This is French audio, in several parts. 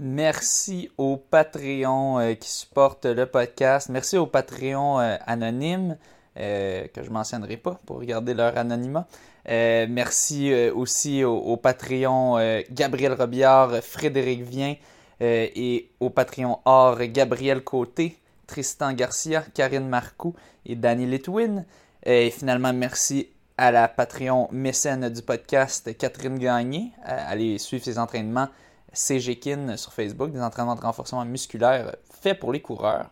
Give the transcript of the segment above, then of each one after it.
Merci aux Patreons euh, qui supportent le podcast. Merci aux Patreons euh, anonymes, euh, que je ne mentionnerai pas pour regarder leur anonymat. merci aussi aux, aux Patreons Gabriel Robillard, Frédéric Vien et aux Patreons or Gabriel Côté, Tristan Garcia, Karine Marcoux et Danny Litwin. Et finalement, merci à la Patreon mécène du podcast, Catherine Gagné. allez suivre ses entraînements CGKIN sur Facebook, des entraînements de renforcement musculaire faits pour les coureurs.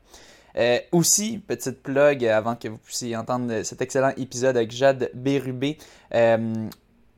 Euh, aussi, petite plug avant que vous puissiez entendre cet excellent épisode avec Jade Bérubé. Euh,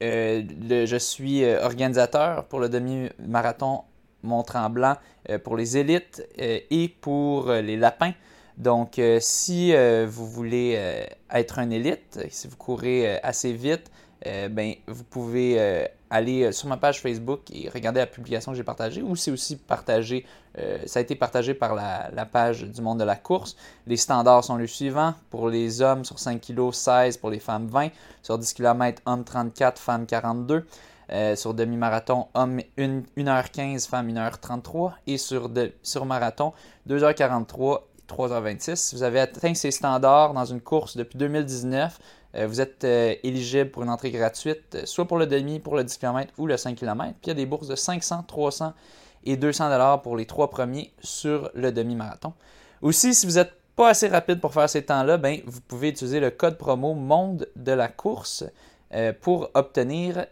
euh, je suis organisateur pour le demi-marathon Mont-Tremblant pour les élites et pour les lapins. Donc, si vous voulez être un élite, si vous courez assez vite, ben, vous pouvez aller euh, sur ma page Facebook et regarder la publication que j'ai partagée, ou c'est aussi partagé, euh, ça a été partagé par la, page du monde de la course. Les standards sont les suivants. Pour les hommes, sur 5 kg, 16. Pour les femmes, 20. Sur 10 km, hommes 34, femmes 42. Euh, sur demi-marathon, hommes 1, h 15 femmes 1h33. Et sur, sur marathon, 2h43 3h26. Si vous avez atteint ces standards dans une course depuis 2019, euh, vous êtes euh, éligible pour une entrée gratuite, euh, soit pour le demi, pour le 10 km ou le 5 km. Puis il y a des bourses de 500, 300 et 200 dollars pour les trois premiers sur le demi-marathon. Aussi, si vous n'êtes pas assez rapide pour faire ces temps-là, ben, vous pouvez utiliser le code promo Monde de la course pour obtenir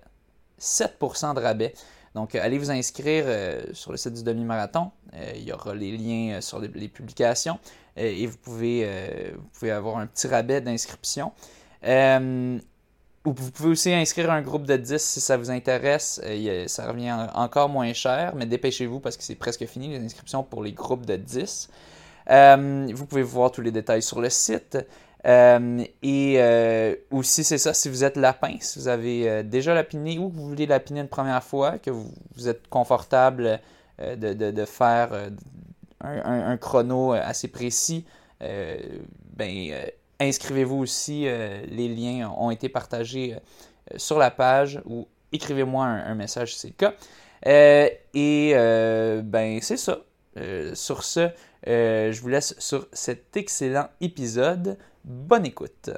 7% de rabais. Donc, allez vous inscrire sur le site du demi-marathon. il y aura les liens sur les, publications et vous pouvez, vous pouvez avoir un petit rabais d'inscription. Euh, vous pouvez aussi inscrire un groupe de 10 si ça vous intéresse. Euh, ça revient encore moins cher, mais dépêchez-vous parce que c'est presque fini les inscriptions pour les groupes de 10. Euh, vous pouvez voir tous les détails sur le site. et aussi, c'est ça, si vous êtes lapin, si vous avez déjà lapiné ou que vous voulez lapiner une première fois, que vous, êtes confortable de, faire un, un, chrono assez précis, ben inscrivez-vous aussi. Euh, les liens ont été partagés euh, sur la page ou écrivez-moi un, message si c'est le cas. Euh, et ben c'est ça. sur ce, je vous laisse sur cet excellent épisode. Bonne écoute.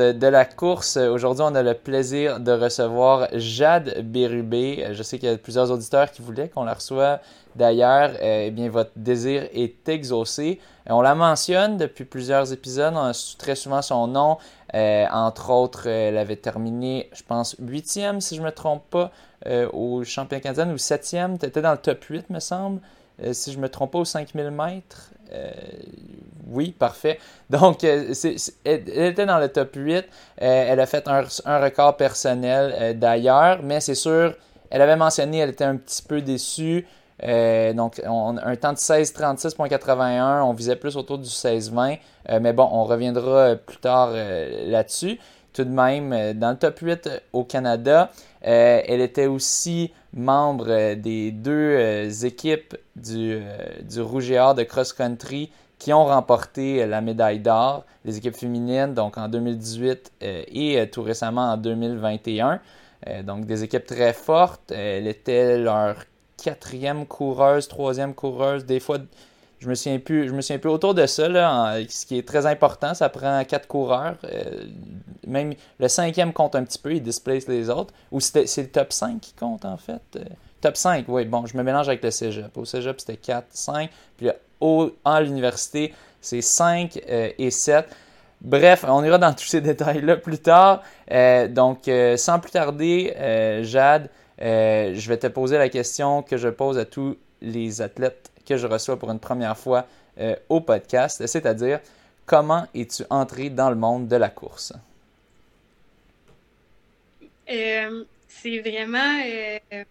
De la course. Aujourd'hui, on a le plaisir de recevoir Jade Bérubé. Je sais qu'il y a plusieurs auditeurs qui voulaient qu'on la reçoive. D'ailleurs, euh, eh bien, votre désir est exaucé. Euh, on la mentionne depuis plusieurs épisodes. On a très souvent son nom. Euh, entre autres, elle avait terminé, je pense, huitième, si je ne me trompe pas, au championnat canadien, ou septième. Tu étais dans le top 8, me semble. si je ne me trompe pas, au 5000 mètres. Euh, oui, parfait. Donc, euh, elle, était dans le top 8. Euh, elle a fait un, record personnel d'ailleurs, mais c'est sûr, elle avait mentionné elle était un petit peu déçue. donc, on, un temps de 16,36,81, on visait plus autour du 16,20. mais bon, on reviendra plus tard là-dessus. De même, dans le top 8 au Canada, elle était aussi membre euh, des deux euh, équipes du, euh, du Rouge et Or de cross-country qui ont remporté la médaille d'or, les équipes féminines, donc en 2018 et tout récemment en 2021. donc des équipes très fortes. Elle était leur quatrième coureuse, troisième coureuse, des fois je me souviens plus, je me autour de ça, là, ce qui est très important, ça prend quatre coureurs. Euh, même le cinquième compte un petit peu, il displace les autres. Ou c'est le top 5 qui compte en fait? Euh, top 5, oui, bon, je me mélange avec le cégep. Au cégep, c'était 4, 5. Puis là, au, l'université, c'est 5 euh, et 7. Bref, on ira dans tous ces détails-là plus tard. donc, sans plus tarder, Jade, je vais te poser la question que je pose à tous les athlètes que je reçois pour une première fois euh, au podcast, c'est-à-dire comment es-tu entré dans le monde de la course? Euh, c'est vraiment. Euh,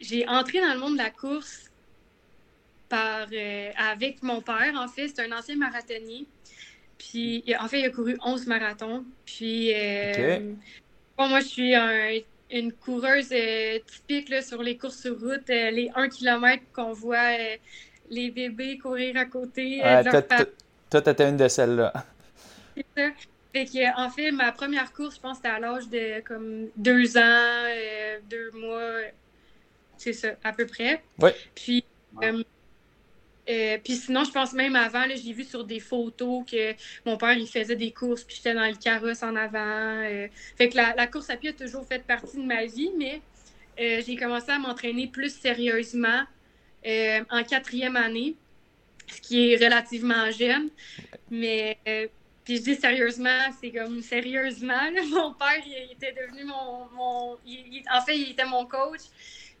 j'ai entré dans le monde de la course par, avec mon père, en fait. C'est un ancien marathonnier. Puis, en fait, il a couru 11 marathons. Puis, moi, je suis une coureuse typique là, sur les courses sur route, les 1 km qu'on voit les bébés courir à côté. toi, t'étais une de celles-là. C'est ça. Fait que, en fait, ma première course, je pense, c'était à l'âge de comme deux ans, euh, deux mois, c'est ça, à peu près. Oui. Puis, euh, euh, puis sinon, je pense même avant, j'ai vu sur des photos que mon père, il faisait des courses, puis j'étais dans le carrosse en avant. fait que la, course à pied a toujours fait partie de ma vie, mais j'ai commencé à m'entraîner plus sérieusement en quatrième année, ce qui est relativement jeune. Mais puis je dis sérieusement, c'est comme sérieusement. mon père, il, était devenu mon. en fait, il était mon coach.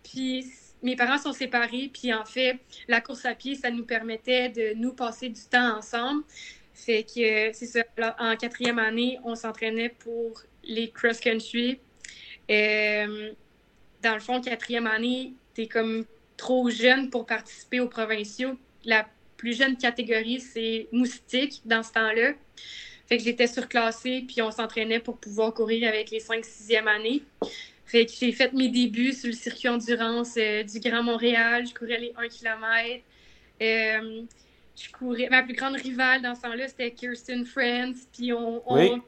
Puis mes parents sont séparés. Puis en fait, la course à pied, ça nous permettait de nous passer du temps ensemble. Fait que c'est ça. en quatrième année, on s'entraînait pour les cross-country. Euh, dans le fond, quatrième année, tu es comme trop jeune pour participer aux provinciaux. La plus jeune catégorie, c'est moustique dans ce temps-là. Fait que j'étais surclassée, puis on s'entraînait pour pouvoir courir avec les 5-6e années. Fait que j'ai fait mes débuts sur le circuit endurance euh, du Grand Montréal. Je courais les 1 km. Euh, je courais... Ma plus grande rivale dans ce temps-là, c'était Kirsten Friends. Puis on,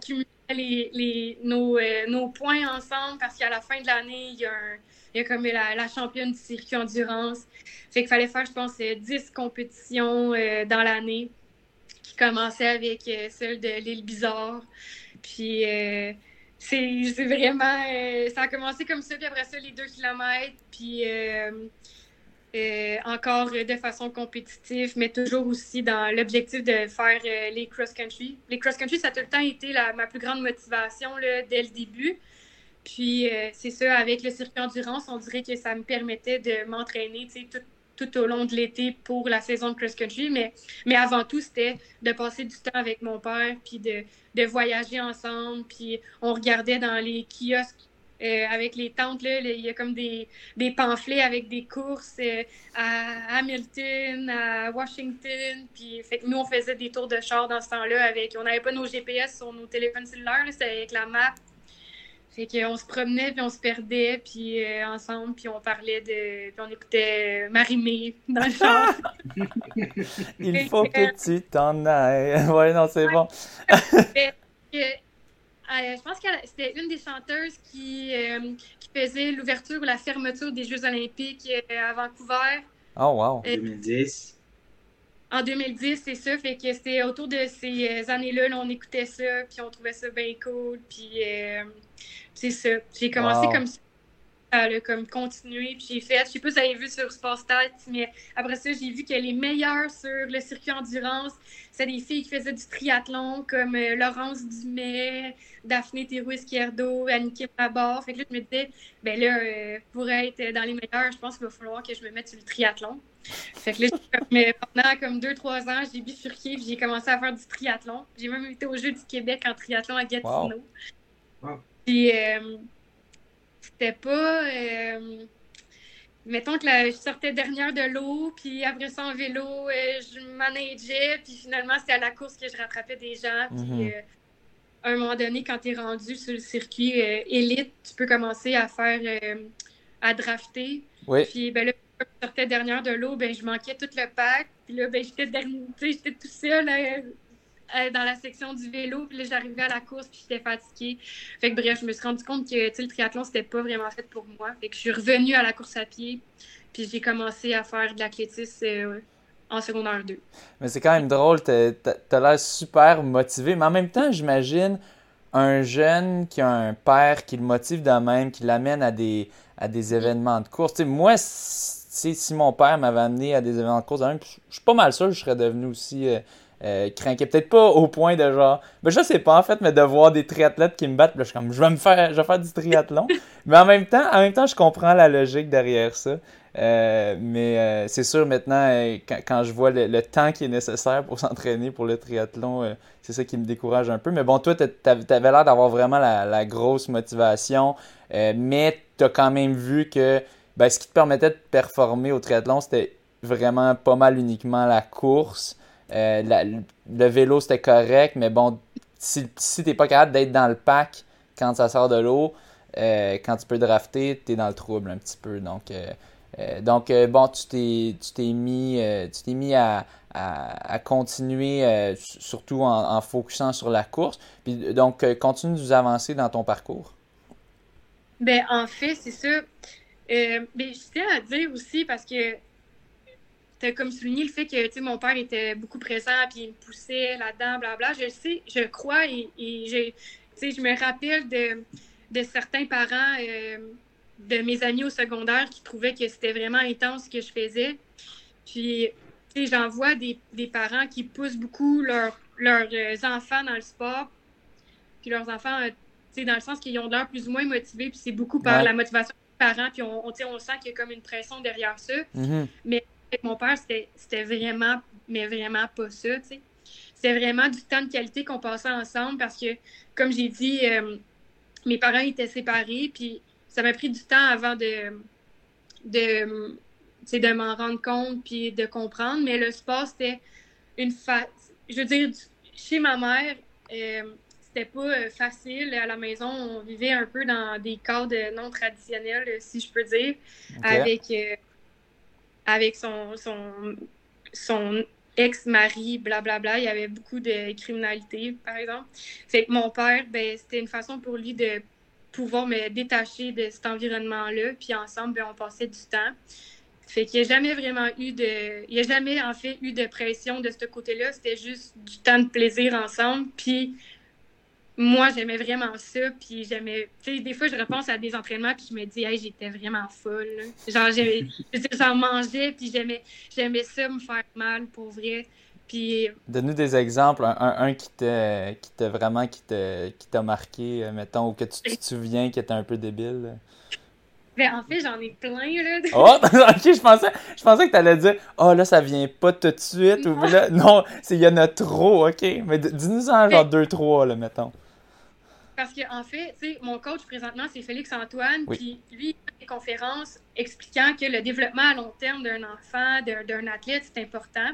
cumulait les, nos, euh, nos, points ensemble parce qu'à la fin de l'année, il y a un il y a comme la, la, championne du circuit endurance. Fait qu'il fallait faire, je pense, 10 compétitions dans l'année qui commençaient avec celle de l'île Bizarre. Puis c'est vraiment. ça a commencé comme ça, puis après ça, les 2 km. Puis. encore de façon compétitive, mais toujours aussi dans l'objectif de faire les cross-country. Les cross-country, ça a tout le temps été ma plus grande motivation là, dès le début. Puis euh, c'est ça, avec le circuit endurance, on dirait que ça me permettait de m'entraîner tout, tout au long de l'été pour la saison de cross-country. Mais, mais avant tout, c'était de passer du temps avec mon père, puis de, de voyager ensemble. Puis on regardait dans les kiosques euh, avec les tentes, là, il y a comme des, des pamphlets avec des courses euh, à Hamilton, à Washington. Puis nous, on faisait des tours de char dans ce temps-là. avec On n'avait pas nos GPS sur nos téléphones cellulaires, c'était avec la map. Fait qu'on se promenait, puis on se perdait, puis euh, ensemble, puis on parlait de... Puis on écoutait euh, Marimé dans le char. Il faut que, tu t'en ailles. ouais, non, c'est bon. Euh, je pense que c'était une des chanteuses qui, qui faisait l'ouverture ou la fermeture des Jeux olympiques à Vancouver. Oh, wow. 2010. En 2010, c'est ça. Fait que c'était autour de ces années-là, on écoutait ça, puis on trouvait ça bien cool. Puis c'est ça. J'ai commencé comme ça à comme continuer, puis j'ai fait, je sais pas si vous avez vu sur Sports mais après ça, j'ai vu que les meilleurs sur le circuit endurance, c'est des filles qui faisaient du triathlon, comme euh, Laurence Dumais, Daphné Théroux-Izquierdo, Annick Mabord. Fait que là, je me disais, ben là, euh, pour être dans les meilleurs, je pense qu'il va falloir que je me mette sur le triathlon. Fait que là, mais pendant comme deux, trois ans, j'ai bifurqué, puis j'ai commencé à faire du triathlon. J'ai même été au Jeux du Québec en triathlon à Gatineau. Puis, euh, c'était pas. Euh, mettons que je sortais dernière de l'eau, puis après ça, en vélo, euh, je manageais, puis finalement, c'était à la course que je rattrapais des gens. Puis, mhm. à un moment donné, quand tu es rendu sur le circuit élite, tu peux commencer à faire. à drafter. Oui. Puis, ben là, je sortais dernière de l'eau, ben, je manquais tout le pack. Puis là, ben, j'étais j'étais tout seul euh, dans la section du vélo, puis là, j'arrivais à la course, puis j'étais fatiguée. Fait que bref, je me suis rendu compte que le triathlon, c'était pas vraiment fait pour moi. Fait que je suis revenue à la course à pied, puis j'ai commencé à faire de l'athlétisme euh, en secondaire 2. Mais c'est quand même drôle, t'as as, l'air super motivé, mais en même temps, j'imagine un jeune qui a un père qui le motive de même, qui l'amène à des, à des événements de course. moi, si mon père m'avait amené à des événements de course, je suis pas mal sûr que je serais devenu aussi euh, euh, Peut-être pas au point de genre. Ben, je sais pas en fait, mais de voir des triathlètes qui me battent, là, je suis comme je vais me faire. Je vais faire du triathlon. mais en même temps, en même temps, je comprends la logique derrière ça. Euh, mais euh, c'est sûr maintenant, euh, quand, je vois le, temps qui est nécessaire pour s'entraîner pour le triathlon, c'est ça qui me décourage un peu. Mais bon, toi, tu avais l'air d'avoir vraiment la, grosse motivation, mais tu as quand même vu que ben, ce qui te permettait de performer au triathlon, c'était vraiment pas mal uniquement la course. Le vélo, c'était correct, mais bon, si, si t'es pas capable d'être dans le pack quand ça sort de l'eau, quand tu peux drafter, tu es dans le trouble un petit peu. Donc, donc bon, tu t'es, tu t'es mis, tu t'es mis à, à, continuer, euh, surtout en, focusant sur la course. Puis, donc, euh, continue de nous avancer dans ton parcours. Ben, en fait, c'est ça. Euh, ben, je tiens à dire aussi parce que as comme souligné le fait que mon père était beaucoup présent puis il me poussait là-dedans, blabla. Je sais, je crois et, et je, je me rappelle de, de certains parents de mes amis au secondaire qui trouvaient que c'était vraiment intense ce que je faisais. Puis j'en vois des, des, parents qui poussent beaucoup leurs euh, enfants dans le sport, puis leurs enfants, euh, dans le sens qu'ils ont l'air plus ou moins motivés, puis c'est beaucoup par la motivation des parents, puis on, on, on sent qu'il y a comme une pression derrière ça. Mm-hmm. Mais avec mon père, c'était vraiment, mais vraiment pas ça, tu sais. C'était vraiment du temps de qualité qu'on passait ensemble parce que, comme j'ai dit, euh, mes parents étaient séparés, puis ça m'a pris du temps avant de, de de m'en rendre compte puis de comprendre. Mais le sport, c'était une fa... Je veux dire, chez ma mère, euh, c'était pas euh, facile. À la maison, on vivait un peu dans des cadres non traditionnels, si je peux dire, avec, euh, avec son, son, son ex-mari, blablabla. Il y avait beaucoup de criminalité, par exemple. Fait que mon père, ben, c'était une façon pour lui de pouvoir me détacher de cet environnement-là. Puis ensemble, ben, on passait du temps. Fait qu'il n'y a jamais vraiment eu de. Il n'y a jamais, en fait, eu de pression de ce côté-là. C'était juste du temps de plaisir ensemble. Puis moi, j'aimais vraiment ça. Puis j'aimais. Tu sais, des fois, je repense à des entraînements. Puis je me dis, hey, j'étais vraiment folle. Genre, j'en mangeais. Puis j'aimais, j'aimais ça, me faire mal, pour vrai. Puis. Donne-nous des exemples. Un, un, qui t'a vraiment qui t'a marqué, euh, mettons, ou que tu, tu te souviens qui était un peu débile. Ben, en fait, j'en ai plein, là. Oh, ok, je pensais, je pensais que t'allais dire, oh, là, ça vient pas tout de suite. Non, ou là, non il y en a trop, ok. Mais dis-nous en genre deux, trois, là, mettons. Parce qu'en en fait, tu sais, mon coach présentement, c'est Félix Antoine, puis lui, il fait des conférences expliquant que le développement à long terme d'un enfant, d'un athlète, c'est important.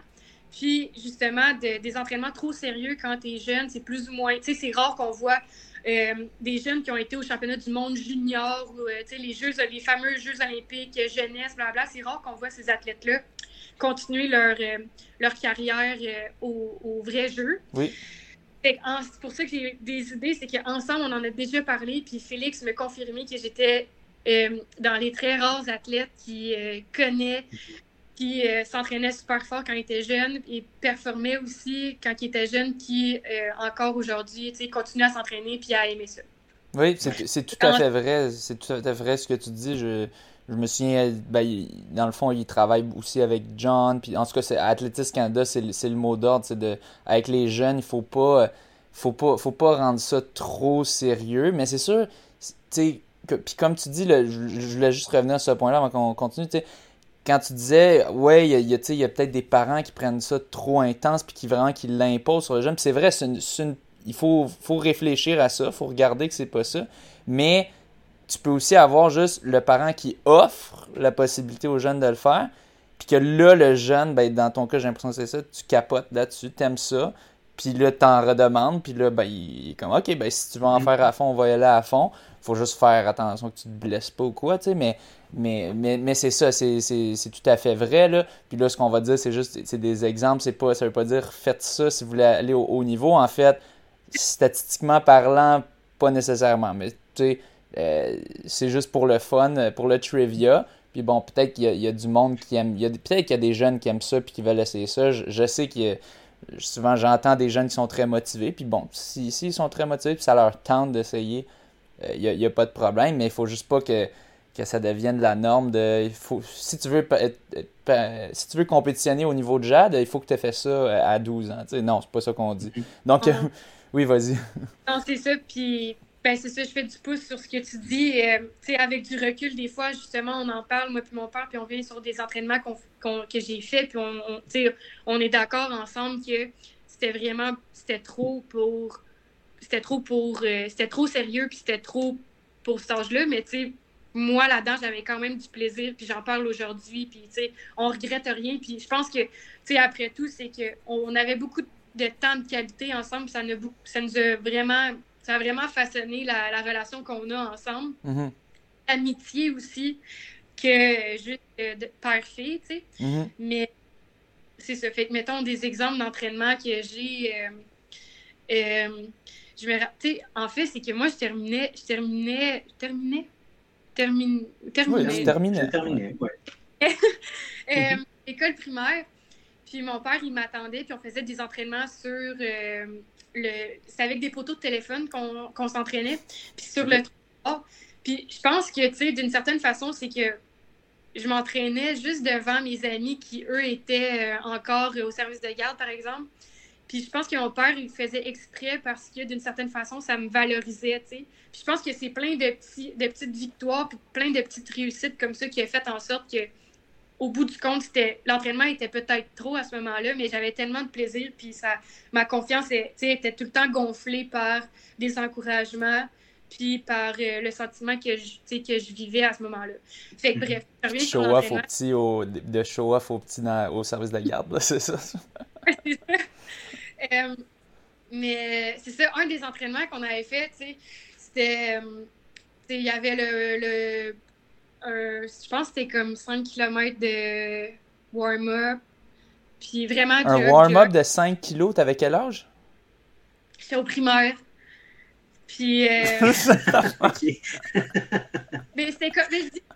Puis, justement, des entraînements trop sérieux quand tu es jeune, c'est plus ou moins. Tu sais, c'est rare qu'on voit des jeunes qui ont été au championnat du monde junior ou euh, les, jeux, les fameux Jeux olympiques, euh, jeunesse, blablabla. C'est rare qu'on voit ces athlètes-là continuer leur, leur carrière au, au, vrai jeu. Oui. C'est pour ça que j'ai des idées, c'est qu'ensemble, on en a déjà parlé, puis Félix me confirmé que j'étais dans les très rares athlètes qui connaissent qui euh, s'entraînait super fort quand il était jeune et performait aussi quand il était jeune, qui euh, encore aujourd'hui continue à s'entraîner puis à aimer ça. Oui, c'est tout à fait vrai. C'est tout à fait vrai ce que tu dis. Je, je me souviens, ben, dans le fond, il travaille aussi avec John. Puis en tout cas, c'est Athletic Canada, c'est le mot d'ordre. De, avec les jeunes, il faut pas, faut pas, faut pas rendre ça trop sérieux. Mais c'est sûr, tu puis comme tu dis, je, je, voulais juste revenir à ce point-là avant qu'on continue. Tu sais, quand tu disais, ouais, il y a, y a peut-être des parents qui prennent ça trop intense puis qui vraiment qui l'imposent sur le jeune. c'est vrai, il faut, faut réfléchir à ça, il faut regarder que c'est pas ça. Mais tu peux aussi avoir juste le parent qui offre la possibilité au jeune de le faire. Puis que là, le jeune, ben, dans ton cas, j'ai l'impression que c'est ça, tu capotes là-dessus, t'aimes ça. Puis là, t'en redemandes. Puis là, ben, il est comme, OK, ben, si tu veux en mm-hmm. faire à fond, on va y aller à fond. Faut juste faire attention que tu te blesses pas ou quoi, tu sais. Mais mais, mais, mais c'est ça, c'est tout à fait vrai. Là. Puis là, ce qu'on va dire, c'est juste c'est des exemples. C'est pas, ça veut pas dire faites ça si vous voulez aller au haut niveau. En fait, statistiquement parlant, pas nécessairement. Mais tu sais, euh, c'est juste pour le fun, pour le trivia. Puis bon, peut-être qu'il y, a du monde qui aime. Peut-être qu'il y a des jeunes qui aiment ça puis qui veulent essayer ça. Je, sais que souvent j'entends des jeunes qui sont très motivés. Puis bon, s'ils si, sont très motivés ça leur tente d'essayer, il n'y a, a, pas de problème. Mais il faut juste pas que que ça devienne la norme de il faut si tu veux si tu veux compétitionner au niveau de JAD, il faut que tu aies fait ça euh, à 12 ans. Non, non, c'est pas ça qu'on dit. Donc ah. oui, vas-y. Non, c'est ça puis ben c'est ça, je fais du pouce sur ce que tu dis. Euh, sais avec du recul, des fois, justement, on en parle, moi puis mon père, puis on vient sur des entraînements que j'ai fait, puis on, on, on est d'accord ensemble que c'était vraiment, c'était trop pour, c'était trop pour, euh, c'était trop sérieux, puis c'était trop pour cet âge-là, mais tu sais, moi, là-dedans, j'avais quand même du plaisir, puis j'en parle aujourd'hui, puis, tu sais, on regrette rien. Puis je pense que, tu sais, après tout, c'est qu'on avait beaucoup de temps de qualité ensemble, ça, nous, ça nous a vraiment, ça a vraiment façonné la, relation qu'on a ensemble. Mm-hmm. Amitié aussi, que juste de père-fille, tu sais. Mm-hmm. Mais c'est ça. Fait que, mettons, des exemples d'entraînement que j'ai. Euh, euh, je me tu en fait, c'est que moi, je terminais, je terminais, je terminais, termine, terminais. Oui, je terminais. terminais, ouais. euh, école primaire. Puis mon père, il m'attendait, puis on faisait des entraînements sur euh, le. C'est avec des poteaux de téléphone qu'on s'entraînait. Puis sur le Puis je pense que, tu sais, d'une certaine façon, c'est que je m'entraînais juste devant mes amis qui, eux, étaient euh, encore au service de garde, par exemple. Puis je pense que mon père, il faisait exprès parce que d'une certaine façon, ça me valorisait, tu sais. Puis je pense que c'est plein de, petits, de petites victoires, puis plein de petites réussites comme ça qui a fait en sorte que, au bout du compte, c'était l'entraînement était peut-être trop à ce moment-là, mais j'avais tellement de plaisir, puis ça, ma confiance était tout le temps gonflée par des encouragements, puis par euh, le sentiment que je, que je vivais à ce moment-là. Fait que bref, je show off au petit, au, de show off au petit au service de garde, c'est ça? c'est ça. Euh, mais c'est ça, un des entraînements qu'on avait fait, c'était. Euh, il y avait le. le je pense que c'était comme 5 km de warm-up. Puis vraiment. Un warm-up de 5 kg, t'avais quel âge? J'étais au primaire. Puis. Euh... mais c'était comme.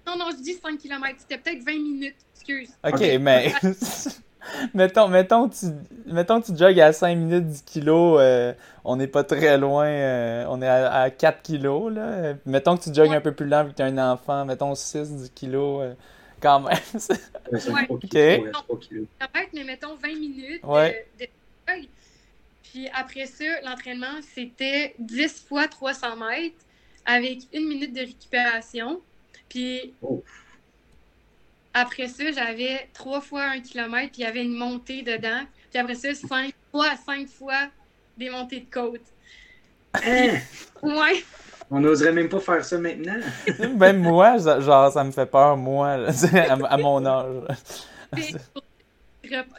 non, non, je dis 5 km. C'était peut-être 20 minutes. Excuse. Ok, mais. mettons, mettons, tu, mettons tu jogues à 5 minutes 10 kilos, euh, on n'est pas très loin, euh, on est à, 4 kilos. Là. Mettons que tu jogues un peu plus lent vu que tu as un enfant, mettons 6, 10 kilos, euh, quand même. ouais. ok. Mais mettons 20 minutes de, de, Puis après ça, l'entraînement, c'était 10 fois 300 mètres avec une minute de récupération. Puis oh. Après ça, j'avais trois fois un kilomètre, puis il y avait une montée dedans. Puis après ça, cinq fois, cinq fois des montées de côte. Hein? Ouais. On n'oserait même pas faire ça maintenant. même moi, genre, ça me fait peur, moi, à, mon âge.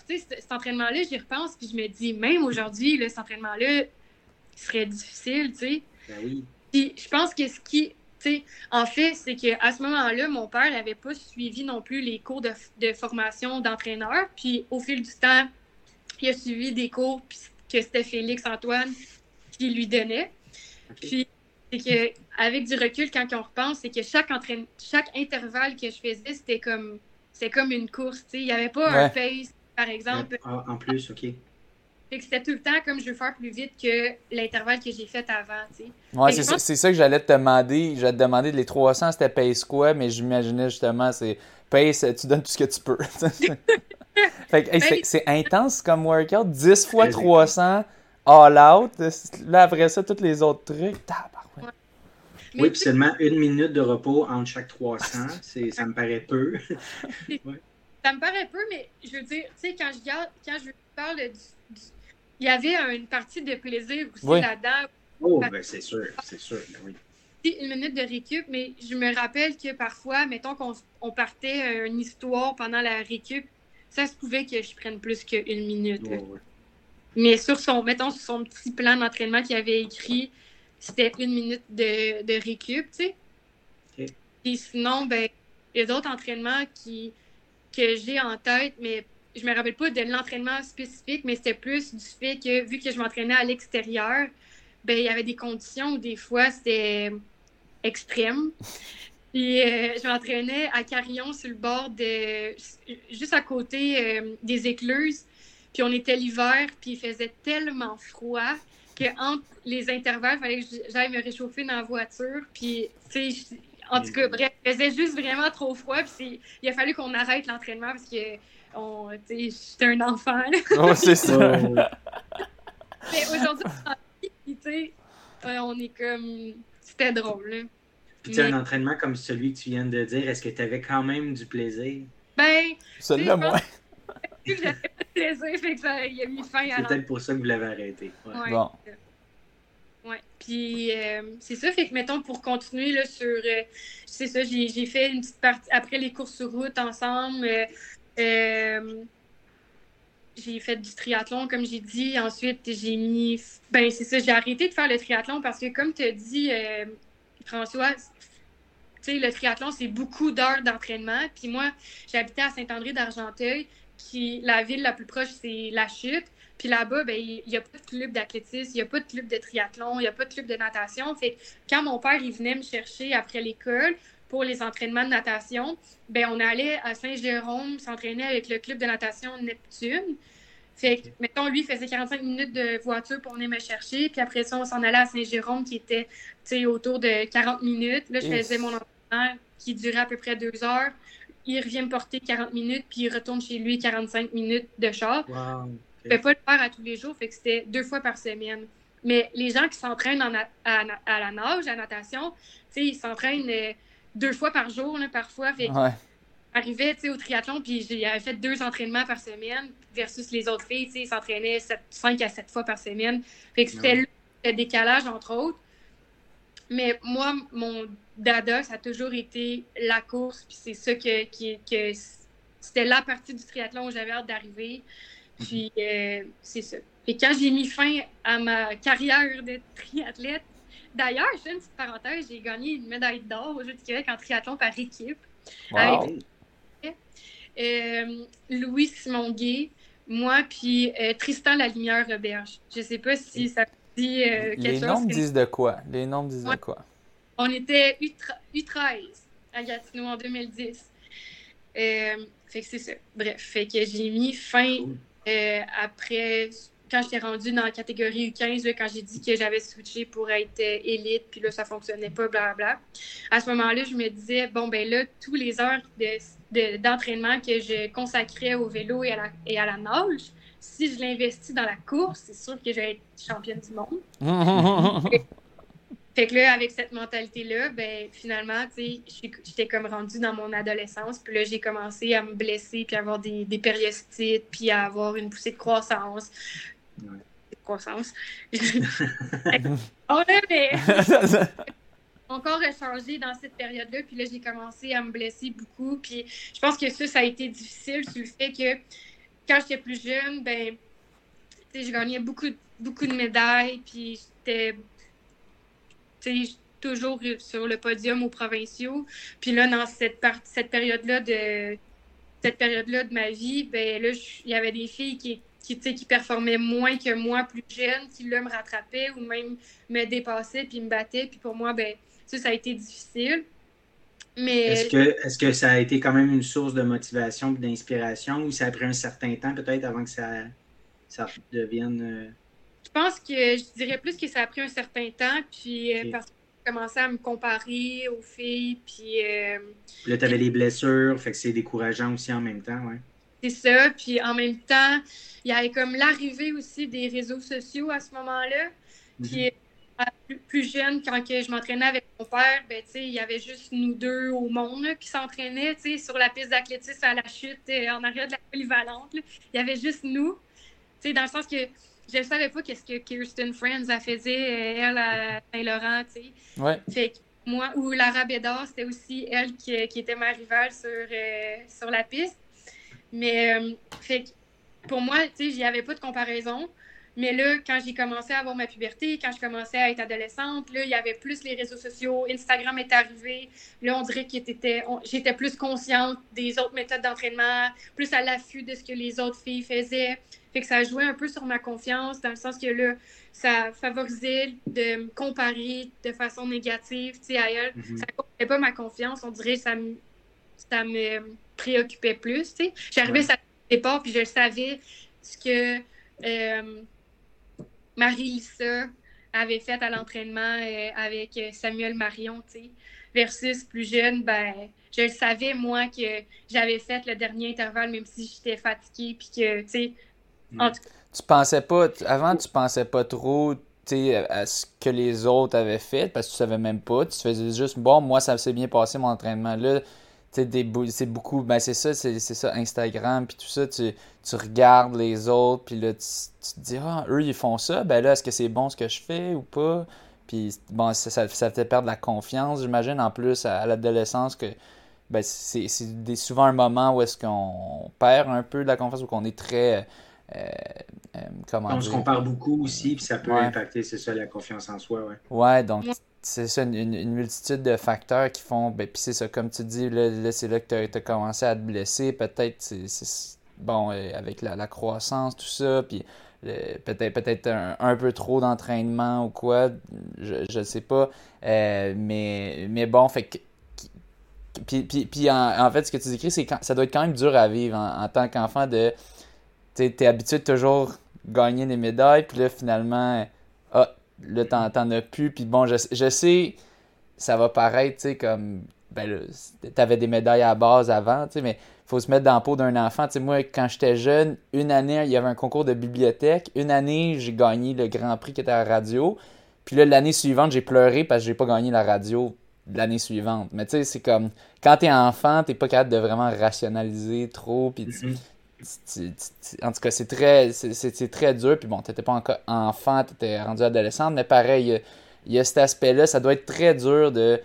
cet entraînement-là, j'y repense, puis je me dis, même aujourd'hui, cet entraînement-là serait difficile, tu sais. Ben oui. Puis je pense que ce qui en fait, c'est qu'à ce moment-là, mon père n'avait pas suivi non plus les cours de, formation d'entraîneur. Puis au fil du temps, il a suivi des cours que c'était Félix Antoine qui lui donnait. Puis c'est qu'avec du recul, quand on repense, c'est que chaque, chaque intervalle que je faisais, c'était comme, comme une course. Il n'y avait pas un pace, par exemple. Ah, en plus, OK c'était tout le temps comme je veux faire plus vite que l'intervalle que j'ai fait avant, tu sais. Ouais, c'est, ça, que j'allais te demander. Je vais te demander les 300, c'était pace quoi, mais j'imaginais justement, c'est pace, tu donnes tout ce que tu peux. fait que, ben, c'est, intense comme workout, 10 fois 300 all out. Là, après ça, tous les autres trucs. Oui, puis seulement une minute de repos entre chaque 300, ça me paraît peu. Ça me paraît peu, mais je veux dire, tu sais, quand je, quand je parle du il y avait une partie de plaisir aussi là-dedans. Oh, ben c'est sûr, c'est sûr, ben oui. Une minute de récup, mais je me rappelle que parfois, mettons qu'on partait une histoire pendant la récup, ça se pouvait que je prenne plus qu'une minute. Mais sur son, mettons, sur son petit plan d'entraînement qu'il avait écrit, c'était une minute de, de récup, tu sais. Et sinon, ben, il y a d'autres entraînements qui, que j'ai en tête, mais je me rappelle pas de l'entraînement spécifique, mais c'était plus du fait que vu que je m'entraînais à l'extérieur, ben il y avait des conditions où des fois c'était extrême. Puis euh, je m'entraînais à Carillon sur le bord de juste à côté euh, des écluses. Puis on était l'hiver, puis il faisait tellement froid que entre les intervalles, il fallait que j'aille me réchauffer dans la voiture. Puis tu sais, en tout cas, bref, il faisait juste vraiment trop froid. Puis il a fallu qu'on arrête l'entraînement parce que on, j'étais un enfant. Oh, c'est ça. Mais aujourd'hui, euh, on est comme. C'était drôle. Puis, un entraînement comme celui que tu viens de dire, est-ce que tu avais quand même du plaisir? Ben. Celui-là, moi. J'avais pas de plaisir, fait que ça, il a mis fin à C'est peut-être pour ça que vous l'avez arrêté. Ouais. Bon. Ouais. Puis euh, c'est ça, fait que mettons pour continuer là, sur. Euh, c'est ça, j'ai fait une petite partie après les courses sur route ensemble. Euh, j'ai fait du triathlon, comme j'ai dit. Ensuite, j'ai mis. Ben, c'est ça, j'ai arrêté de faire le triathlon parce que, comme tu as dit, François, tu sais, le triathlon, c'est beaucoup d'heures d'entraînement. Puis moi, j'habitais à Saint-André d'Argenteuil, qui la ville la plus proche, c'est La Chute. Puis là-bas, ben, il n'y a pas de club d'athlétisme, il n'y a pas de club de triathlon, il n'y a pas de club de natation. Fait quand mon père il venait me chercher après l'école pour les entraînements de natation, ben, on allait à Saint-Jérôme s'entraîner avec le club de natation Neptune. Fait que, mettons, lui, faisait 45 minutes de voiture pour venir me chercher. Puis après ça, on s'en allait à Saint-Jérôme qui était autour de 40 minutes. Là, je faisais mon entraînement qui durait à peu près deux heures. Il revient me porter 40 minutes, puis il retourne chez lui 45 minutes de char. Wow. Je ne pouvais pas le faire à tous les jours, fait que c'était deux fois par semaine. Mais les gens qui s'entraînent à, à, la nage, à la natation, ils s'entraînent euh, deux fois par jour, là, parfois. Fait Arrivait au triathlon, puis j'avais fait deux entraînements par semaine versus les autres filles, ils s'entraînaient cinq à sept fois par semaine. Fait que c'était le décalage, entre autres. Mais moi, mon dada, ça a toujours été la course, puis c'est ça que, que c'était la partie du triathlon où j'avais hâte d'arriver. Puis, euh, c'est ça. Et quand j'ai mis fin à ma carrière de triathlète, d'ailleurs, je fais une petite parenthèse, j'ai gagné une médaille d'or au Jeux du Québec en triathlon par équipe. Avec euh, Louis Simon Gay, moi, puis euh, Tristan Lumière Roberge. Je sais pas si ça dit quelque Les chose. Les noms disent de quoi? Les noms disent de quoi? On était U13 à Gatineau en 2010. fait que c'est ça. Bref, fait que j'ai mis fin euh, après, quand j'étais rendue dans la catégorie U15, quand j'ai dit que j'avais switché pour être euh, élite, puis là, ça fonctionnait pas, blablabla. À ce moment-là, je me disais, bon, ben là, tous les heures d'entraînement que je consacrais au vélo et à la, et à la nage, si je l'investis dans la course, c'est sûr que je vais être championne du monde. Fait que là, avec cette mentalité-là, ben finalement, tu sais, j'étais comme rendue dans mon adolescence. Puis là, j'ai commencé à me blesser, puis à avoir des, des périostites, puis à avoir une poussée de croissance. Croissance. oh là, mais... Mon corps a changé dans cette période-là. Puis là, j'ai commencé à me blesser beaucoup. Puis je pense que ça, ça a été difficile sur le fait que quand j'étais plus jeune, ben, tu sais, je gagnais beaucoup, beaucoup de médailles. Puis j'étais toujours sur le podium aux provinciaux. Puis là, dans cette, cette période-là de cette période-là de ma vie, ben là, il y avait des filles qui, qui, qui performaient moins que moi, plus jeunes, qui là me rattrapaient ou même me dépassaient puis me battaient. Puis pour moi, ben ça, ça a été difficile. Mais... Est-ce que, est que ça a été quand même une source de motivation et d'inspiration ou ça a pris un certain temps peut-être avant que ça, ça devienne. Euh, je pense que je dirais plus que ça a pris un certain temps, puis euh, parce que j'ai commencé à me comparer aux filles, puis... Euh, là, tu avais les blessures, fait que c'est décourageant aussi en même temps, ouais. C'est ça, puis en même temps, il y avait comme l'arrivée aussi des réseaux sociaux à ce moment-là, puis mhm. plus, jeune, quand je m'entraînais avec mon père, ben, il y avait juste nous deux au monde qui s'entraînaient sur la piste d'athlétisme à la chute euh, en arrière de la polyvalente. Il y avait juste nous, dans le sens que je ne savais pas qu'est-ce que Kirsten Friends a fait, euh, elle, à Saint-Laurent. Ouais. Fait moi, ou Lara Bédard, c'était aussi elle qui, était ma rivale sur, euh, sur la piste. Mais, euh, fait pour moi, tu sais, j'y avais pas de comparaison. Mais là, quand j'ai commencé à avoir ma puberté, quand je commençais à être adolescente, là, il y avait plus les réseaux sociaux, Instagram est arrivé. Là, on dirait que j'étais plus consciente des autres méthodes d'entraînement, plus à l'affût de ce que les autres filles faisaient. Fait que ça jouait un peu sur ma confiance, dans le sens que là, ça favorisait de me comparer de façon négative, tu sais, à elle. Mm-hmm. Ça ne pas ma confiance, on dirait que ça me, ça me préoccupait plus, tu sais. J'arrivais à départ, puis je savais ce que... Euh, Marie-Lisa avait fait à l'entraînement euh, avec euh, Samuel Marion, tu sais, versus plus jeune, ben, je le savais, moi, que j'avais fait le dernier intervalle, même si j'étais fatiguée, puis que, tu sais, en tout cas. Tu pensais pas, avant, tu pensais pas trop, à ce que les autres avaient fait, parce que tu savais même pas, tu faisais juste, bon, moi, ça s'est bien passé, mon entraînement, là, c'est beaucoup, ben c'est ça, c'est ça, Instagram, puis tout ça, tu, tu regardes les autres, puis là, tu, te dis, ah, eux, ils font ça, ben là, est-ce que c'est bon ce que je fais ou pas? Puis bon, ça, ça, fait perdre la confiance, j'imagine, en plus à, l'adolescence que ben, c'est souvent un moment où est-ce qu'on perd un peu de la confiance ou qu'on est très. Euh, euh, comment on se compare beaucoup aussi, puis ça peut impacter, c'est ça, la confiance en soi. Ouais, ouais donc c'est ça, une, multitude de facteurs qui font. Ben, puis c'est ça, comme tu dis, là, c'est là que tu as, commencé à te blesser. Peut-être, c'est bon, euh, avec la, croissance, tout ça, puis peut-être peut-être un, peu trop d'entraînement ou quoi, je ne sais pas. Euh, mais, mais bon, fait que. Puis, puis, en, fait, ce que tu décris, c'est ça doit être quand même dur à vivre en, tant qu'enfant de. Tu es habitué de toujours gagner des médailles, puis là, finalement, ah, là, t'en as plus. Puis bon, je, sais, ça va paraître, tu sais, comme. Ben t'avais des médailles à base avant, tu sais, mais faut se mettre dans la peau d'un enfant. Tu sais, moi, quand j'étais jeune, une année, il y avait un concours de bibliothèque. Une année, j'ai gagné le Grand Prix qui était à la radio. Puis là, l'année suivante, j'ai pleuré parce que j'ai pas gagné la radio l'année suivante. Mais tu sais, c'est comme quand t'es enfant, t'es pas capable de vraiment rationaliser trop. Puis mm-hmm. En tout cas, c'est très, c'est, très dur. Puis bon, t'étais pas encore enfant, t'étais rendu adolescente. Mais pareil, il y a cet aspect-là. Ça doit être très dur de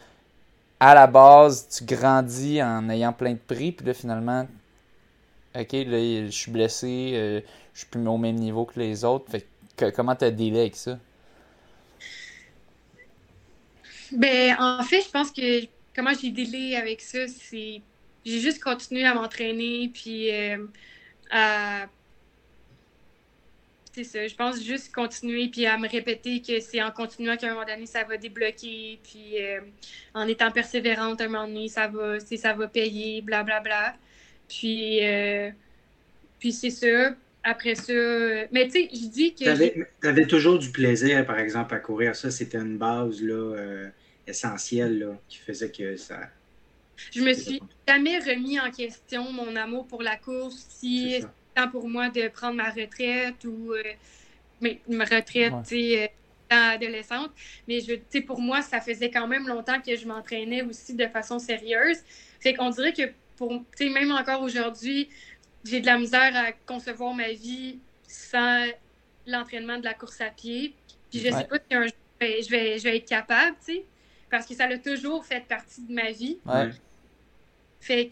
à la base, tu grandis en ayant plein de prix, puis là, finalement, OK, là, je suis blessé, euh, je suis plus au même niveau que les autres. Fait que, comment tu as délai avec ça? Ben, en fait, je pense que comment j'ai délai avec ça, c'est. J'ai juste continué à m'entraîner, puis euh, à c'est ça. Je pense juste continuer puis à me répéter que c'est en continuant qu'à un moment donné, ça va débloquer. Puis euh, en étant persévérante, à un moment donné, ça va, ça va payer, blablabla. Bla, bla. Puis, euh, puis c'est ça. Après ça. Mais tu sais, je dis que. Tu avais, toujours du plaisir, par exemple, à courir. Ça, c'était une base là, euh, essentielle là, qui faisait que ça. Je me suis jamais remis en question mon amour pour la course. Si pour moi de prendre ma retraite ou euh, mais, ma retraite, euh, adolescente. Mais je, pour moi, ça faisait quand même longtemps que je m'entraînais aussi de façon sérieuse. Fait qu'on dirait que pour, même encore aujourd'hui, j'ai de la misère à concevoir ma vie sans l'entraînement de la course à pied. Puis je sais pas si un jour je vais, je vais être capable, tu sais, parce que ça a toujours fait partie de ma vie. Fait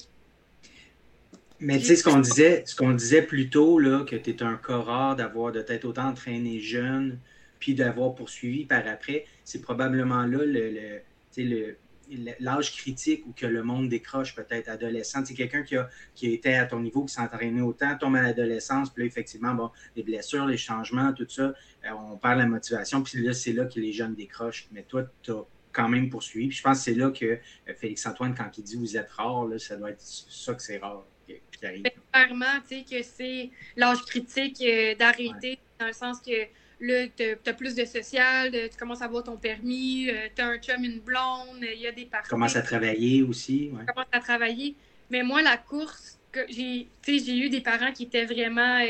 mais tu sais, ce qu'on disait, ce qu'on disait plus tôt, là, que tu es un cas rare d'avoir de t'être autant entraîné jeune, puis d'avoir poursuivi par après, c'est probablement là le, le, l'âge critique où que le monde décroche peut-être adolescent. C'est quelqu'un qui a, qui était à ton niveau, qui s'est entraîné autant, tombe à l'adolescence, puis là, effectivement, bon, les blessures, les changements, tout ça, euh, on perd la motivation, puis là, c'est là que les jeunes décrochent. Mais toi, tu as quand même poursuivi. Puis je pense que c'est là que euh, Félix-Antoine, quand il dit vous êtes rare, là, ça doit être ça que c'est rare. Clairement, tu sais, que c'est l'âge critique euh, d'arrêter, dans le sens que là, tu as, plus de social, tu commences à avoir ton permis, euh, tu as un chum, une blonde, il y a des parents. Tu commences à travailler aussi. Tu commences à travailler. Mais moi, la course, j'ai eu des parents qui étaient vraiment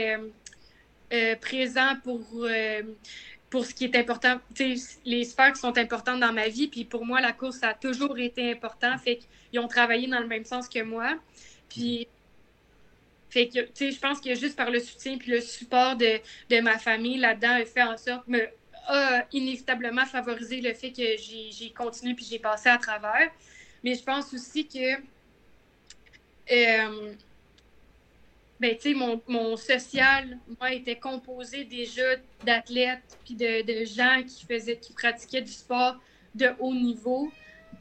présents pour pour ce qui est important, les sphères qui sont importantes dans ma vie. Puis pour moi, la course a toujours été important. Fait qu'ils ont travaillé dans le même sens que moi. Puis fait que, tu sais, je pense que juste par le soutien puis le support de, ma famille là-dedans fait en sorte, me a inévitablement favorisé le fait que j'ai continué puis j'ai passé à travers. Mais je pense aussi que, euh, ben, tu sais, mon, social, moi, était composé déjà d'athlètes puis de, de, gens qui faisaient, qui pratiquaient du sport de haut niveau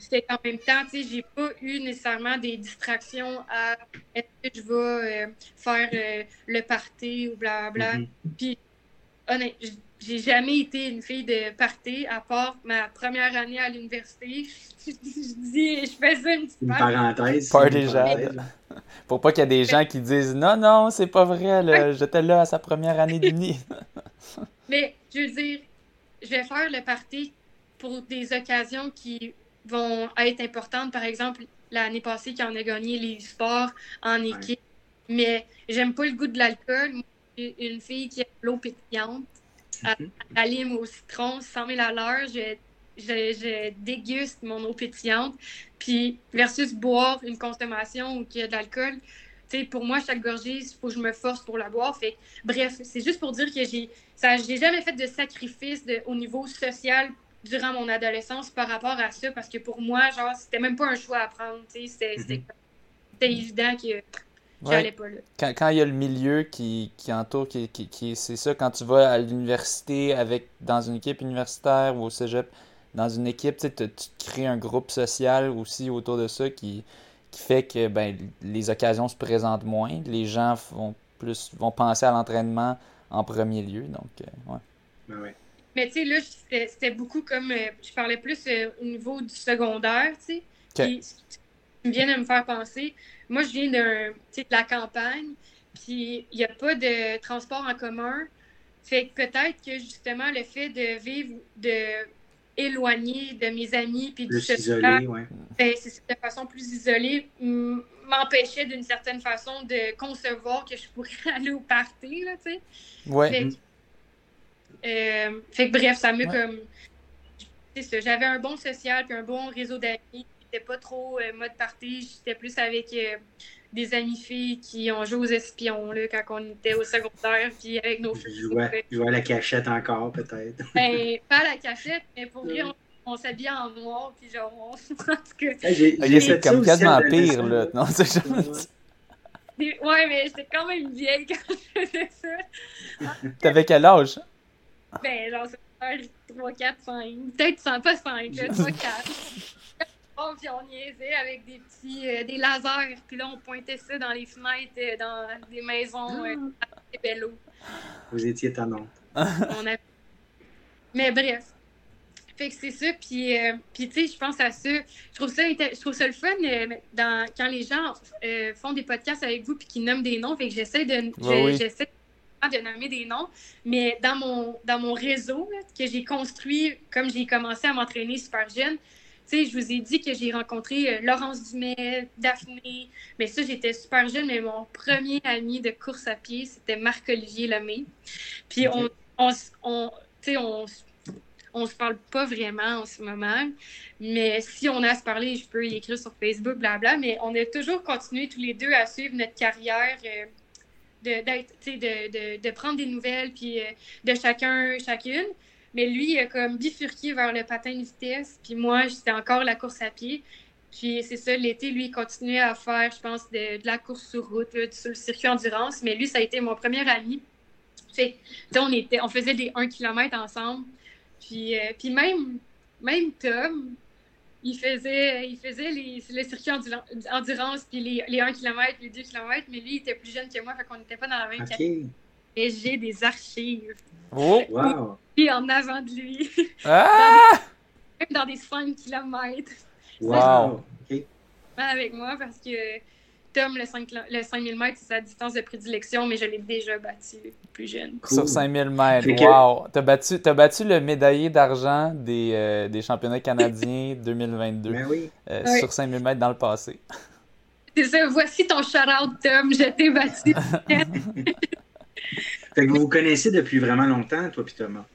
c'était qu'en même temps, tu sais, j'ai pas eu nécessairement des distractions à est-ce que je vais euh, faire euh, le party ou blablabla. Mm Puis, honnêtement, j'ai jamais été une fille de party à part ma première année à l'université. je, dis, je faisais une petite une parenthèse. Party Pour pas qu'il y ait des gens qui disent non, non, c'est pas vrai, j'étais là à sa première année d'uni. Mais je veux dire, je vais faire le party pour des occasions qui vont être importantes. Par exemple, l'année passée, quand on a gagné les sports en équipe. Mais j'aime pas le goût de l'alcool. Une fille qui a l'eau pétillante, à, la lime au citron, 100 000 à l'heure, je, je, déguste mon eau pétillante. Puis, versus boire une consommation où il y a de l'alcool, pour moi, chaque gorgée, il faut que je me force pour la boire. Fait, bref, c'est juste pour dire que j'ai, ça, j'ai jamais fait de sacrifice de, au niveau social durant mon adolescence par rapport à ça, parce que pour moi, genre, c'était même pas un choix à prendre, tu sais, c'était mm-hmm. évident que Quand, quand, il y a le milieu qui, qui entoure, qui, qui, c'est ça, quand tu vas à l'université avec dans une équipe universitaire ou au cégep, dans une équipe, tu, tu crées un groupe social aussi autour de ça qui, qui fait que ben, les occasions se présentent moins. Les gens vont plus vont penser à l'entraînement en premier lieu. Donc, euh, ouais. Mais tu sais, là, c'était beaucoup comme. Euh, je parlais plus euh, au niveau du secondaire, tu sais. Vient de me faire penser. Moi, je viens d'un, de la campagne, puis il n'y a pas de transport en commun. Fait que peut-être que justement, le fait de vivre de éloigné de mes amis puis du isolé, ouais. ben, de façon plus isolée m'empêchait d'une certaine façon de concevoir que je pourrais aller au party là tu sais ouais euh, fait, que bref ça me comme j'avais un bon social puis un bon réseau d'amis j'étais pas trop euh, mode party j'étais plus avec euh, des amis filles qui ont joué aux espions là, quand on était au secondaire, puis avec nos filles. Jouer à la cachette encore, peut-être. Ben, pas à la cachette, mais pour vrai, on, on s'habillait en noir, puis genre, on se que. c'est comme quasiment pire, là. Non, c'est juste... Ouais, mais j'étais quand même vieille quand je faisais ça. T'avais quel âge? Ben, genre, 3, 4, 5. Peut-être pas 5, 3, 4 puis on niaisait avec des petits euh, des lasers. Puis là, on pointait ça dans les fenêtres, euh, dans des maisons euh, ah. Vous étiez étonnant. Mais bref. Fait que c'est ça. Puis, puis tu sais, je pense à ça. Je trouve ça, je trouve ça le fun dans, quand les gens font des podcasts avec vous puis qu'ils nomment des noms. Fait que j'essaie de, j'essaie de nommer des noms. Mais dans mon, dans mon réseau que j'ai construit, comme j'ai commencé à m'entraîner super jeune, sais, je vous ai dit que j'ai rencontré euh, Laurence Dumais, Daphné, mais ça, j'étais super jeune, mais mon premier ami de course à pied, c'était Marc-Olivier Lemay. Puis on, on, on, on, on se parle pas vraiment en ce moment, mais si on a à se parler, je peux y écrire sur Facebook, blabla, mais on a toujours continué tous les deux à suivre notre carrière. Euh, de, de, de, prendre des nouvelles puis euh, de chacun, chacune. Mais lui, il a comme bifurqué vers le patin de vitesse. Puis moi, c'était encore la course à pied. Puis c'est ça, l'été, lui, il continuait à faire, je pense, de, la course sur route, sur le circuit endurance. Mais lui, ça a été mon premier ami. Fait, on, était, on faisait des 1 km ensemble. Puis, euh, puis même, même Tom, il faisait, il faisait les, le circuit endurance, puis les, les 1 km, les 2 km, mais lui, il était plus jeune que moi, fait qu'on n'était pas dans la même okay. Et j'ai des archives. Oh! Wow! Et en avant de lui. Ah! Même dans des 5 km. Wow! Avec moi parce que Tom, le, 5, le 5000 mètres, c'est sa distance de prédilection, mais je l'ai déjà battu plus jeune. Sur 5000 mètres, wow! T'as battu, as battu le médaillé d'argent des, euh, des championnats canadiens 2022 ben oui. Euh, sur 5000 mètres dans le passé. C'est ça, voici ton shout-out, Tom, je t'ai battu. Fait que vous vous connaissez depuis vraiment longtemps, toi et Thomas?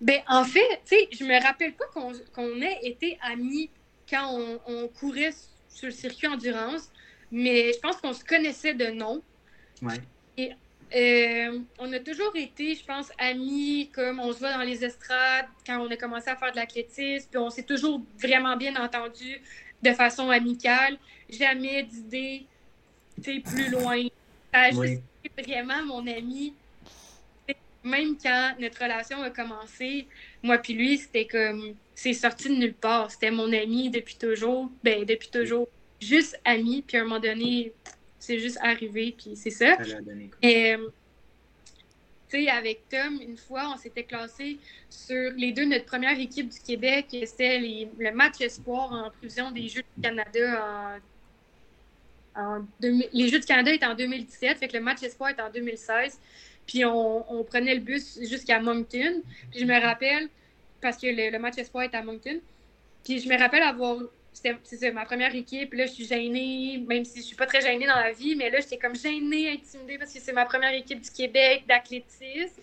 Ben, en fait, tu sais, je me rappelle pas qu'on ait été amis quand on, courait sur le circuit endurance, mais je pense qu'on se connaissait de nom. Ouais. Et euh, on a toujours été, je pense, amis, comme on se voit dans les estrades quand on a commencé à faire de l'athlétisme, puis on s'est toujours vraiment bien entendu de façon amicale. Jamais d'idées, tu plus loin. Oui vraiment mon ami. Même quand notre relation a commencé, moi puis lui, c'était comme c'est sorti de nulle part. C'était mon ami depuis toujours. Ben, depuis toujours. Juste ami. Puis à un moment donné, c'est juste arrivé. Puis c'est ça. Et, euh, tu sais, avec Tom, une fois, on s'était classé sur les deux, notre première équipe du Québec. C'était le match espoir en inclusion des Jeux du Canada en les Jeux du Canada étaient en 2017, fait que le match espoir est en 2016. Puis on, prenait le bus jusqu'à Moncton. Puis je me rappelle, parce que le, match espoir est à Moncton, puis je me rappelle avoir. C'est ma première équipe. Là, je suis gênée, même si je suis pas très gênée dans la vie, mais là, j'étais comme gênée, intimidée parce que c'est ma première équipe du Québec d'athlétisme.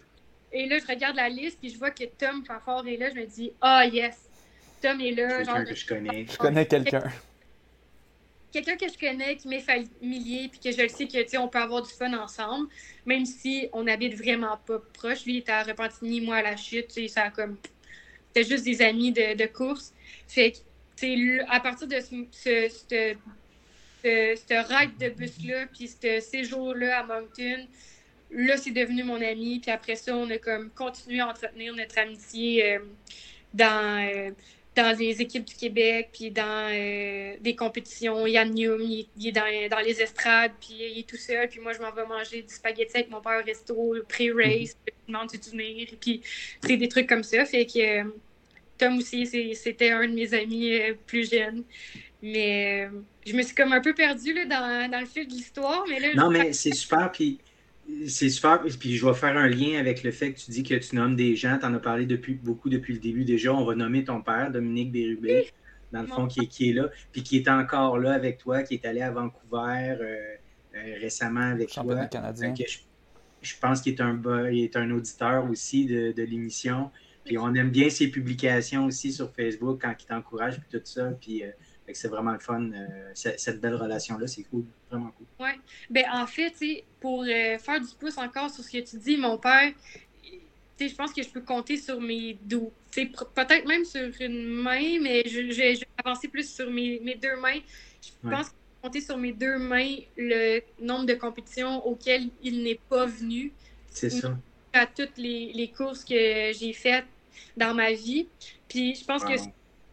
Et là, je regarde la liste, puis je vois que Tom Fafard est là. Je me dis, ah, yes, Tom est là. Quelqu'un que je connais. Je connais quelqu'un quelqu'un que je connais, qui m'est familier, puis que je le sais que, on peut avoir du fun ensemble, même si on habite vraiment pas proche. Lui, il était à Repentigny, moi à la chute, sais, ça comme c'était juste des amis de, course. Fait à partir de ce, ce, ce, ride de bus-là, puis ce séjour-là à Moncton, là, c'est devenu mon ami. Puis après ça, on a comme continué à entretenir notre amitié euh, dans, euh, dans les équipes du Québec, puis dans euh, des compétitions. Yann Newm, il, est dans, les estrades, puis il est tout seul. Puis moi, je m'en vais manger du spaghetti avec mon père au resto, pré-race, puis je demande du venir. Puis c'est des trucs comme ça. Fait que Tom aussi, c'était un de mes amis plus jeunes. Mais je me suis comme un peu perdue là, dans, dans le fil de l'histoire. Mais là, non, mais c'est super. Puis c'est super. Puis je vais faire un lien avec le fait que tu dis que tu nommes des gens. Tu en as parlé depuis, beaucoup depuis le début déjà. On va nommer ton père, Dominique Bérubé, dans le fond, qui est, qui est là. Puis qui est encore là avec toi, qui est allé à Vancouver euh, euh, récemment avec toi. Canadien. Je, je, pense qu'il est un, est un auditeur aussi de, de l'émission. Puis on aime bien ses publications aussi sur Facebook quand il t'encourage, puis tout ça. Puis euh, c'est vraiment le fun, euh, cette belle relation-là. C'est cool, vraiment cool. Oui. Ben, en fait, pour euh, faire du pouce encore sur ce que tu dis, mon père, je pense que je peux compter sur mes deux. Peut-être même sur une main, mais je, vais avancer plus sur mes, deux mains. Je pense que je peux compter sur mes deux mains le nombre de compétitions auxquelles il n'est pas venu. C'est ça. À toutes les, courses que j'ai faites dans ma vie. Puis je pense que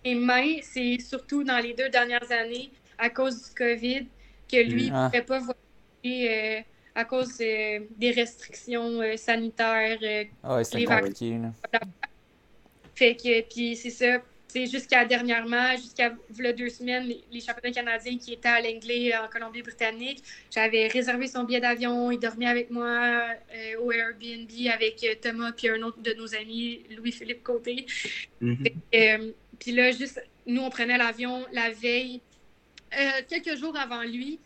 mains, c'est surtout dans les deux dernières années, à cause du COVID, que lui ne ah. pouvait pas voyager euh, à cause euh, des restrictions euh, sanitaires. ah ouais, c'est compliqué. Fait que, puis c'est ça, c'est jusqu'à dernièrement, jusqu'à deux semaines, les, championnats canadiens qui étaient à l'Anglais en Colombie-Britannique, j'avais réservé son billet d'avion, il dormait avec moi au Airbnb avec Thomas puis un autre de nos amis, Louis-Philippe Côté. Mm-hmm. Puis là, juste, nous, on prenait l'avion la veille, euh, quelques jours avant lui.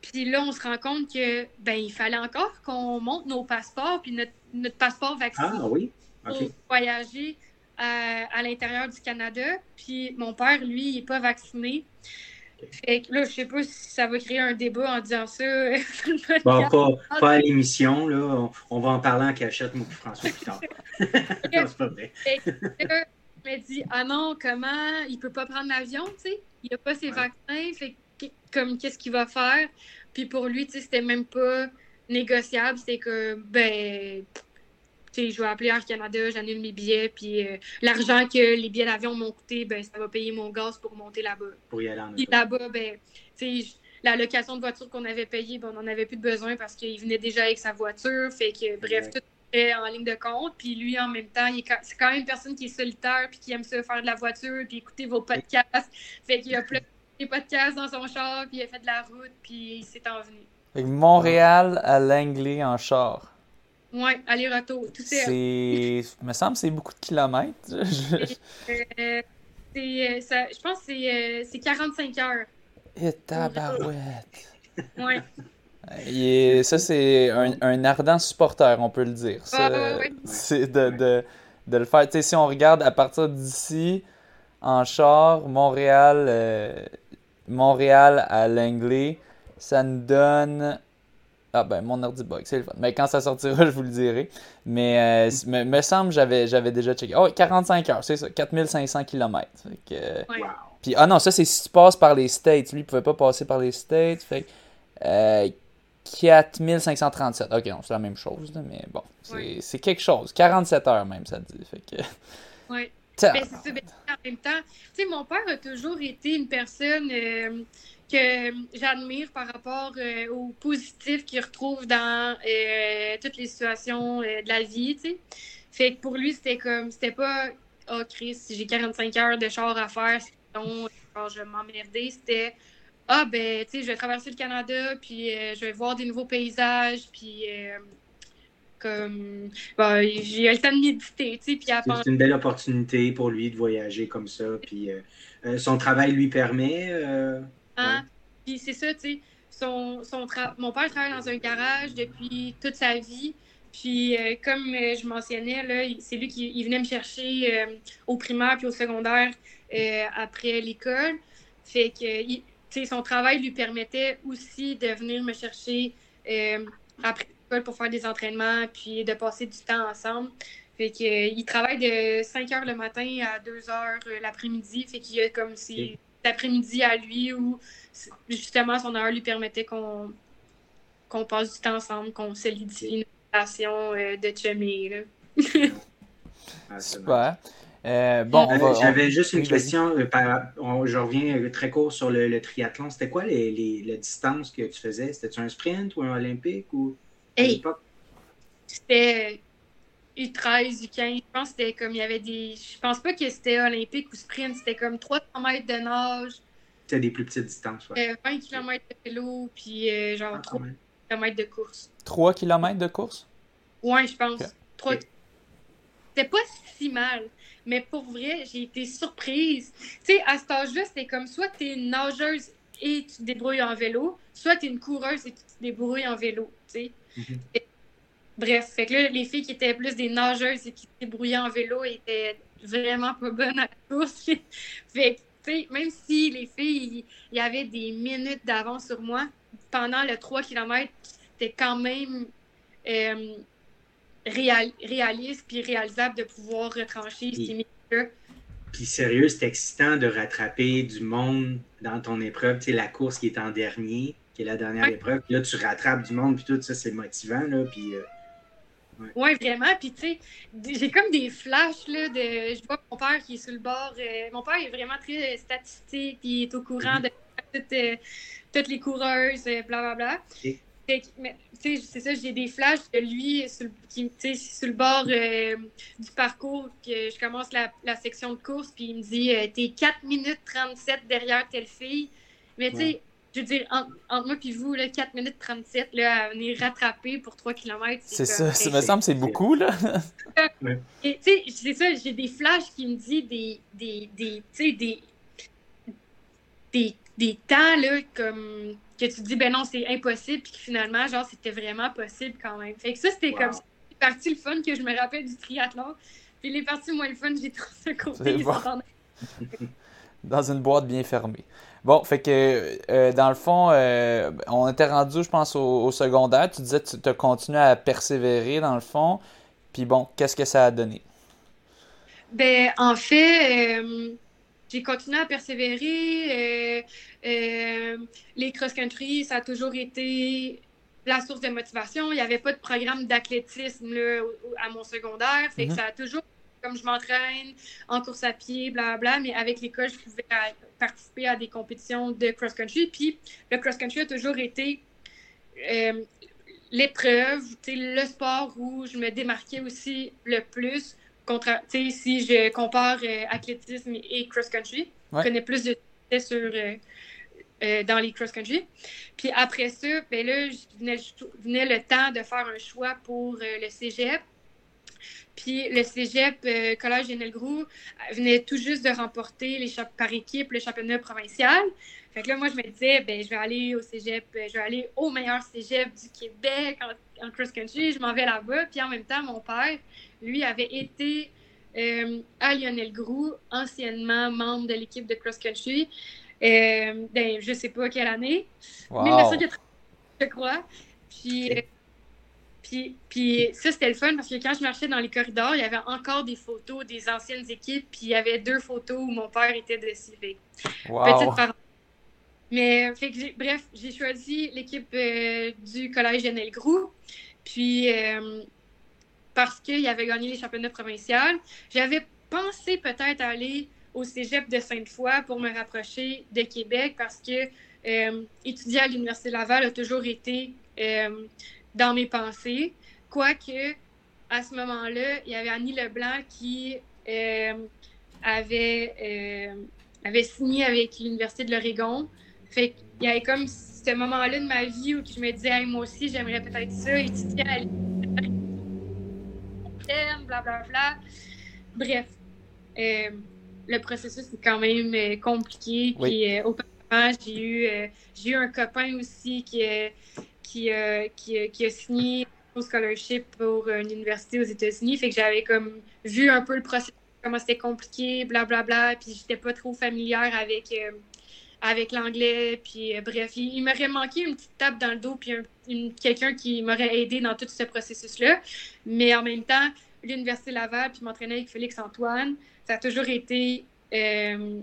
Puis là, on se rend compte que ben il fallait encore qu'on monte nos passeports, puis notre, passeport vacciné ah, oui? pour voyager euh, à, l'intérieur du Canada. Puis mon père, lui, il n'est pas vacciné. Fait que là, je sais pas si ça va créer un débat en disant ça. bon, pas, pas, à l'émission, là. On, va en parler en cachette, moi François, plus tard. non, c'est pas vrai m'a dit Ah non, comment? Il peut pas prendre l'avion, tu sais. Il a pas ses vaccins, fait comme qu'est-ce qu'il va faire Puis pour lui, tu sais, c'était même pas négociable. C'est que, ben, tu sais, je vais appeler Air Canada, j'annule mes billets, puis euh, l'argent que les billets d'avion m'ont coûté, ben, ça va payer mon gaz pour monter là-bas. Pour y aller en Puis là-bas, ben, tu sais, la location de voiture qu'on avait payée, ben, on n'en avait plus besoin parce qu'il venait déjà avec sa voiture. Fait que, bref, tout en ligne de compte. Puis lui, en même temps, c'est quand même une personne qui est solitaire puis qui aime ça faire de la voiture puis écouter vos podcasts. Fait qu'il a plein de podcasts dans son char puis il a fait de la route puis il s'est envenu. Montréal à Langley en char. Ouais, aller-retour. Tout c'est. me semble que c'est beaucoup de kilomètres. Euh, c'est, euh, je pense que c'est, 45 euh, heures. Et tabarouette. Ouais. Et ça, c'est un, ardent supporter, on peut le dire. C'est de, le faire. si on regarde à partir d'ici, en char, Montréal, euh, Montréal à Langley, ça nous donne. Ah ben, mon ordi bug, c'est le fun. Mais quand ça sortira, je vous le dirai. Mais euh, me, me, semble j'avais j'avais déjà checké. Oh, 45 heures, c'est ça, 4500 km. Puis, ah non, ça c'est si tu passes par les States. Lui, il pouvait pas passer par les States. Fait euh, 4537. Ok, non, c'est la même chose, mais bon, c'est quelque chose. 47 heures même, ça dit. Fait que... Oui. Ben, c'est ben, en même temps, tu sais, mon père a toujours été une personne euh, que j'admire par rapport euh, au positif qu'il retrouve dans euh, toutes les situations de la vie, tu sais. Fait que pour lui, c'était comme, c'était pas, oh Chris, j'ai 45 heures de char à faire, donc je vais m'emmerder. C'était, ah, ben, tu sais, je vais traverser le Canada, puis euh, je vais voir des nouveaux paysages, puis euh, comme, ben, j'ai le temps de méditer, tu sais, puis C'est une belle opportunité pour lui de voyager comme ça, puis euh, son travail lui permet. ah, puis c'est ça, tu sais, son, son mon père travaille dans un garage depuis toute sa vie, puis, comme je mentionnais, c'est lui qui venait me chercher au primaire puis au secondaire après l'école. Fait que son travail lui permettait aussi de venir me chercher euh, après l'école pour faire des entraînements puis de passer du temps ensemble. Fait que, euh, il travaille de 5 heures le matin à 2 heures euh, l'après-midi. Fait qu'il y a comme si l'après-midi à lui où justement son heure lui permettait qu'on qu'on passe du temps ensemble, qu'on solidifie une relation de chummy. Super. Euh, bon, J'avais juste une question. je reviens très court sur le, triathlon. C'était quoi les, les, distances que tu faisais? C'était-tu un sprint ou un olympique? ou C'était U13, U15. Je pense que c'était comme il y avait des. Je pense pas que c'était olympique ou sprint. C'était comme 300 mètres de nage. C'était des plus petites distances, ouais. 20 km de vélo, puis euh, genre 3 ah, km de course. 3 km de course? Ouais, je pense. C'était pas si mal. Mais pour vrai, j'ai été surprise. Tu sais, à cet âge-là, c'était comme soit tu es une nageuse et tu te débrouilles en vélo, soit tu es une coureuse et tu te débrouilles en vélo. Tu sais. Mhm. Bref, fait que là, les filles qui étaient plus des nageuses et qui se débrouillaient en vélo étaient vraiment pas bonnes à la course. fait que, tu sais, même si les filles, il y avait des minutes d'avance sur moi, pendant le 3 km, c'était quand même. Euh, réaliste puis réalisable de pouvoir retrancher ces minutes Puis sérieux, c'est excitant de rattraper du monde dans ton épreuve. Tu sais, la course qui est en dernier, qui est la dernière épreuve. Puis là, tu rattrapes du monde, puis tout ça, c'est motivant. Là, puis, euh, ouais. vraiment. Puis, tu sais, j'ai comme des flashs, là, de... Je vois mon père qui est sur le bord. Euh, mon père est vraiment très statistique, puis il est au courant mm-hmm. de euh, toutes, les coureuses, blablabla. Bla, bla c'est ça, j'ai des flashs de lui sur, qui, sur le bord euh, du parcours, que je commence la, section de course, puis il me dit euh, T'es 4 minutes 37 derrière telle fille. Mais tu sais, je veux dire, entre, moi et vous, là, 4 minutes 37, là, à venir rattraper pour 3 km. C'est ça, ça me semble c'est beaucoup, là. tu sais, c'est ça, j'ai des flashs qui me disent des, des, des, des, des, des temps, là, comme que tu te dis, ben non, c'est impossible, puis que finalement, genre, c'était vraiment possible quand même. Fait que ça, c'était comme les parties le fun que je me rappelle du triathlon. Puis les parties moins le fun, j'ai trop ça côté. Dans une boîte bien fermée. Bon, fait que euh, dans le fond, euh, on était rendu, je pense, au, secondaire. Tu disais que tu as continué à persévérer dans le fond. Puis bon, qu'est-ce que ça a donné? Ben, en fait, euh, j'ai continué à persévérer. Euh, euh, les cross-country, ça a toujours été la source de motivation. Il n'y avait pas de programme d'athlétisme à mon secondaire. Fait que mhm. ça a toujours, comme je m'entraîne en course à pied, bla mais avec l'école, je pouvais participer à des compétitions de cross-country. Puis le cross-country a toujours été euh, l'épreuve, le sport où je me démarquais aussi le plus si je compare euh, athlétisme et cross-country, je connais plus de sur, euh, euh, dans les cross-country. Puis après ça, ben là, venait, venait, le temps de faire un choix pour le cégep. Puis le cégep Collège Général Grou venait tout juste de remporter les par équipe le championnat provincial. Fait que là, moi, je me disais, ben, je vais aller au cégep, je vais aller au meilleur cégep du Québec en cross-country. Je m'en vais là-bas. Puis en même temps, mon père, lui avait été euh, à Lionel Groux, anciennement membre de l'équipe de cross-country. Euh, ben, je sais pas quelle année. Wow. 1980, je crois. Puis, euh, puis, puis ça, c'était le fun parce que quand je marchais dans les corridors, il y avait encore des photos des anciennes équipes. Puis il y avait deux photos où mon père était dessus. Petite parenthèse. Mais fait que bref, j'ai choisi l'équipe euh, du collège Lionel Groux. Puis parce qu'il avait gagné les championnats provinciaux. J'avais pensé peut-être aller au cégep de Sainte-Foy pour me rapprocher de Québec parce que euh, étudier à l'Université Laval a toujours été euh, dans mes pensées. Quoique, à ce moment-là, il y avait Annie Leblanc qui euh, avait, signé avec l'Université de l'Oregon. Qu'il y avait comme ce moment-là de ma vie où je me disais, moi aussi, j'aimerais peut-être ça, étudier à blablabla. Bref, euh, le processus est quand même euh, compliqué. Puis, euh, j'ai eu, j'ai eu un copain aussi qui, qui, qui, qui a signé un scholarship pour une université aux États-Unis. Fait que j'avais comme vu un peu le processus, comment c'était compliqué, blablabla. Bla, puis j'étais pas trop familière avec avec l'anglais. Puis bref, il, m'aurait manqué une petite tape dans le dos, puis quelqu'un qui m'aurait aidé dans tout ce processus-là. Mais en même temps, l'Université Laval puis m'entraîner avec Félix Antoine, ça a toujours été euh,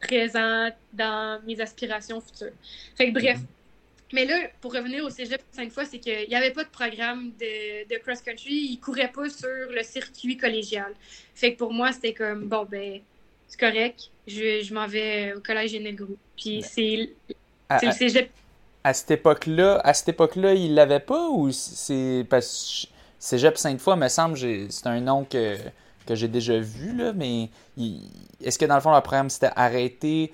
présent dans mes aspirations futures. Fait que bref. Mais là, pour revenir au cégep cinq fois, c'est qu'il n'y avait pas de programme de, de cross-country. Il ne courait pas sur le circuit collégial. Fait que pour moi, c'était comme, bon, ben, c'est correct. Je, je m'en vais au collège Génégro. Puis c'est le cégep. À cette époque-là, à cette époque-là, il l'avait pas ou c'est parce que Cégep Sainte-Foy, me semble, c'est un nom que que j'ai déjà vu, là, mais est-ce que dans le fond, le programme s'était arrêté?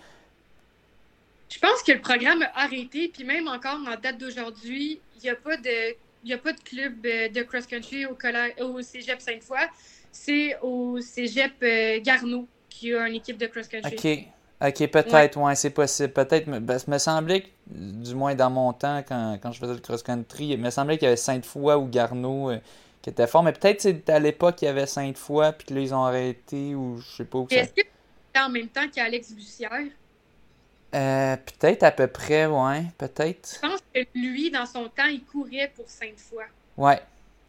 Je pense que le programme a arrêté, puis même encore en date d'aujourd'hui, il n'y a pas de. Il a pas de club euh, de cross-country au, au cégep Sainte-Foy. C'est au cégep euh, Garneau qui a une équipe de cross-country. OK. OK, peut-être, ouais, c'est possible. Peut-être, mais ben, me semblait que, du moins dans mon temps, quand, quand je faisais le cross-country, il me semblait qu'il y avait Sainte-Foy ou Garneau euh, qui était fort. Mais peut-être c'est à l'époque il y avait fois, puis que là, ils ont arrêté, ou je sais pas où ça... Est-ce que c'était en même temps qu'Alex Bussière? Euh, peut-être à peu près, ouais, peut-être. Je pense que lui, dans son temps, il courait pour fois. Ouais.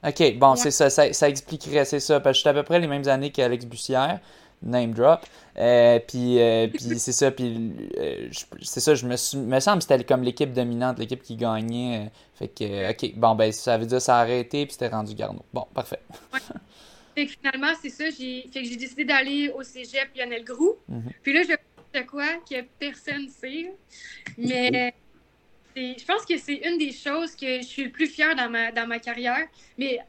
Ok, bon, c'est ça, ça, ça, expliquerait, c'est ça, parce que j'étais à peu près les mêmes années qu'Alex Bussière name drop. Euh, puis euh, puis c'est ça, puis euh, c'est ça, je me, suis, me semble que c'était comme l'équipe dominante, l'équipe qui gagnait. fait que, ok, bon, ben ça veut dire ça a arrêté, puis c'était rendu Garneau. Bon, parfait. Fait que finalement, c'est ça, j'ai fait que j'ai décidé d'aller au cégep Lionel Groux. Mm Puis là, je sais quoi que personne sait, mais je pense que c'est une des choses que je suis le plus fière dans ma, dans ma carrière. Mais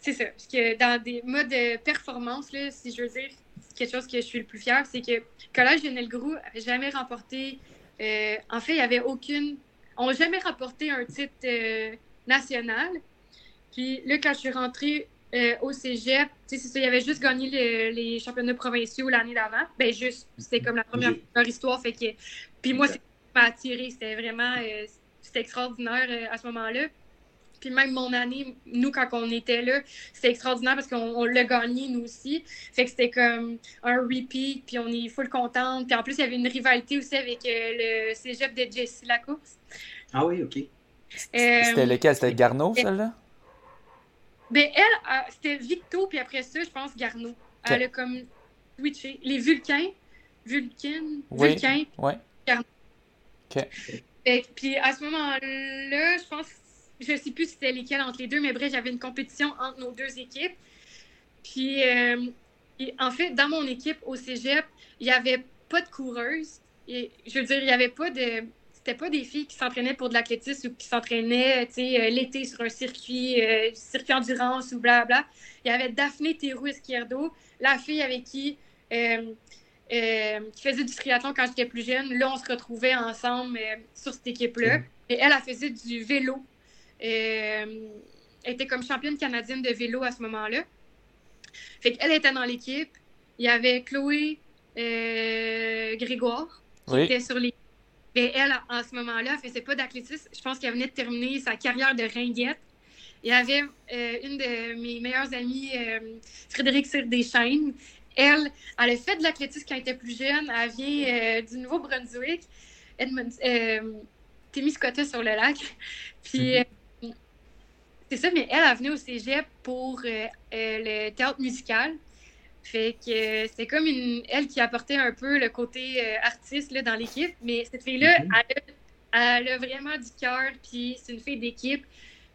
c'est ça, parce que dans des modes de performance, là, si je veux dire, quelque chose que je suis le plus fière, c'est que Collège Lionel Groux n'avait jamais remporté. Euh, en fait, il n'y avait aucune. On n'a jamais remporté un titre euh, national. Puis là, quand je suis rentrée euh, au cégep, c'est ça, il avait juste gagné les championnats provinciaux l'année d'avant. Ben, juste, c'était comme la première histoire. Fait que, puis moi, c'est m'a attiré. C'était vraiment. c'était extraordinaire à ce moment-là. Puis même mon année, nous, quand on était là, c'était extraordinaire parce qu'on l'a gagné, nous aussi. Fait que c'était comme un repeat, puis on est full contente. Puis en plus, il y avait une rivalité aussi avec euh, le cégep de Jessie Lacourse. Ah oui, OK. C'était lequel? C'était Garneau, celle-là? Ben, elle, c'était Victo, puis après ça, je pense Garneau. Elle a comme switché. Les Vulcains, Vulcain, oui, Vulcain, oui. Garneau. OK. puis à ce moment-là, je pense je ne sais plus c'était lesquels entre les deux, mais bref, j'avais une compétition entre nos deux équipes. Puis, euh, en fait, dans mon équipe au cégep, il n'y avait pas de coureuses. Et, je veux dire, il n'y avait pas de. C'était pas des filles qui s'entraînaient pour de l'athlétisme ou qui s'entraînaient euh, l'été sur un circuit, euh, circuit endurance ou blablabla. Il y avait Daphné Théroux Esquierdo, la fille avec qui. qui faisait du triathlon quand j'étais plus jeune. Là, on se retrouvait ensemble sur cette équipe-là. Et elle, elle faisait du vélo elle était comme championne canadienne de vélo à ce moment-là. Fait qu'elle était dans l'équipe. Il y avait Chloé euh, Grégoire qui était sur les. Et elle, en ce moment-là, elle faisait pas d'athlétisme. Je pense qu'elle venait de terminer sa carrière de ringuette. Il y avait euh, une de mes meilleures amies, Frédéric Cyr-Deschaines. Elle, elle a fait de l'athlétisme quand elle était plus jeune. Elle vient du Nouveau-Brunswick. Edmund, Témiscouata sur le lac. Puis mhm. C'est ça, mais elle, a venu au cégep pour euh, euh, le théâtre musical. Fait que euh, c'est comme une, elle qui apportait un peu le côté artiste là, dans l'équipe. Mais cette fille-là, mhm. elle, a vraiment du cœur, puis c'est une fille d'équipe.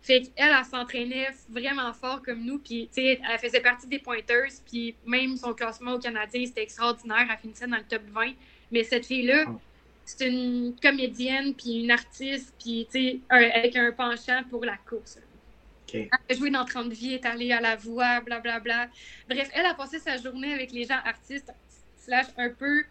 Fait qu'elle, elle, s'entraînait vraiment fort comme nous, puis elle faisait partie des pointeuses, puis même son classement au Canadien, c'était extraordinaire. Elle finissait dans le top 20. Mais cette fille-là, ah. c'est une comédienne, puis une artiste, puis avec un penchant pour la course. Elle a joué dans 30 vies, est allée à la voix, blablabla. Bla, bla. Bref, elle a passé sa journée avec les gens artistes, slash un peu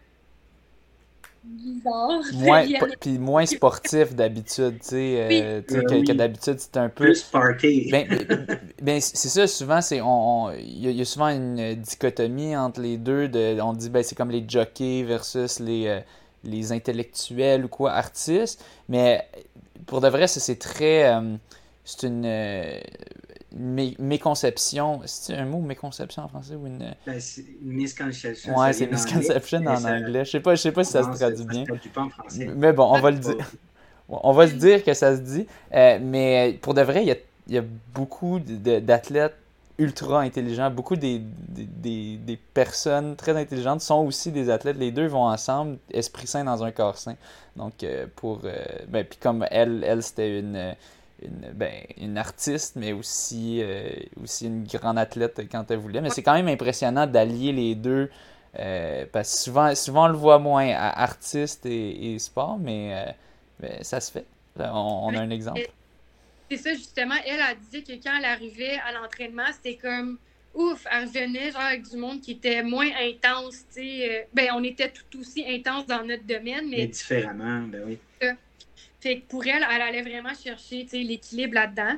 bizarre. Moins, puis moins sportif d'habitude, tu sais, euh, que, d'habitude c'est un peu... Plus party. ben, ben, ben c'est ça, souvent, c'est on, il y, a souvent une dichotomie entre les deux, de, on dit, ben c'est comme les jockeys versus les, euh, les intellectuels ou quoi, artistes, mais pour de vrai, c'est très... Euh, c'est une, euh, méconception. C'est un mot méconception en français ou une. Ben, misconception. Ouais, c'est misconception en anglais. Je sais pas, je sais pas si ça se traduit bien. Mais bon, on va le dire. On va se dire que ça se dit. Euh, mais pour de vrai, il y a, y a beaucoup d'athlètes ultra intelligents. Beaucoup des, des, des, personnes très intelligentes sont aussi des athlètes. Les deux vont ensemble, esprit sain dans un corps sain. Donc, euh, pour. Euh, ben, puis comme elle, elle c'était une. Une, ben, une artiste, mais aussi, euh, aussi une grande athlète quand elle voulait. Mais c'est quand même impressionnant d'allier les deux. parce que souvent, souvent, on le voit moins à artiste et, sport, mais, ça se fait. On, a un exemple. C'est ça, justement. Elle a dit que quand elle arrivait à l'entraînement, c'était comme ouf, elle revenait genre avec du monde qui était moins intense, tu sais. Euh, ben, on était tout aussi intense dans notre domaine, mais. différemment, ben oui. Fait que pour elle, elle allait vraiment chercher, l'équilibre là-dedans.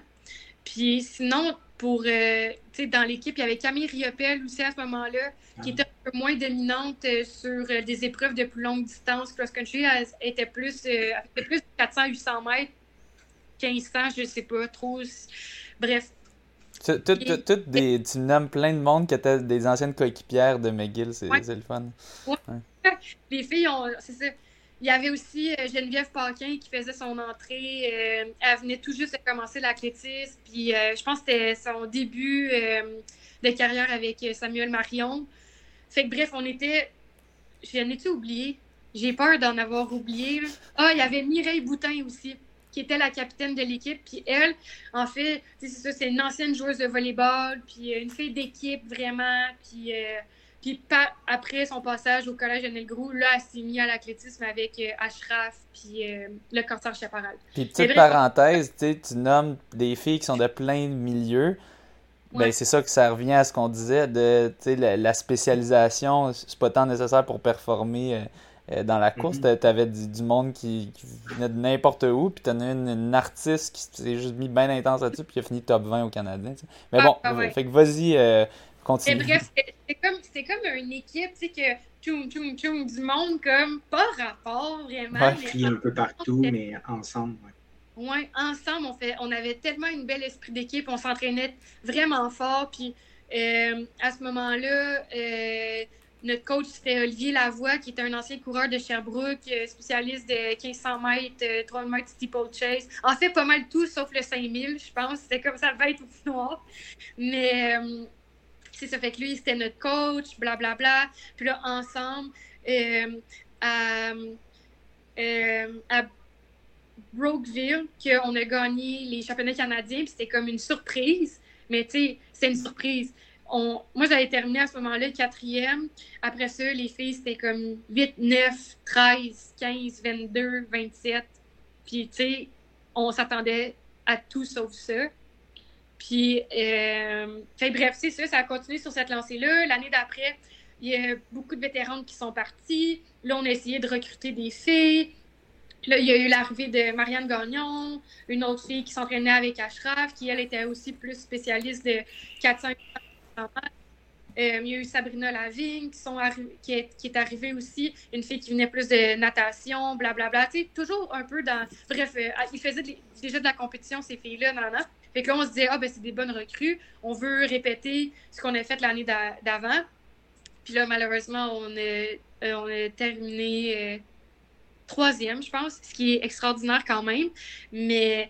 Puis sinon, pour, euh, dans l'équipe, il y avait Camille Riopel aussi à ce moment-là, qui était un peu moins dominante euh, sur des épreuves de plus longue distance. Cross-country, elle, était plus, elle était plus 400-800 mètres 1500, je sais pas trop. Bref. Tout, des, tu nommes plein de monde qui étaient des anciennes coéquipières de McGill, c'est le fun. Les filles, ça. Il y avait aussi euh, Geneviève Paquin qui faisait son entrée. Euh, elle venait tout juste de commencer l'athlétisme. Puis euh, je pense que c'était son début de carrière avec Samuel Marion. Fait que bref, on était. J'en ai-tu oublié? J'ai peur d'en avoir oublié. Ah, il y avait Mireille Boutin aussi qui était la capitaine de l'équipe. Puis elle, en fait, c'est ça, c'est une ancienne joueuse de volleyball, puis une fille d'équipe vraiment. Puis, puis après son passage au collège de Nelgrou, là, elle s'est mise à l'athlétisme avec euh, Ashraf, puis le cancer chaparral. Puis petite parenthèse, tu nommes des filles qui sont de plein de milieux. Ben, c'est ça que ça revient à ce qu'on disait de la, la spécialisation, c'est pas tant nécessaire pour performer euh, dans la course, mhm. tu avais du, monde qui, venait de n'importe où, puis tu as une, une, artiste qui s'est juste mis bien intense là-dessus, puis qui a fini top 20 au Canada. Mais bon, ah, fait que vas-y, euh, continue. bref, c'est comme, comme une équipe, tu sais, que tchoum, tchoum, tchoum, du monde, comme pas rapport vraiment. Ouais, mais un peu partout, mais ensemble, ouais. Oui, ensemble, on, fait, on avait tellement une belle esprit d'équipe, on s'entraînait vraiment fort. Puis euh, à ce moment-là, notre coach, c'était Olivier Lavoie, qui était un ancien coureur de Sherbrooke, euh, spécialiste de 1500 mètres, 3 euh, mètres steeplechase. En fait, pas mal tout, sauf le 5000, je pense. C'était comme ça, le va être au noir. Mais euh, ça, fait que lui, c'était notre coach, blablabla. Bla, bla. Puis là, ensemble, à, à Brookville, a gagné les championnats canadiens, puis c'était comme une surprise. Mais tu sais, c'est une surprise moi, j'avais terminé à ce moment-là quatrième. Après ça, les filles, c'était comme 8, 9, 13, 15, 22, 27. Puis, tu sais, on s'attendait à tout sauf ça. Puis, euh, bref, c'est ça, ça a continué sur cette lancée-là. L'année d'après, il y a beaucoup de vétérans qui sont partis. Là, on a essayé de recruter des filles. Là, il y a eu l'arrivée de Marianne Gagnon, une autre fille qui s'entraînait avec Ashraf, qui, elle, était aussi plus spécialiste de 400 euh, il y a eu Sabrina Lavigne qui, est, arrivée aussi, une fille qui venait plus de natation, blablabla. Tu sais, toujours un peu dans. Bref, euh, ils faisaient déjà de la compétition, ces filles-là, non. Fait que là, on se disait, ah, ben, c'est des bonnes recrues. On veut répéter ce qu'on a fait l'année d'avant. Puis là, malheureusement, on a, euh, on a terminé troisième, je pense, ce qui est extraordinaire quand même. Mais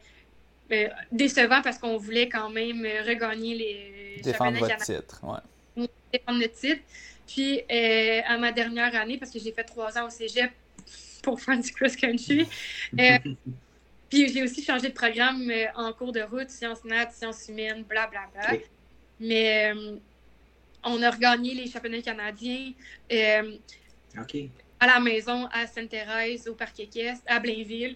décevant parce qu'on voulait quand même regagner les Défendre votre titre, ouais. Défendre notre titre. Puis, euh, à ma dernière année, parce que j'ai fait trois ans au cégep pour faire du cross-country, euh, puis j'ai aussi changé de programme euh, en cours de route, sciences nat, sciences humaines, blablabla. Bla, bla. Mais on a regagné les championnats canadiens à la maison, à Sainte-Thérèse, au Parc Équestre, à Blainville.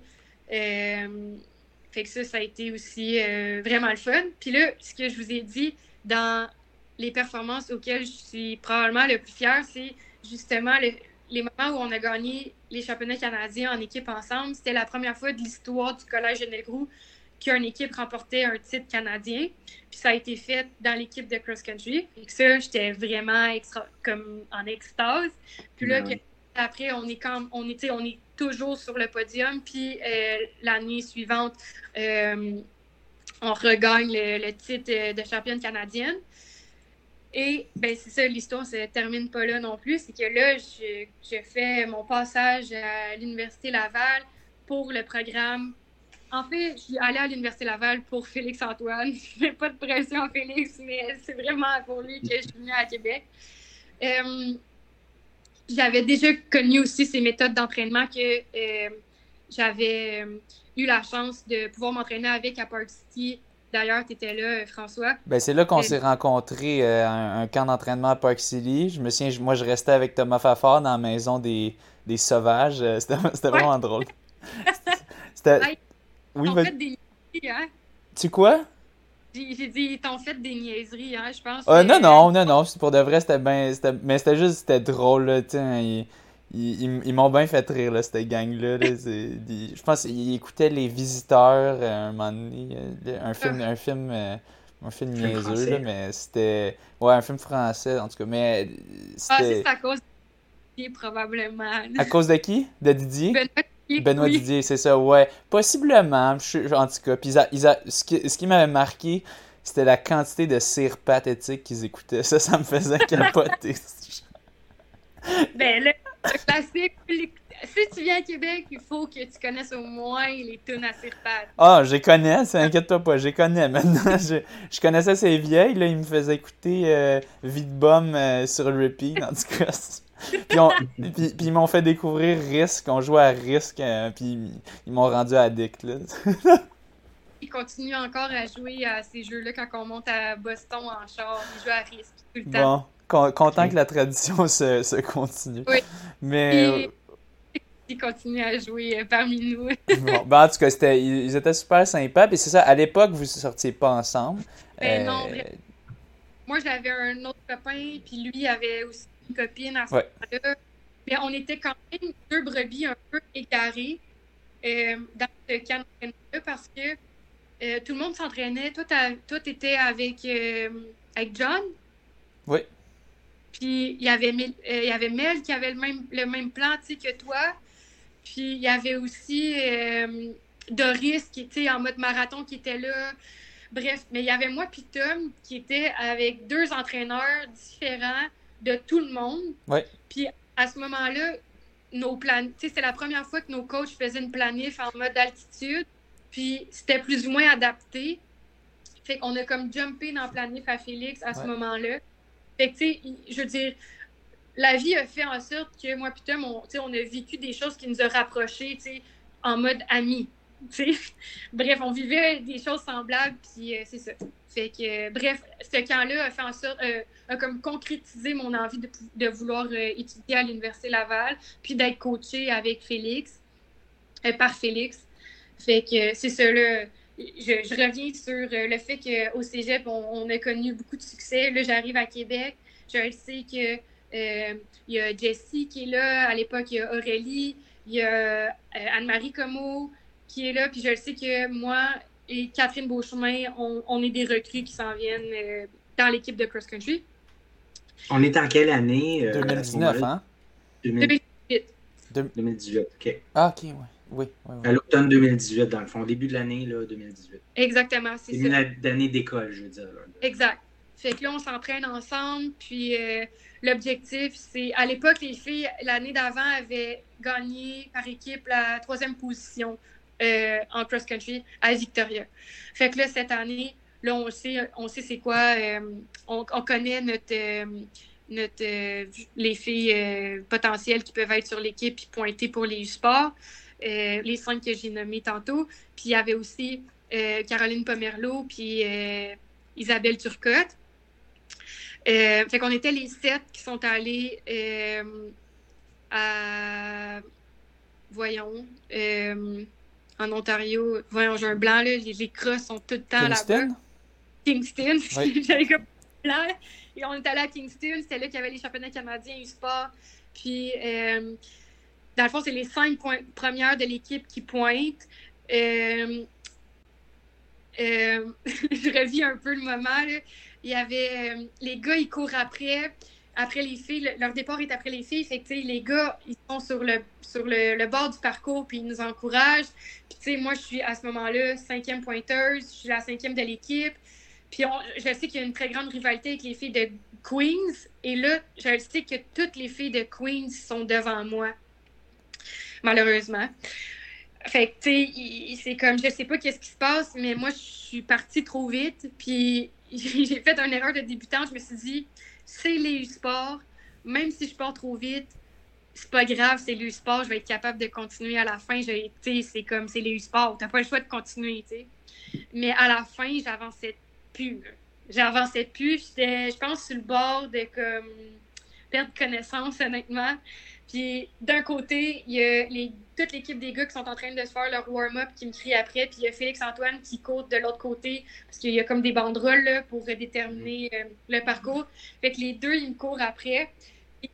fait que ça, ça a été aussi vraiment le fun. Puis là, ce que je vous ai dit, dans les performances auxquelles je suis probablement le plus fière, c'est justement les moments où on a gagné les championnats canadiens en équipe ensemble. C'était la première fois de l'histoire du Collège de Nelgrou qu'une équipe remportait un titre canadien. Puis ça a été fait dans l'équipe de cross-country. Et ça, j'étais vraiment extra, comme en extase. Puis là, après, on est, quand, on, était, on est toujours sur le podium. Puis euh, l'année suivante, euh, on regagne le, titre de championne canadienne. Et ben c'est ça, l'histoire se termine pas là non plus. C'est que là, je, fais mon passage à l'Université Laval pour le programme en fait, je suis allée à l'Université Laval pour Félix-Antoine. Je mets pas de pression à Félix, mais c'est vraiment pour lui que je suis venue à Québec. Euh, j'avais déjà connu aussi ses méthodes d'entraînement que euh, j'avais euh, eu la chance de pouvoir m'entraîner avec à Park City. D'ailleurs, tu étais là, François. Ben, c'est là qu'on s'est rencontrés à un, camp d'entraînement à Park City. Je me souviens, moi, je restais avec Thomas Fafard dans la maison des, des sauvages. C'était vraiment drôle. C'était. Oui, fait des niaiseries, hein? Tu quoi? J'ai dit, ils t'ont fait des niaiseries, hein, je pense. Euh, Non, non, non, non, pour de vrai, c'était bien. Mais c'était juste, c'était drôle, là, tu ils, ils, ils m'ont bien fait rire, là, cette gang-là. je pense qu'ils écoutaient Les Visiteurs euh, un moment donné, euh, un film, un film, euh, un film niaiseux, là, mais c'était. Ouais, un film français, en tout cas, mais. Ah, c'est à cause de Didier, probablement. À cause de qui? De Didier? Benoît Didier, c'est ça, ouais. Possiblement, en tout cas. Puis ce qui, ce qui m'avait marqué, c'était la quantité de cire pathétique qu'ils écoutaient. Ça, ça me faisait capoter. ben, le, classique, si tu viens à Québec, il faut que tu connaisses au moins les tunes à cire pat. Ah, je connais, inquiète-toi pas, je connais. Maintenant, je, je, connaissais ces vieilles, là, ils me faisaient écouter euh, Vite Bomb euh, sur repeat, en tout cas puis, ils m'ont fait découvrir Risk. On jouait à Risk, euh, puis ils m'ont rendu addict. Là. ils continuent encore à jouer à ces jeux-là quand on monte à Boston en char. Ils jouent à Risk tout le temps. Bon, content que la tradition se, se continue. Oui. Mais. Euh, ils continuent à jouer euh, parmi nous. bon, ben, en tout cas, c'était, ils étaient super sympas. Puis c'est ça, à l'époque, vous ne sortiez pas ensemble. Ben non, Moi, j'avais un autre copain, puis lui avait aussi copine à ce moment-là. Mais on était quand même deux brebis un peu égarées euh, dans ce camp là parce que euh, tout le monde s'entraînait. Toi, tu étais avec, euh, avec John? Oui. Puis il y avait Mel, il y avait Mel qui avait le même, le même plan que toi. Puis il y avait aussi Doris qui était en mode marathon qui était là. Bref, mais il y avait moi puis Tom qui était avec deux entraîneurs différents de tout le monde. Puis à ce moment-là, nos c'est la première fois que nos coachs faisaient une planif en mode altitude. Puis c'était plus ou moins adapté. Fait qu'on a comme jumpé dans le planif à Félix à ce moment-là. Fait que, tu sais, je veux dire, la vie a fait en sorte que moi Tom, on, on a vécu des choses qui nous ont rapprochés, en mode amis. Bref, on vivait des choses semblables, puis euh, c'est ça. Fait que, euh, bref, ce camp-là a fait en sorte, euh, a comme concrétisé mon envie de, de vouloir étudier à l'Université Laval, puis d'être coachée avec Félix, par Félix. Fait que c'est ça, là. Je, reviens sur le fait qu'au cégep, on, a connu beaucoup de succès. Là, j'arrive à Québec. Je sais que il y a Jessie qui est là. À l'époque, il y a Aurélie, il y a Anne-Marie Comeau, qui est là. Puis je sais que moi et Catherine Beauchemin, on, est des recrues qui s'en viennent euh, dans l'équipe de cross country. On est en quelle année 2019, euh, hein? 2018. 2018, OK. Ah, OK, ouais. Oui, oui, À l'automne 2018, dans le fond, début de l'année là, 2018. Exactement, c'est ça. Début d'année d'école, je veux dire. Exact. Fait que là, on s'entraîne ensemble, puis euh, l'objectif, c'est... À l'époque, les filles, l'année d'avant, avaient gagné par équipe la troisième position euh, en cross-country à Victoria. Fait que là, cette année, là, on sait, on sait c'est quoi. Euh, on, connaît notre, euh, notre, les filles potentielles qui peuvent être sur l'équipe et pointer pour les sports. Les cinq que j'ai nommés tantôt. Puis il y avait aussi Caroline Pomerleau puis Isabelle Turcotte. fait qu'on était les sept qui sont allés à voyons, en Ontario. Voyons, j'ai un blanc, là. Les, crosses sont tout le temps là-bas. Kingston? J'avais comme blanc. Et on est allé à Kingston. C'était là qu'il y avait les championnats canadiens e-sport. Puis, euh, dans le fond, c'est les cinq premières de l'équipe qui pointent. Euh, euh, je revis un peu le moment. Il y avait les gars, ils courent après après les filles, leur départ est après les filles. Fait les gars, ils sont sur le, sur le, bord du parcours, puis ils nous encouragent. Puis, moi, je suis à ce moment-là cinquième pointeuse, je suis la cinquième de l'équipe. Puis, je sais qu'il y a une très grande rivalité avec les filles de Queens. Et là, je sais que toutes les filles de Queens sont devant moi, malheureusement. fait que, tu sais, c'est comme, je sais pas qu'est-ce qui se passe, mais moi, je suis partie trop vite. Puis, j'ai fait une erreur de débutant. Je me suis dit, c'est les sports. Même si je pars trop vite, c'est pas grave, c'est le sport. Je vais être capable de continuer à la fin. C'est comme, c'est les sport. T'as pas le choix de continuer, tu sais. Mais à la fin, j'avançais plus. J'avançais plus. J'étais, je pense, sur le bord de comme perdre connaissance, honnêtement. Puis d'un côté, il y a toute l'équipe des gars qui sont en train de se faire leur warm-up qui me crient après. Puis il y a Félix-Antoine qui court de l'autre côté parce qu'il y a comme des banderoles là, pour déterminer euh, le parcours. Fait que les deux, ils me courent après.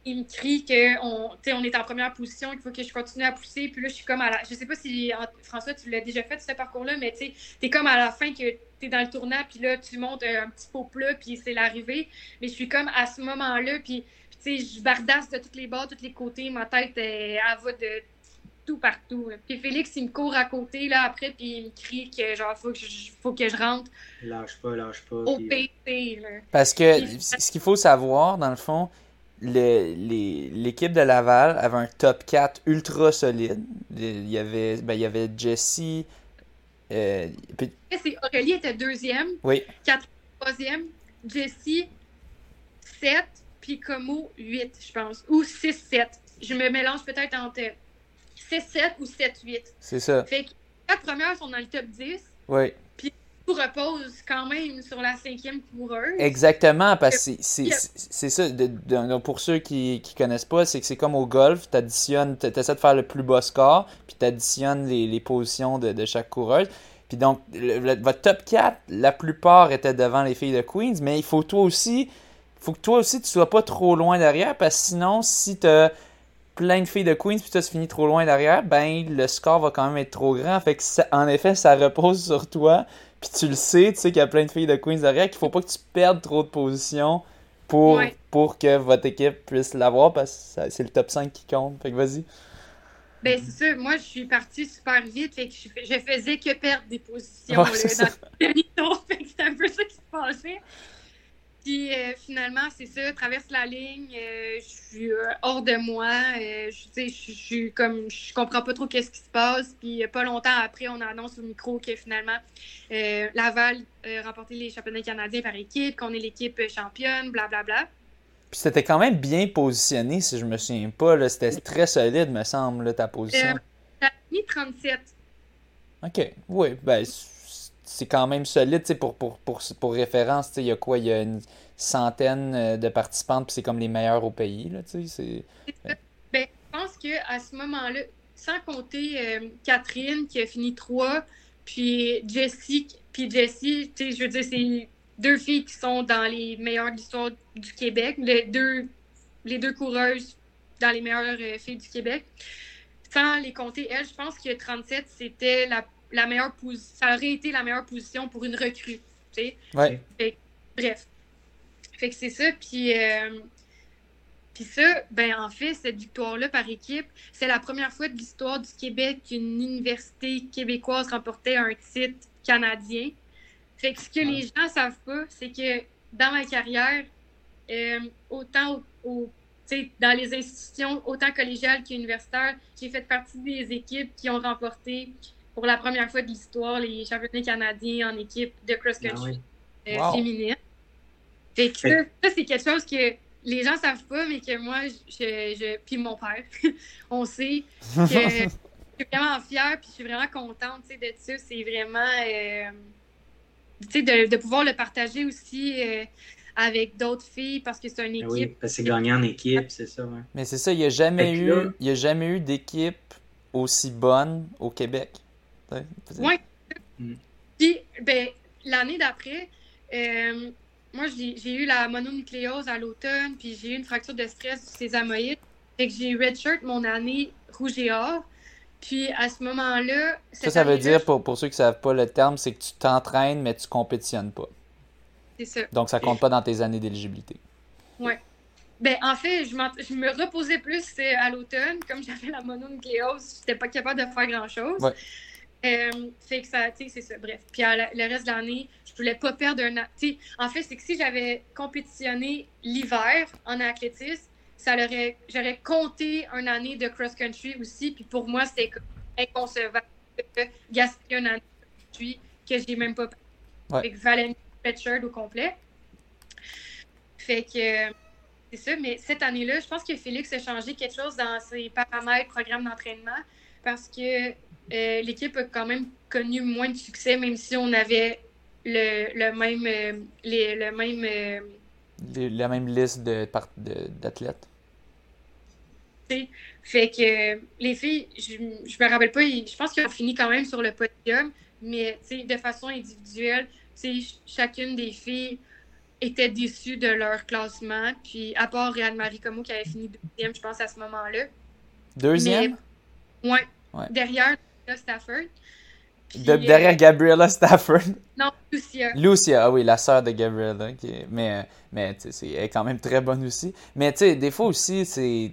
ils me crient qu'on on est en première position, qu'il faut que je continue à pousser. Puis là, je suis comme à la. Je sais pas si, François, tu l'as déjà fait, ce parcours-là, mais tu es comme à la fin que tu es dans le tournant, puis là, tu montes un petit pot plat, puis c'est l'arrivée. Mais je suis comme à ce moment-là, puis je bardasse de tous les bords, tous les côtés. Ma tête, elle, va de tout partout. Puis Félix, il me court à côté, là, après, puis il me crie que, genre, faut que je, faut que je rentre. Lâche pas, lâche pas. Au PT, là. Parce que ce qu'il faut savoir, dans le fond, l'équipe de Laval avait un top 4 ultra solide. Il y avait, ben, il y avait Jesse. Euh, puis... Aurélie était deuxième. Oui. Quatre, troisième. Jessie, 7 puis Como 8, je pense. Ou 6-7. Je me mélange peut-être entre 6-7 ou 7-8. C'est ça. Fait que les premières sont dans le top 10. Oui. Puis tout repose quand même sur la cinquième coureuse. Exactement, parce que c'est ça. De, pour ceux qui ne connaissent pas, c'est que c'est comme au golf, tu additionnes, tu essaies de faire le plus bas score, puis tu additionnes les, les, positions de, de, chaque coureuse. Puis donc, votre top 4, la plupart étaient devant les filles de Queens, mais il faut toi aussi faut que toi aussi tu sois pas trop loin derrière parce que sinon, si tu as plein de filles de Queens puis tu as fini trop loin derrière, ben le score va quand même être trop grand. Fait que en effet, ça repose sur toi. Puis tu le sais, tu sais qu'il y a plein de filles de Queens derrière, qu'il faut pas que tu perdes trop de position pour, pour que votre équipe puisse l'avoir parce que c'est le top 5 qui compte. Fait que vas-y. Ben, c'est ça. Moi, je suis partie super vite. Fait que je, faisais que perdre des positions dans le dernier tour. Fait que c'était un peu ça qui se passait. Puis euh, finalement, c'est ça, traverse la ligne, euh, je suis euh, hors de moi, je, je, suis comme, je comprends pas trop qu'est-ce qui se passe. Puis pas longtemps après, on annonce au micro que finalement, Laval a remporté les championnats canadiens par équipe, qu'on est l'équipe championne, blablabla. Bla, bla. Puis c'était quand même bien positionné, si je me souviens pas. C'était très solide, me semble, ta position. T'as mis 37. OK, oui, ben c'est quand même solide, pour, pour, pour, pour référence, il y a quoi, il y a une centaine euh, de participantes, puis c'est comme les meilleurs au pays, là, ben, je pense qu'à ce moment-là, sans compter euh, Catherine qui a fini 3, puis Jessie, puis Jessie, je veux dire, c'est deux filles qui sont dans les meilleures de l'histoire du Québec, les deux, les deux coureuses dans les meilleures euh, filles du Québec. Sans les compter, elles, je pense que 37, c'était la la meilleure position. Ça aurait été la meilleure position pour une recrue. Tu sais? Ouais. bref. Fait que c'est ça. Puis, euh, puis ça, ben en fait, cette victoire-là par équipe, c'est la première fois de l'histoire du Québec qu'une université québécoise remportait un titre canadien. Fait que ce que les gens savent pas, c'est que dans ma carrière, euh, autant au, dans les institutions, autant collégiales qu'universitaires, j'ai fait partie des équipes qui ont remporté pour la première fois de l'histoire les championnats canadiens en équipe de cross-country ah euh, féminine. Fait que ça, c'est quelque chose que les gens savent pas, mais que moi, je, je puis mon père, on sait que je suis vraiment fière puis je suis vraiment contente de ça. C'est vraiment euh, de, de, pouvoir le partager aussi. Euh, avec d'autres filles parce que c'est une ben équipe. Oui, parce que c'est gagné en équipe, c'est ça. Ouais. Mais c'est ça, il n'y a jamais eu, il a jamais eu d'équipe aussi bonne au Québec. Oui. Mm. Puis, ben, l'année d'après, euh, moi, j'ai eu la mononucléose à l'automne, puis j'ai eu une fracture de stress du sésamoïde. Fait que j'ai redshirt mon année rouge et or. Puis à ce moment-là. Ça, ça veut dire, pour, pour ceux qui ne savent pas le terme, c'est que tu t'entraînes, mais tu compétitionnes pas. C'est ça. Donc ça compte pas dans tes années d'éligibilité. Oui. Ben, en fait, je, je, me reposais plus à l'automne. Comme j'avais la mononucléose, j'étais pas capable de faire grand-chose. Ouais. Euh, fait que ça, tu sais, c'est ça. Bref. Puis le reste de l'année, je voulais pas perdre un an. En fait, c'est que si j'avais compétitionné l'hiver en athlétisme, ça l'aurait, j'aurais compté une année de cross-country aussi. Puis pour moi, c'était inconcevable gaspiller un année que j'ai même pas Ouais. avec Valentin Fletcher au complet. Fait que c'est ça, mais cette année-là, je pense que Félix a changé quelque chose dans ses paramètres, programmes d'entraînement, parce que euh, l'équipe a quand même connu moins de succès, même si on avait le, le même, euh, les, le même euh, Les- la même liste de par- de- d'athlètes. Fait que les filles, je, je me rappelle pas, je pense qu'ils ont fini quand même sur le podium, mais de façon individuelle, chacune des filles était déçue de leur classement. Puis à part Réal-Marie Como qui avait fini deuxième, je pense, à ce moment-là. Deuxième? Ouais. Ouais. Derrière Lucia Stafford. Puis, De- euh, derrière Gabriella Stafford. non, Lucia. Lucia, ah oui, la sœur de Gabriella. qui est- mais mais tu sais, c'est- elle est quand même très bonne aussi. Mais tu sais, des fois aussi, c'est.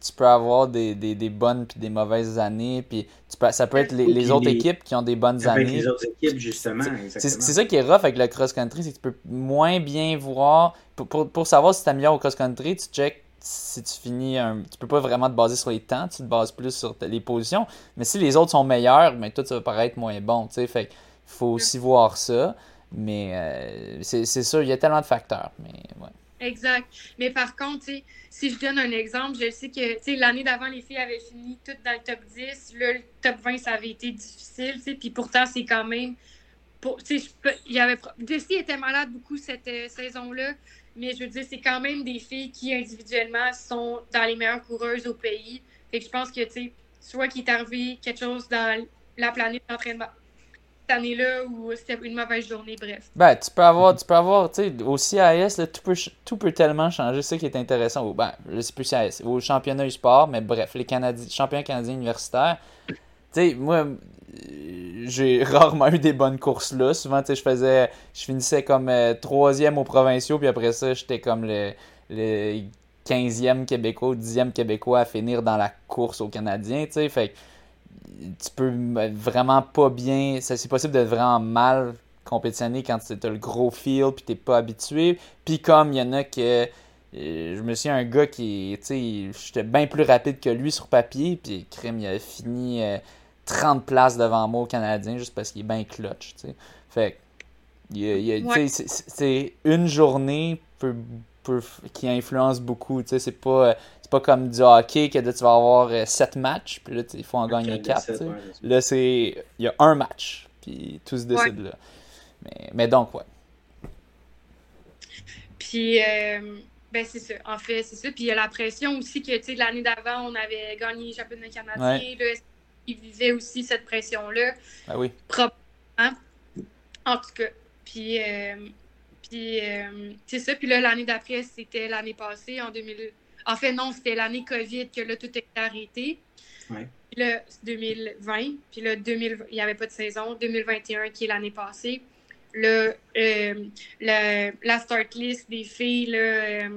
Tu peux avoir des, des, des bonnes puis des mauvaises années. Puis tu peux, ça peut être les, autres les- équipes qui ont des bonnes Avec années. les autres équipes, justement. C'est ça qui est rough avec le cross-country, c'est que tu peux moins bien voir. Pour, pour, pour savoir si tu t'améliores au cross-country, tu check si tu finis un. Tu peux pas vraiment te baser sur les temps, tu te bases plus sur les positions. Mais si les autres sont meilleurs, ben toi, ça va paraître moins bon. tu sais. Fait faut aussi voir ça. Mais euh, c'est c'est sûr, il y a tellement de facteurs. Mais ouais. Exact. Mais par contre, si je donne un exemple, je sais que l'année d'avant, les filles avaient fini toutes dans le top 10. Là, le top 20, ça avait été difficile. Puis pourtant, c'est quand même. Pour, je il y avait, Jessie était malade beaucoup cette euh, saison-là. Mais je veux dire, c'est quand même des filles qui, individuellement, sont dans les meilleures coureuses au pays. Fait que je pense que, tu sais, soit qu'il est arrivé quelque chose dans la planète d'entraînement cette année-là ou c'était une mauvaise journée, bref. Ben, tu peux avoir, tu peux avoir, tu sais, au CIS, là, tout, peut, tout peut tellement changer. C'est ça qui est intéressant. Ben, je sais plus CIS, au championnat du sport, mais bref, les Canadi championnats canadiens universitaires. Moi, j'ai rarement eu des bonnes courses là. Souvent, tu sais, je faisais, je finissais comme euh, troisième aux provinciaux, puis après ça, j'étais comme le, le 15e québécois, 10e québécois à finir dans la course aux Canadiens, tu sais. Fait tu peux vraiment pas bien. C'est possible d'être vraiment mal compétitionner quand tu as le gros feel puis t'es pas habitué. Puis comme il y en a que. euh, Je me souviens un gars qui, tu sais, j'étais bien plus rapide que lui sur papier, puis crime, il a fini euh, 30 places devant moi au Canadien juste parce qu'il est bien clutch, tu sais. Fait Ouais. c'est- une journée peut, peut- qui influence beaucoup, tu sais, c'est pas, c'est pas comme du hockey que là, tu vas avoir 7 matchs, puis là, il faut en gagner 4, tu sais. Ouais, Là, c'est. Il y a un match. Puis tout se décide là. Mais, mais donc, ouais. Puis, euh, ben c'est ça. En fait, c'est ça. Puis il y a la pression aussi que, tu sais, l'année d'avant, on avait gagné le championnat canadien. Ouais. Là, ils vivaient aussi cette pression-là, Ben oui. probablement. En tout cas. Puis, euh, puis euh, c'est ça. Puis là, l'année d'après, c'était l'année passée, en 2000. En fait, non, c'était l'année COVID que là, tout était arrêté. Ouais. Puis là, c'est 2020. Puis là, 2000, il n'y avait pas de saison. 2021, qui est l'année passée. Là, euh, le- la start list des filles là, euh,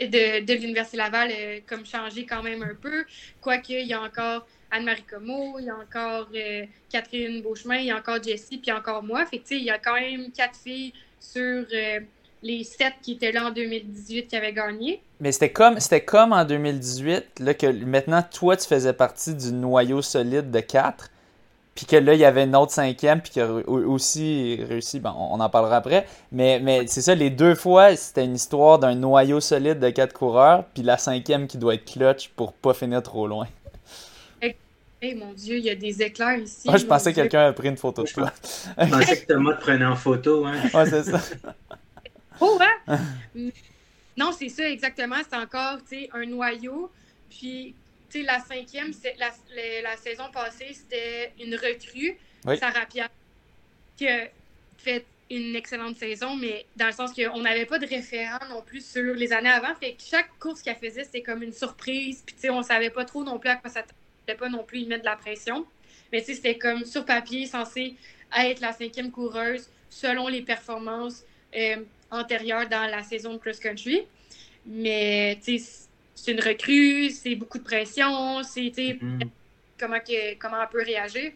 de, de l'Université Laval a comme changé quand même un peu. Quoique, il y a encore Anne-Marie Como, il y a encore euh, Catherine Beauchemin, il y a encore Jessie, puis encore moi. Fait que, il y a quand même quatre filles sur euh, les sept qui étaient là en 2018 qui avaient gagné. Mais c'était comme, comme en 2018, là, que maintenant, toi, tu faisais partie du noyau solide de 4. Puis que là, il y avait une autre cinquième, puis qui a aussi réussi. Bon, on en parlera après. Mais, mais c'est ça, les deux fois, c'était une histoire d'un noyau solide de 4 coureurs, puis la cinquième qui doit être clutch pour pas finir trop loin. Eh mon Dieu, il y a des éclairs ici. Moi, je pensais que quelqu'un a pris une photo de toi. Je pensais que Thomas te prenait en photo. Hein. Ouais, c'est ça. Oh, hein? non, c'est ça, exactement. C'est encore, tu sais, un noyau. Puis, tu sais, la cinquième, c'est la, la, la saison passée, c'était une recrue, Oui. Sarah Pierre, qui a fait une excellente saison, mais dans le sens qu'on n'avait pas de référent non plus sur les années avant. Fait que chaque course qu'elle faisait, c'était comme une surprise. Puis, tu sais, on savait pas trop non plus à quoi ça ne pas non plus y mettre de la pression. Mais tu sais, c'était comme sur papier censé être la cinquième coureuse selon les performances euh, antérieures dans la saison de cross-country. Mais tu sais, c'est une recrue, c'est beaucoup de pression, c'est Mhm. comment, que, comment on peut réagir.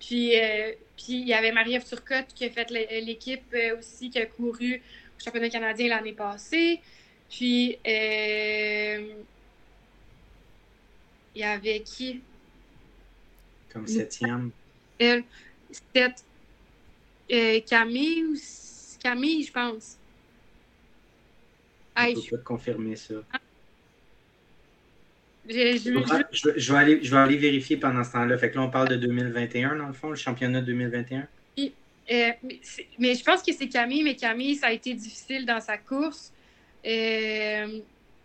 Puis, euh, puis il y avait Marie-Ève Turcotte qui a fait l'é- l'équipe euh, aussi, qui a couru au championnat canadien l'année passée. Puis, euh, il y avait qui? Comme septième. Elle, c'était euh, Camille ou Camille, je pense. Je peux pas te confirmer ça. Je, je, vais aller, je vais aller vérifier pendant ce temps-là. Fait que là, on parle de 2021, dans le fond, le championnat 2021. Euh, mais, je pense que c'est Camille, mais Camille, ça a été difficile dans sa course. Euh,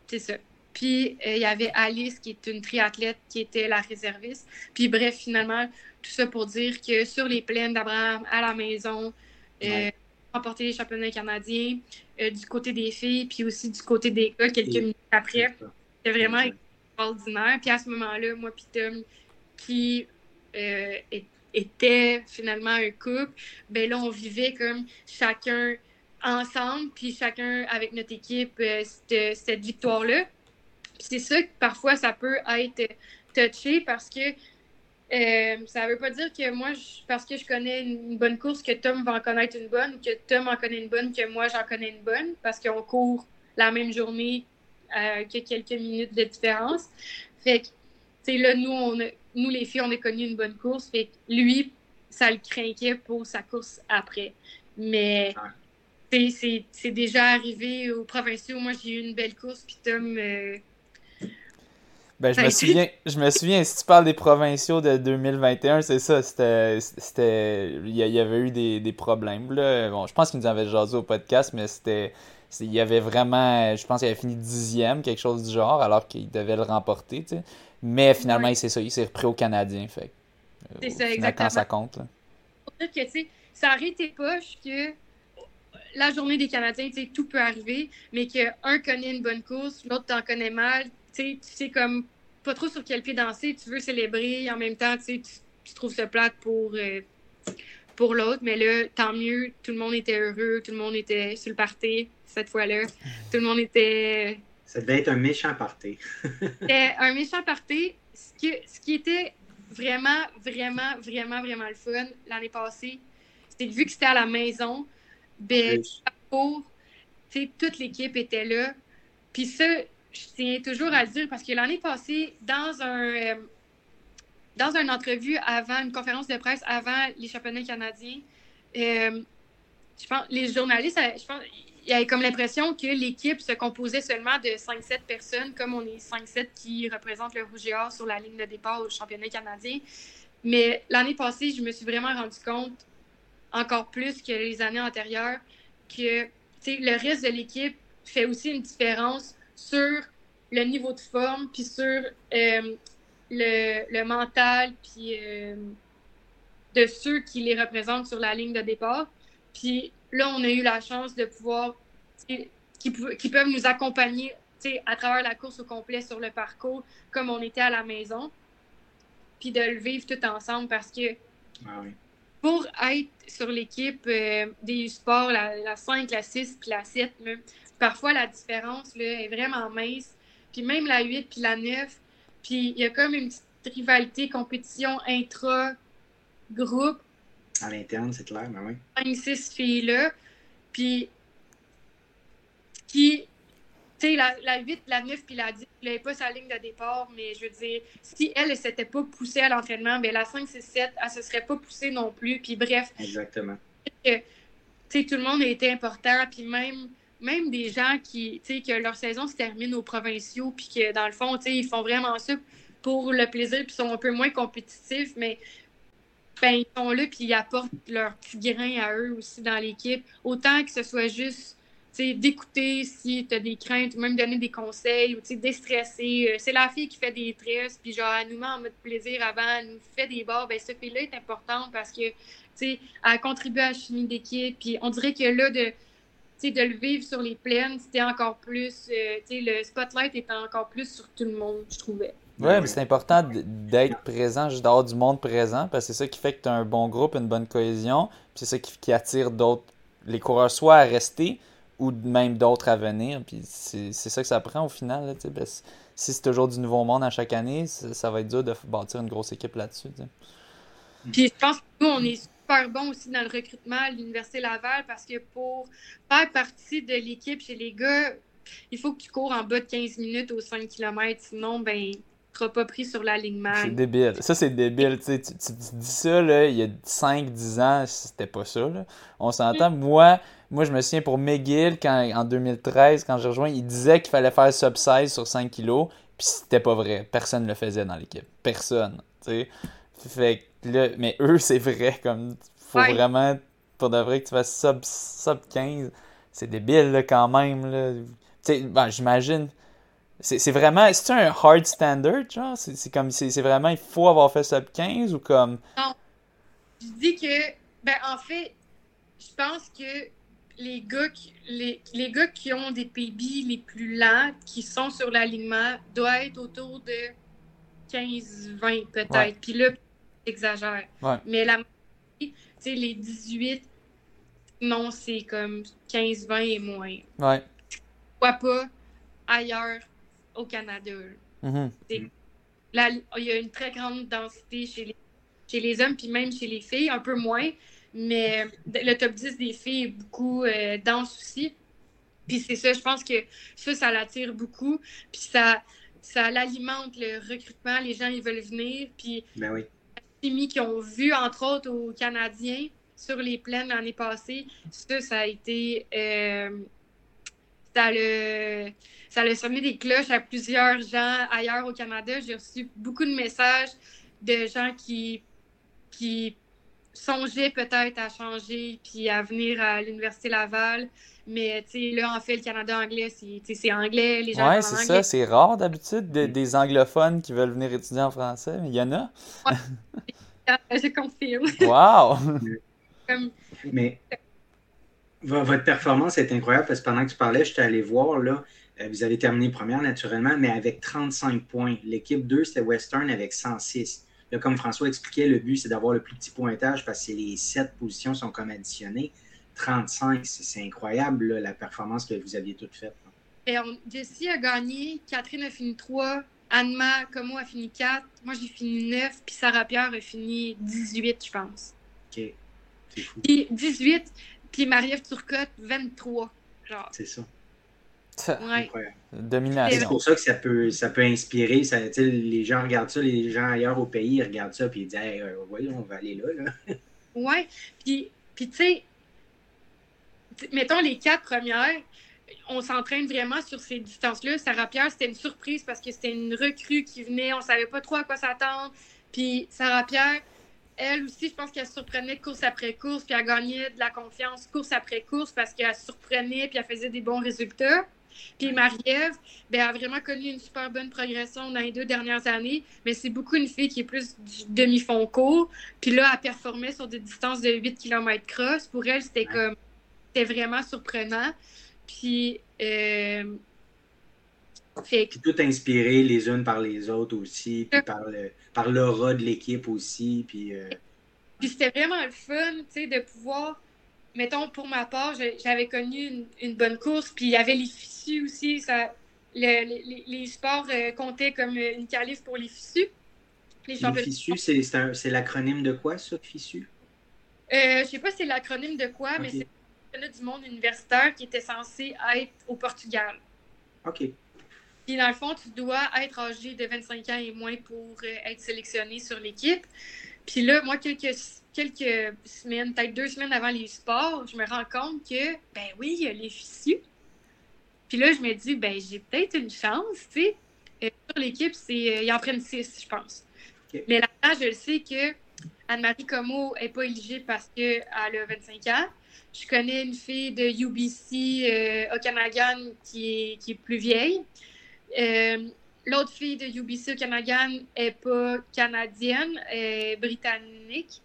c'est ça. Puis, euh, il y avait Alice, qui est une triathlète, qui était la réserviste. Puis, bref, finalement, tout ça pour dire que sur les plaines d'Abraham, à la maison, ouais. remporté les championnats canadiens, du côté des filles, puis aussi du côté des gars, quelques minutes après. C'était vraiment extraordinaire. Puis à ce moment-là, moi puis Tom, qui euh, était finalement un couple, ben là, on vivait comme chacun ensemble, puis chacun avec notre équipe, euh, cette, victoire-là. C'est ça que parfois, ça peut être touché parce que euh, ça veut pas dire que moi, parce que je connais une, bonne course, que Tom va en connaître une bonne, ou que Tom en connaît une bonne, que moi, j'en connais une bonne, parce qu'on court la même journée, euh, que quelques minutes de différence. Fait que, là, nous, on nous, les filles, on a connu une bonne course. Fait que lui, ça le craquait pour sa course après. Mais c'est déjà arrivé aux provinciaux. Moi, j'ai eu une belle course, puis Tom. Euh, ben, je me, souviens, je me souviens, si tu parles des provinciaux de 2021, c'est ça, c'était. Il y avait eu des, des problèmes. Là. Bon, je pense qu'ils nous avaient jasé au podcast, mais c'était il y avait vraiment, je pense qu'il avait fini dixième, quelque chose du genre, alors qu'il devait le remporter, tu sais. Mais finalement, c'est ça, il s'est repris au Canadien, fait. C'est ça, exactement. Quand ça compte, Pour dire que, tu sais, ça aurait été poche que la journée des Canadiens, tu sais, tout peut arriver, mais qu'un connaît une bonne course, l'autre t'en connaît mal, tu sais, tu sais, comme pas trop sur quel pied danser, tu veux célébrer, en même temps, tu sais, tu, trouves ça plate pour, euh, pour l'autre, mais là, tant mieux, tout le monde était heureux, tout le monde était sur le party, cette fois-là. Tout le monde était. Ça devait être un méchant party. C'était un méchant party. Ce qui, ce qui était vraiment, vraiment, vraiment, vraiment le fun l'année passée, c'était que vu que c'était à la maison, ben, pour, toute l'équipe était là. Puis ça, je tiens toujours à dire parce que l'année passée, dans un. Euh, dans une entrevue avant, une conférence de presse avant les championnats canadiens, euh, je pense, les journalistes, je pense, il y avait comme l'impression que l'équipe se composait seulement de 5-7 personnes, comme on est 5-7 qui représentent le Rouge et Or sur la ligne de départ au championnat canadien. Mais l'année passée, je me suis vraiment rendu compte, encore plus que les années antérieures, que le reste de l'équipe fait aussi une différence sur le niveau de forme, puis sur euh, le, le, mental, puis euh, de ceux qui les représentent sur la ligne de départ. Puis là, on a eu la chance de pouvoir, qui, qui peuvent nous accompagner à travers la course au complet sur le parcours, comme on était à la maison, puis de le vivre tout ensemble parce que ah pour être sur l'équipe euh, des sports, la, 5, la 6 puis la 7, parfois la différence là, est vraiment mince. Puis même la 8 puis la 9, puis il y a comme une petite rivalité, compétition intra-groupe à l'interne, c'est clair, mais oui. Cinq, six filles-là. Puis, qui, tu sais, la, la 8, la 9 puis la 10, elle n'avait pas sa ligne de départ, mais je veux dire, si elle ne s'était pas poussée à l'entraînement, bien la 5, 6, 7, elle ne se serait pas poussée non plus. Puis bref. Exactement. Tu sais, tout le monde a été important, puis même même des gens qui, tu sais, que leur saison se termine aux provinciaux, puis que dans le fond, tu sais, ils font vraiment ça pour le plaisir, puis sont un peu moins compétitifs, mais ben, ils sont là puis ils apportent leur petit grain à eux aussi dans l'équipe. Autant que ce soit juste d'écouter si tu as des craintes ou même donner des conseils ou déstresser. Euh, c'est la fille qui fait des tresses, puis genre, elle nous met en mode plaisir avant, elle nous fait des bords. Ben, cette fille-là est importante parce que, tu sais, elle contribue à la chimie d'équipe. Puis on dirait que là, de, de le vivre sur les plaines, c'était encore plus, euh, sais, le spotlight était encore plus sur tout le monde, je trouvais. Ouais, mais c'est important d'être présent, juste d'avoir du monde présent, parce que c'est ça qui fait que tu as un bon groupe, une bonne cohésion, puis c'est ça qui, attire d'autres, les coureurs soit à rester ou même d'autres à venir, puis c'est ça que ça prend au final. Là, si c'est toujours du nouveau monde à chaque année, ça, va être dur de bâtir une grosse équipe là-dessus. Puis je pense que nous, on est super bon aussi dans le recrutement à l'Université Laval parce que pour faire partie de l'équipe chez les gars, il faut que tu cours en bas de 15 minutes aux 5 km, sinon, ben sera pas pris sur l'alignement. C'est débile. Ça, c'est débile. Tu, tu, tu, dis ça, là, il y a 5-10 ans, c'était pas ça. Là. On s'entend. Moi, moi, je me souviens pour McGill, quand, en 2013, quand j'ai rejoint, il disait qu'il fallait faire sub 16 sur 5 kilos, puis c'était pas vrai. Personne ne le faisait dans l'équipe. Personne. Fait là, mais eux, c'est vrai. Comme, faut vraiment, pour de vrai, que tu fasses sub, sub 15. C'est débile, là, quand même. Là. Ben, j'imagine c'est vraiment. C'est un hard standard, genre? C'est comme. C'est vraiment. Il faut avoir fait sub 15 ou comme? Non. Je dis que. Ben, en fait, je pense que les gars, qui, les, les gars qui ont des PB les plus lents, qui sont sur l'alignement, doivent être autour de 15-20 peut-être. Puis là, j'exagère. Mais la tu sais, les 18, non, c'est comme 15-20 et moins. Ouais. Pourquoi pas ailleurs au Canada? Mm-hmm. il y a une très grande densité chez les, chez les hommes, puis même chez les filles, un peu moins, mais le top 10 des filles est beaucoup euh, dense aussi. Puis c'est ça, je pense que ça, ça l'attire beaucoup, puis ça, ça l'alimente le recrutement, les gens, ils veulent venir, puis ben oui. Les qui ont vu, entre autres, aux Canadiens sur les plaines l'année passée, ça, ça a été... Euh, ça le ça a sonné des cloches à plusieurs gens ailleurs au Canada. J'ai reçu beaucoup de messages de gens qui, qui songeaient peut-être à changer puis à venir à l'Université Laval. Mais là, en fait, le Canada anglais, c'est anglais. Les gens ouais, c'est ça. C'est rare d'habitude des anglophones qui veulent venir étudier en français, mais il y en a. je confirme. Wow! mais votre performance est incroyable parce que pendant que tu parlais, je suis allé voir, là, euh, vous avez terminé première naturellement, mais avec 35 points. L'équipe 2, c'était Western avec 106. Là, comme François expliquait, le but, c'est d'avoir le plus petit pointage parce que les sept positions sont comme additionnées. 35, c'est incroyable la performance que vous aviez toute faite. Et Jessie a gagné, Catherine a fini 3, Anma, Como a fini 4, moi j'ai fini 9, puis Sarah Pierre a fini 18, je pense. OK. C'est fou. Puis 18, puis Marie-Ève Turcotte, 23. C'est ça. Ouais. Domination. C'est pour ça que ça peut, ça peut inspirer. Ça, les gens regardent ça, les gens ailleurs au pays ils regardent ça et ils disent euh, voyons, on va aller là. là. ouais. Puis, puis tu sais, mettons les quatre premières, on s'entraîne vraiment sur ces distances-là. Sarah Pierre, c'était une surprise parce que c'était une recrue qui venait, on savait pas trop à quoi s'attendre. Puis Sarah Pierre, elle aussi, je pense qu'elle surprenait course après course, puis elle gagnait de la confiance course après course parce qu'elle surprenait, puis elle faisait des bons résultats. Puis Marie-Ève, ben, a vraiment connu une super bonne progression dans les deux dernières années, mais c'est beaucoup une fille qui est plus du demi-fond court. Puis là, elle performait sur des distances de 8 km cross. Pour elle, c'était comme, c'était vraiment surprenant. Puis, euh, fait... Puis tout inspiré les unes par les autres aussi, puis par, le, par l'aura de l'équipe aussi. Puis, euh, puis c'était vraiment le fun, tu sais, de pouvoir mettons, pour ma part, j'avais connu une, bonne course, puis il y avait les fissus aussi. Ça, les, sports euh, comptaient comme une qualif pour les fissus. Les, les fissus, c'est l'acronyme de quoi, ça, fissus? Euh, je sais pas si c'est l'acronyme de quoi, mais c'est le du monde universitaire qui était censé être au Portugal. OK. Puis dans le fond, tu dois être âgé de 25 ans et moins pour euh, être sélectionné sur l'équipe. Puis là, moi, quelques quelques semaines, peut-être deux semaines avant les sports, je me rends compte que, ben oui, il y a les fissus. Puis là, je me dis, ben j'ai peut-être une chance, tu sais. Euh, sur l'équipe, c'est euh, ils en prennent six, je pense. Mais là, je le sais que Anne-Marie Como n'est pas éligible parce qu'elle a 25 ans. Je connais une fille de UBC euh, Okanagan qui est, qui est plus vieille. L'autre fille de UBC Okanagan n'est pas canadienne, elle est britannique.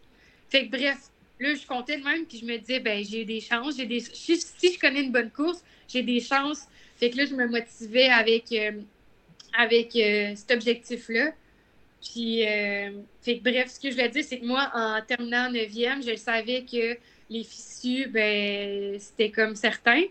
Fait que bref, là, je comptais de même, puis je me disais, ben, j'ai des chances, des. Si, je connais une bonne course, j'ai des chances. Fait que là, je me motivais avec, euh, avec euh, cet objectif-là. Puis, euh, fait que bref, ce que je voulais dire, c'est que moi, en terminant en 9e, je savais que les fissus, ben, c'était comme certain.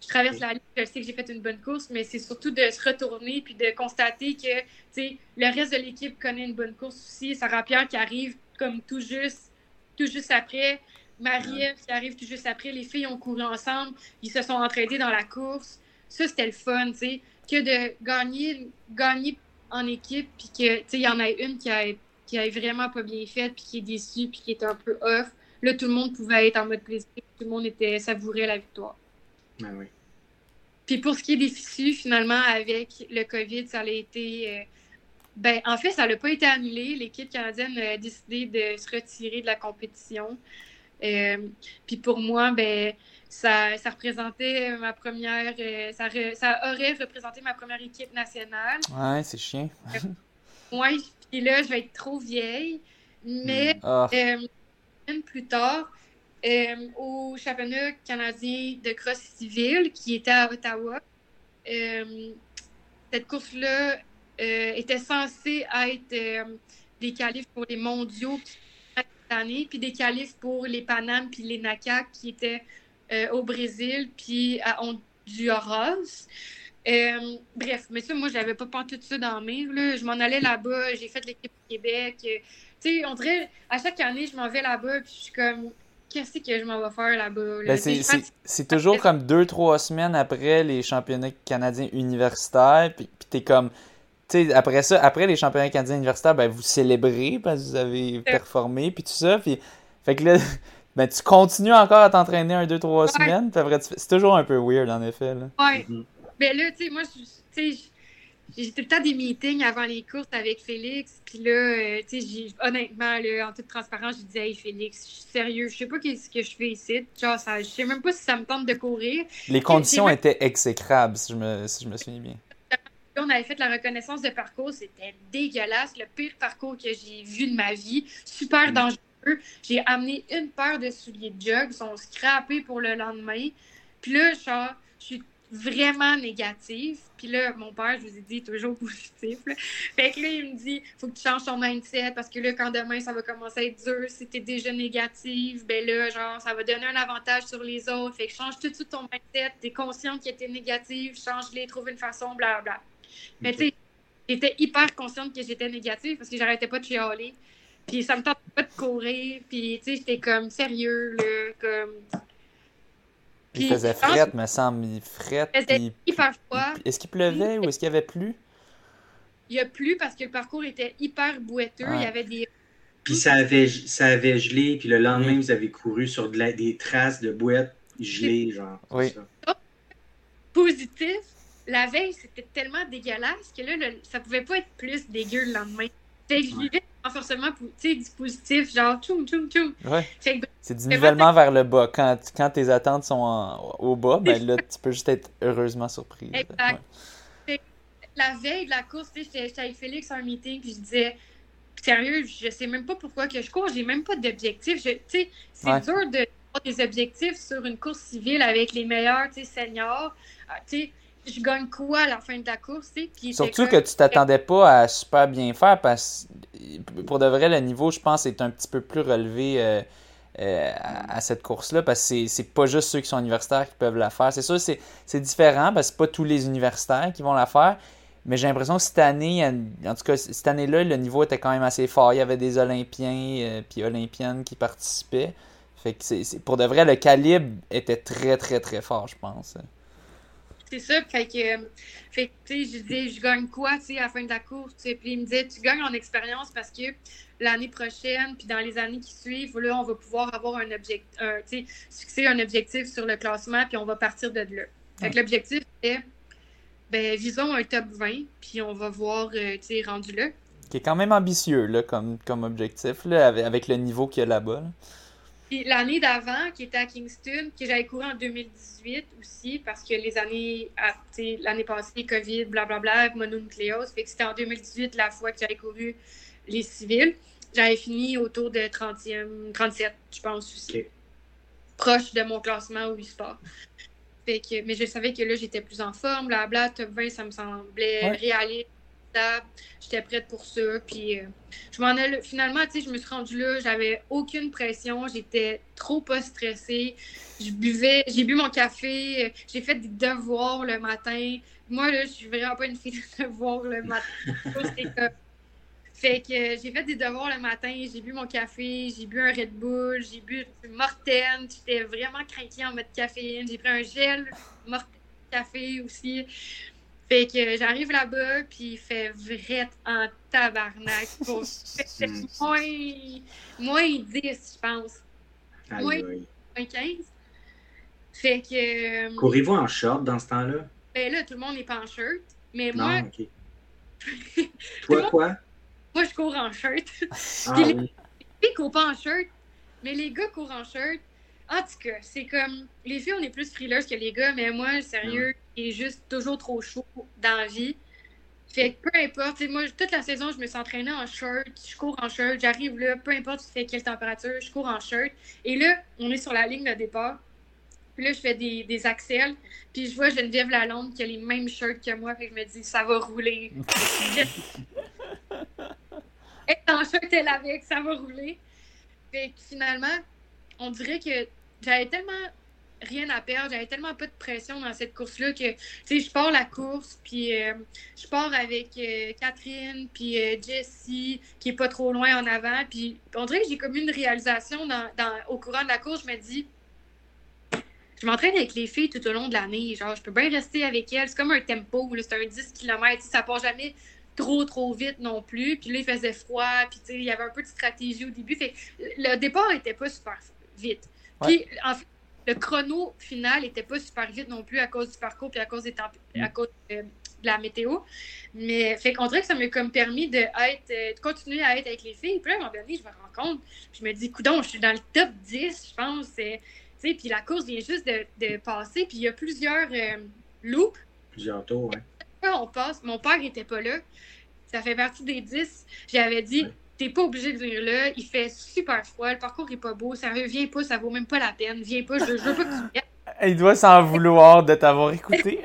Je traverse la ligne, je sais que j'ai fait une bonne course, mais c'est surtout de se retourner puis de constater que, le reste de l'équipe connaît une bonne course aussi. Sarah Pierre qui arrive comme tout juste tout juste après. Marie-Ève qui arrive tout juste après. Les filles ont couru ensemble. Ils se sont entraînés dans la course. Ça, c'était le fun, tu sais. Que de gagner, gagner en équipe, puis que, tu sais, il y en a une qui a, qui a vraiment pas bien fait, puis qui est déçue, puis qui est un peu off. Là, tout le monde pouvait être en mode plaisir, tout le monde était savouré la victoire. Ben oui. Puis pour ce qui est des fissures, finalement, avec le COVID, ça a été. Euh, ben, en fait, ça n'a pas été annulé. L'équipe canadienne a décidé de se retirer de la compétition. Euh, puis pour moi, ben, ça, ça représentait ma première. Euh, ça, ça, aurait représenté ma première équipe nationale. Ouais, c'est chiant. ouais, puis là, je vais être trop vieille. Mais mm. Plus tard, euh, au championnat canadien de cross civil qui était à Ottawa. Euh, cette course-là euh, était censée être des qualifs pour les mondiaux cette année, puis des qualifs pour les Panam puis les NACA qui étaient au Brésil puis à Honduras. bref, mais ça, moi, j'avais pas pensé tout ça dans mes Je m'en allais là-bas, j'ai fait l'équipe Québec. Tu sais, on dirait, à chaque année, je m'en vais là-bas, puis je suis comme, qu'est-ce que je m'en vais faire là-bas. Ben, c'est toujours comme deux, trois semaines après les championnats canadiens universitaires. Puis, puis t'es comme. Tu sais, après ça, après les championnats canadiens universitaires, ben, vous célébrez parce que vous avez performé, puis tout ça. Puis, fait que là, ben, tu continues encore à t'entraîner un, deux, trois semaines. c'est toujours un peu weird, en effet. Là. Ouais. Mm-hmm. Ben là, tu sais, moi, tu sais, j'ai tout le temps des meetings avant les courses avec Félix. Puis là, euh, tu sais, honnêtement, là, en toute transparence, je disais, hey Félix, je suis sérieux, je sais pas qu'est-ce que je fais ici. Genre, ça, je sais même pas si ça me tente de courir. Les conditions étaient exécrables, si je, me, si je me souviens bien. On avait fait la reconnaissance de parcours, c'était dégueulasse, le pire parcours que j'ai vu de ma vie, super dangereux. J'ai amené une paire de souliers de jog, ils sont scrapés pour le lendemain. Puis là, genre, je suis vraiment négatif. Puis là, mon père, je vous ai dit, toujours positif. Fait que là, il me dit, faut que tu changes ton mindset parce que là, quand demain, ça va commencer à être dur, si t'es déjà négatif, ben là, genre, ça va donner un avantage sur les autres. Fait que change tout de suite ton mindset. T'es consciente que t'es négatif, change-les, trouve une façon, bla bla. Mais tu sais, j'étais hyper consciente que j'étais négative parce que j'arrêtais pas de chialer. Puis ça me tentait pas de courir. Puis tu sais, j'étais comme sérieux, là, comme il faisait fret, me semble. Il fret. Il faisait hyper froid. Est-ce qu'il pleuvait ou est-ce qu'il y avait plu? Il y a plu parce que le parcours était hyper boiteux. Il y avait des. Puis ça avait, ça avait gelé, puis le lendemain, vous avez couru sur des traces de boîtes gelées, genre. Oui. Positif, la veille, c'était tellement dégueulasse que là, ça pouvait pas être plus dégueu le lendemain. Fait que je vivais renforcement dispositif, genre tchoum, tchoum, tchoum. Ouais. C'est du nivellement vers le bas. Quand, quand tes attentes sont au bas, ben là, tu peux juste être heureusement surpris. Exact. La veille de la course, j'étais avec Félix en meeting, puis je disais, sérieux, je sais même pas pourquoi que je cours, j'ai même pas d'objectif. C'est dur de des objectifs sur une course civile avec les meilleurs seniors. Sais je gagne quoi à la fin de la course, Puis Surtout que tu t'attendais pas à super bien faire parce que pour de vrai, le niveau, je pense, est un petit peu plus relevé euh, euh, à, cette course-là parce que c'est pas juste ceux qui sont universitaires qui peuvent la faire. C'est sûr, c'est différent parce que c'est pas tous les universitaires qui vont la faire. Mais j'ai l'impression que cette année, en tout cas, cette année-là, le niveau était quand même assez fort. Il y avait des Olympiens et euh, Olympiennes qui participaient. Fait que c'est pour de vrai, le calibre était très, très, très fort, je pense. C'est ça, fait que, fait tu sais, je disais, je gagne quoi, tu sais, à la fin de la course, puis il me disait, tu gagnes en expérience parce que l'année prochaine, puis dans les années qui suivent, là, on va pouvoir avoir un objectif, tu sais, fixer un objectif sur le classement, puis on va partir de là. Fait que l'objectif est, ben, visons un top 20, puis on va voir, euh, tu sais, rendu là. Qui est quand même ambitieux, là, comme, comme objectif, là, avec, le niveau qu'il y a là-bas. là bas puis l'année d'avant, qui était à Kingston, que j'avais couru en 2018 aussi, parce que les années, l'année passée, COVID, blablabla, mononucléose, fait que c'était en 2018 la fois que j'avais couru les civils. J'avais fini autour de 30e, 37, je pense aussi. Proche de mon classement au sport. Fait que, mais je savais que là, j'étais plus en forme, blabla, top 20, ça me semblait réaliste J'étais prête pour ça. Puis euh, je m'en ai finalement, tu je me suis rendue là, j'avais aucune pression, j'étais trop pas stressée. Je buvais, j'ai bu mon café, j'ai fait des devoirs le matin. Moi, là, je suis vraiment pas une fille de devoirs le matin. Fait que euh, j'ai fait des devoirs le matin, j'ai bu mon café, j'ai bu un Red Bull, j'ai bu une j'étais vraiment craquée en mode caféine, j'ai pris un gel Morten café aussi. Fait que j'arrive là-bas, puis il fait vrai en tabarnak. Pour... moins, moins 10, je pense. Moins, moins 15. Fait que. Euh, Courez-vous en short dans ce temps-là? Ben là, tout le monde n'est pas en shirt. Mais moi. Non, ok. Toi, quoi? Moi, je cours en shirt. Ah, oui. les filles courent pas en shirt, mais les gars courent en shirt. En tout cas, c'est comme. Les filles, on est plus frileuses que les gars, mais moi, sérieux, il est juste toujours trop chaud dans la vie. Fait que peu importe, moi, toute la saison, je me suis entraînée en shirt, je cours en shirt, j'arrive là, peu importe tu fais quelle température, je cours en shirt. Et là, on est sur la ligne de départ. Puis là, je fais des, des accels. Puis je vois Geneviève Lalonde qui a les mêmes shirts que moi. Puis je me dis, ça va rouler. elle est en shirt, elle avec, ça va rouler. Fait que finalement, on dirait que j'avais tellement rien à perdre, j'avais tellement pas de pression dans cette course-là que, tu sais, je pars la course, puis euh, je pars avec euh, Catherine, puis euh, Jessie, qui est pas trop loin en avant, puis on dirait que j'ai comme une réalisation dans, au courant de la course, je me dis, je m'entraîne avec les filles tout au long de l'année, genre, je peux bien rester avec elles, c'est comme un tempo, c'est un 10 km, ça part jamais trop, trop vite non plus, puis là, il faisait froid, puis tu sais, il y avait un peu de stratégie au début, le départ était pas super vite. Puis, en fait, le chrono final n'était pas super vite non plus à cause du parcours puis à cause, des mm. à cause de, la météo. Mais fait qu'on dirait que ça m'a comme permis de, être, euh, de continuer à être avec les filles. Puis là, à un moment donné, je me rends compte, je me dis, coudon, je suis dans le top 10, je pense. Puis la course vient juste de, passer. Puis il y a plusieurs euh, loops. Plusieurs tours, oui. On passe. Mon père n'était pas là. Ça fait partie des 10. J'avais dit, T'es pas obligé de venir là. Il fait super froid. Le parcours est pas beau. Ça revient pas. Ça vaut même pas la peine. Viens pas. Je, veux pas que tu viennes. Il doit s'en vouloir de t'avoir écouté.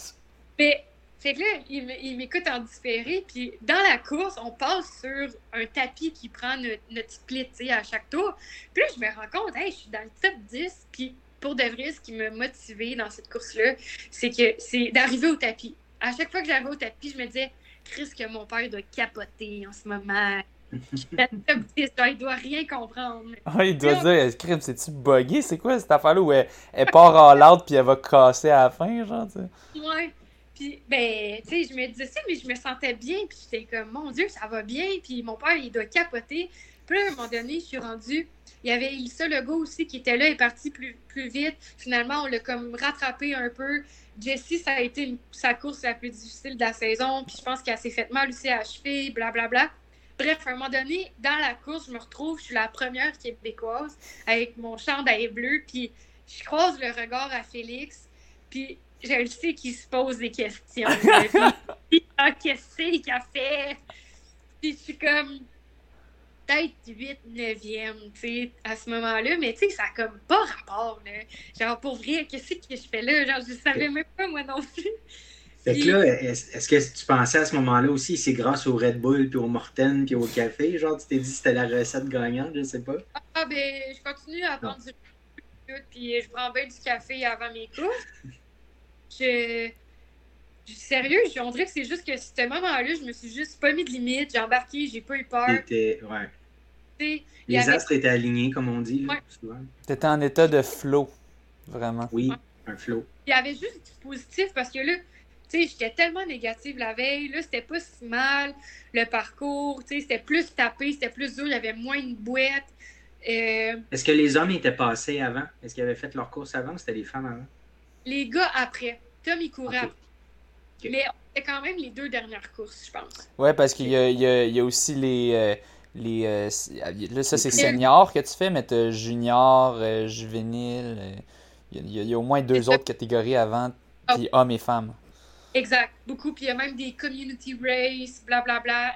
Mais, fait que là, il m'écoute en différé. Puis dans la course, on passe sur un tapis qui prend notre, split à chaque tour. Puis là, je me rends compte, hey, je suis dans le top 10. Puis pour de vrai, ce qui m'a motivé dans cette course-là, c'est que c'est d'arriver au tapis. À chaque fois que j'arrivais au tapis, je me disais, Chris, que mon père doit capoter en ce moment il doit rien comprendre. Ah, il doit dire, crime, c'est-tu buggé? C'est quoi cette affaire-là où elle, part en l'autre puis elle va casser à la fin, genre, tu sais? Ouais. Puis, ben, tu sais, je me disais ça, mais je me sentais bien, puis j'étais comme, mon Dieu, ça va bien, puis mon père, il doit capoter. Puis là, à un moment donné, je suis rendue. Il y avait Elissa Legault aussi qui était là, et parti plus, plus vite. Finalement, on l'a comme rattrapé un peu. Jessie, ça a été sa course la plus difficile de la saison, puis je pense qu'elle s'est fait mal aussi à la cheville, blablabla. Bla, bla. Bref, à un moment donné, dans la course, je me retrouve, je suis la première québécoise avec mon chandail bleu, puis je croise le regard à Félix, puis je le sais qu'il se pose des questions. puis, ah, qu'est-ce qu'il a fait? Puis je suis comme peut-être 8, 9e, tu sais, à ce moment-là, mais tu sais, ça n'a comme pas rapport, là. Genre, pour vrai, qu'est-ce que je fais là? Genre, je savais même pas, moi non plus. Fait que là, est-ce que tu pensais à ce moment-là aussi, c'est grâce au Red Bull, puis au Morten, puis au café? Genre, tu t'es dit que c'était la recette gagnante, je sais pas? Ah, ben, je continue à prendre du puis je prends bien du café avant mes courses. Je. Sérieux, on dirait que c'est juste que ce moment-là, je me suis juste pas mis de limite, j'ai embarqué, j'ai pas eu peur. Ouais. Les astres étaient alignés, comme on dit, là, souvent. T'étais en état de flow, vraiment. Oui, un flow. Il y avait juste du positif parce que là, j'étais tellement négative la veille. Là, c'était pas si mal le parcours. C'était plus tapé, c'était plus dur, il y avait moins de boîtes. Euh, Est-ce que les hommes étaient passés avant? Est-ce qu'ils avaient fait leur course avant ou c'était les femmes avant? Les gars après. Tom, il courait après. Mais c'était quand même les deux dernières courses, je pense. Ouais, parce qu'il y, y, a aussi les. Euh, les euh, là, ça, c'est senior que tu fais, mais tu junior, juvénile. Il y, a au moins deux autres catégories avant, ah. puis hommes et femmes. Exact, beaucoup. Puis il y a même des community race, blablabla.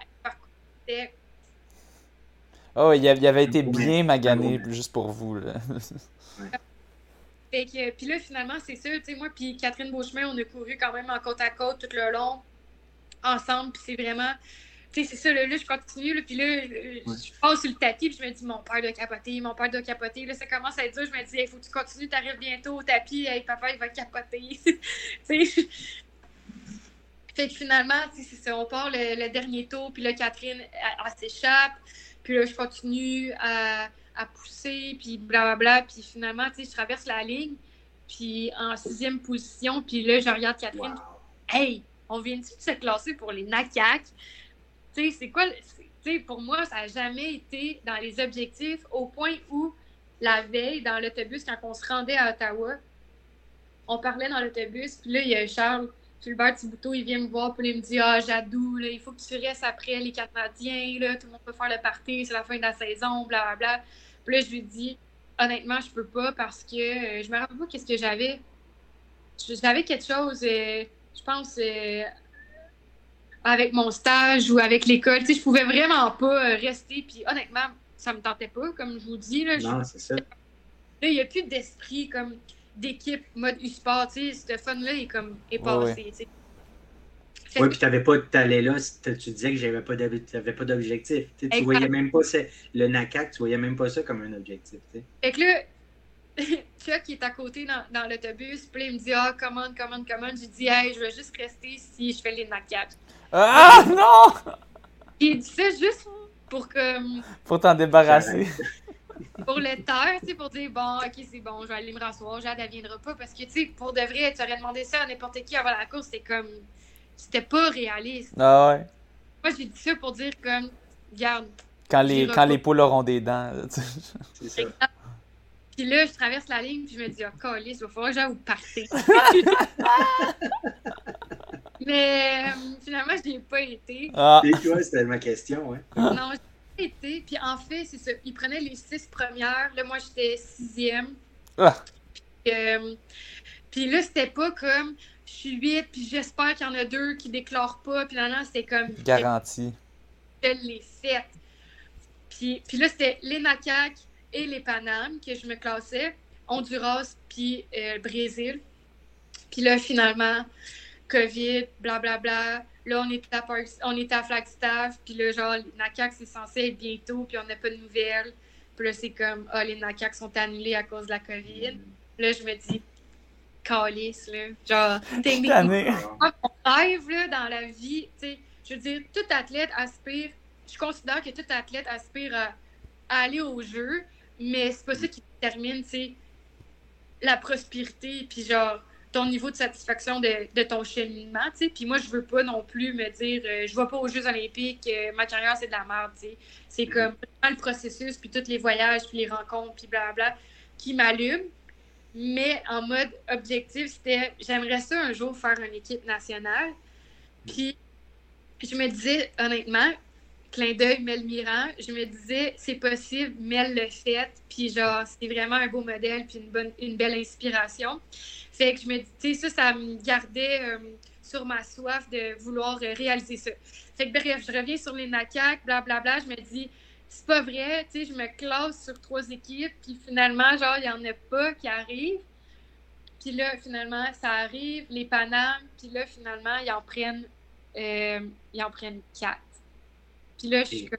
Oh, il, avait été bien magané juste pour vous. Là. Fait que, puis là, finalement, c'est ça, tu sais, moi, puis Catherine Beauchemin, on a couru quand même en côte à côte tout le long, ensemble, puis c'est vraiment, tu sais, c'est ça, là, je continue, là, puis là, je passe sur le tapis, puis je me dis, mon père doit capoter, mon père doit capoter, là, ça commence à être dur, je me dis, il faut que tu continues, t'arrives bientôt au tapis, hey, papa, il va capoter, tu sais, fait que finalement, c'est on part le, dernier tour, puis là, Catherine, elle, s'échappe, puis là, je continue à, pousser, puis blablabla, puis finalement, tu sais, je traverse la ligne, puis en sixième position, puis là, je regarde Catherine, hey, on vient de se classer pour les NACAC? Tu sais, c'est quoi. Tu sais, pour moi, ça n'a jamais été dans les objectifs au point où la veille, dans l'autobus, quand on se rendait à Ottawa, on parlait dans l'autobus, puis là, il y a Charles Gilbert Thibouteau, il vient me voir, puis il me dit Ah, Jadou, il faut que tu restes après les Canadiens, là, tout le monde peut faire le party, c'est la fin de la saison, blablabla. Puis là, je lui dis Honnêtement, je peux pas parce que euh, je me rappelle pas qu'est-ce que j'avais. J'avais quelque chose, euh, je pense, euh, avec mon stage ou avec l'école. Tu sais, je pouvais vraiment pas rester, puis honnêtement, ça me tentait pas, comme je vous dis. Là, non, c'est ça. Là, il n'y a plus d'esprit comme d'équipe mode e-sport, tu sais, ce fun-là est comme est passé, ouais. Oui, puis tu n'avais pas, allais là, tu disais que j'avais pas pas d'objectif. Tu voyais même pas ça, le NACAC, tu voyais même pas ça comme un objectif. T'sais. Fait que là, Chuck qui est à côté dans, dans l'autobus, puis il me dit Ah, commande, commande, commande. J'ai dit Hey, je vais juste rester si je fais les NACAC. Ah non! Il dit ça juste pour que. Pour t'en débarrasser pour le taire, tu sais, pour dire bon, ok, c'est bon, je vais aller me rasseoir, Jade, elle viendra pas. Parce que, tu sais, pour de vrai, tu aurais demandé ça à n'importe qui avant la course, c'était comme. C'était pas réaliste. Ah ouais. Moi, j'ai dit ça pour dire comme, regarde. Quand les, quand les poules auront des dents. c'est ça. Puis là, je traverse la ligne, puis je me dis, oh, calice, il va falloir que j'aille partir. Mais euh, finalement, je n'y ai pas été. Ah. Toi, c'était ma question, ouais. Non, été. Puis en fait, c'est ça. Ils prenaient les six premières. Là, moi, j'étais sixième. Ah. Euh, puis là, c'était pas comme je suis huit, puis j'espère qu'il y en a deux qui déclarent pas. Puis là, non, c'était comme. Garantie. Je l'ai faite. Puis, puis là, c'était les macaques et les Panames que je me classais. Honduras, puis euh, Brésil. Puis là, finalement, COVID, blablabla. Bla, bla, Là, on était à, on était à Flagstaff, puis là, genre, les NACAC, c'est censé être bientôt, puis on n'a pas de nouvelles. Puis là, c'est comme, ah, les NACAC sont annulés à cause de la COVID. Là, je me dis, calice, là. Genre, techniquement, mon rêve, là, dans la vie, tu sais, je veux dire, tout athlète aspire, je considère que tout athlète aspire à, aller au jeu, mais c'est pas ça qui détermine, tu sais, la prospérité, puis genre, ton niveau de satisfaction de, ton cheminement, tu sais. Puis moi, je veux pas non plus me dire, euh, je vais pas aux Jeux olympiques, euh, ma carrière, c'est de la merde, tu sais. C'est mm-hmm. comme le processus, puis tous les voyages, puis les rencontres, puis blablabla, qui m'allument. Mais en mode objectif, c'était, j'aimerais ça un jour faire une équipe nationale. Puis je me disais, honnêtement, clin d'œil, Mel Mirand, je me disais, c'est possible, Mel le fait, puis genre, c'est vraiment un beau modèle, puis une, bonne, une belle inspiration. Fait que je me dis, ça, ça me gardait euh, sur ma soif de vouloir euh, réaliser ça. Fait que bref, je reviens sur les macaques, blablabla, je me dis, c'est pas vrai, tu sais, je me classe sur trois équipes, puis finalement, genre, il y en a pas qui arrivent. Puis là, finalement, ça arrive, les Panames, puis là, finalement, ils en prennent, euh, ils en prennent quatre. Puis là, je suis comme,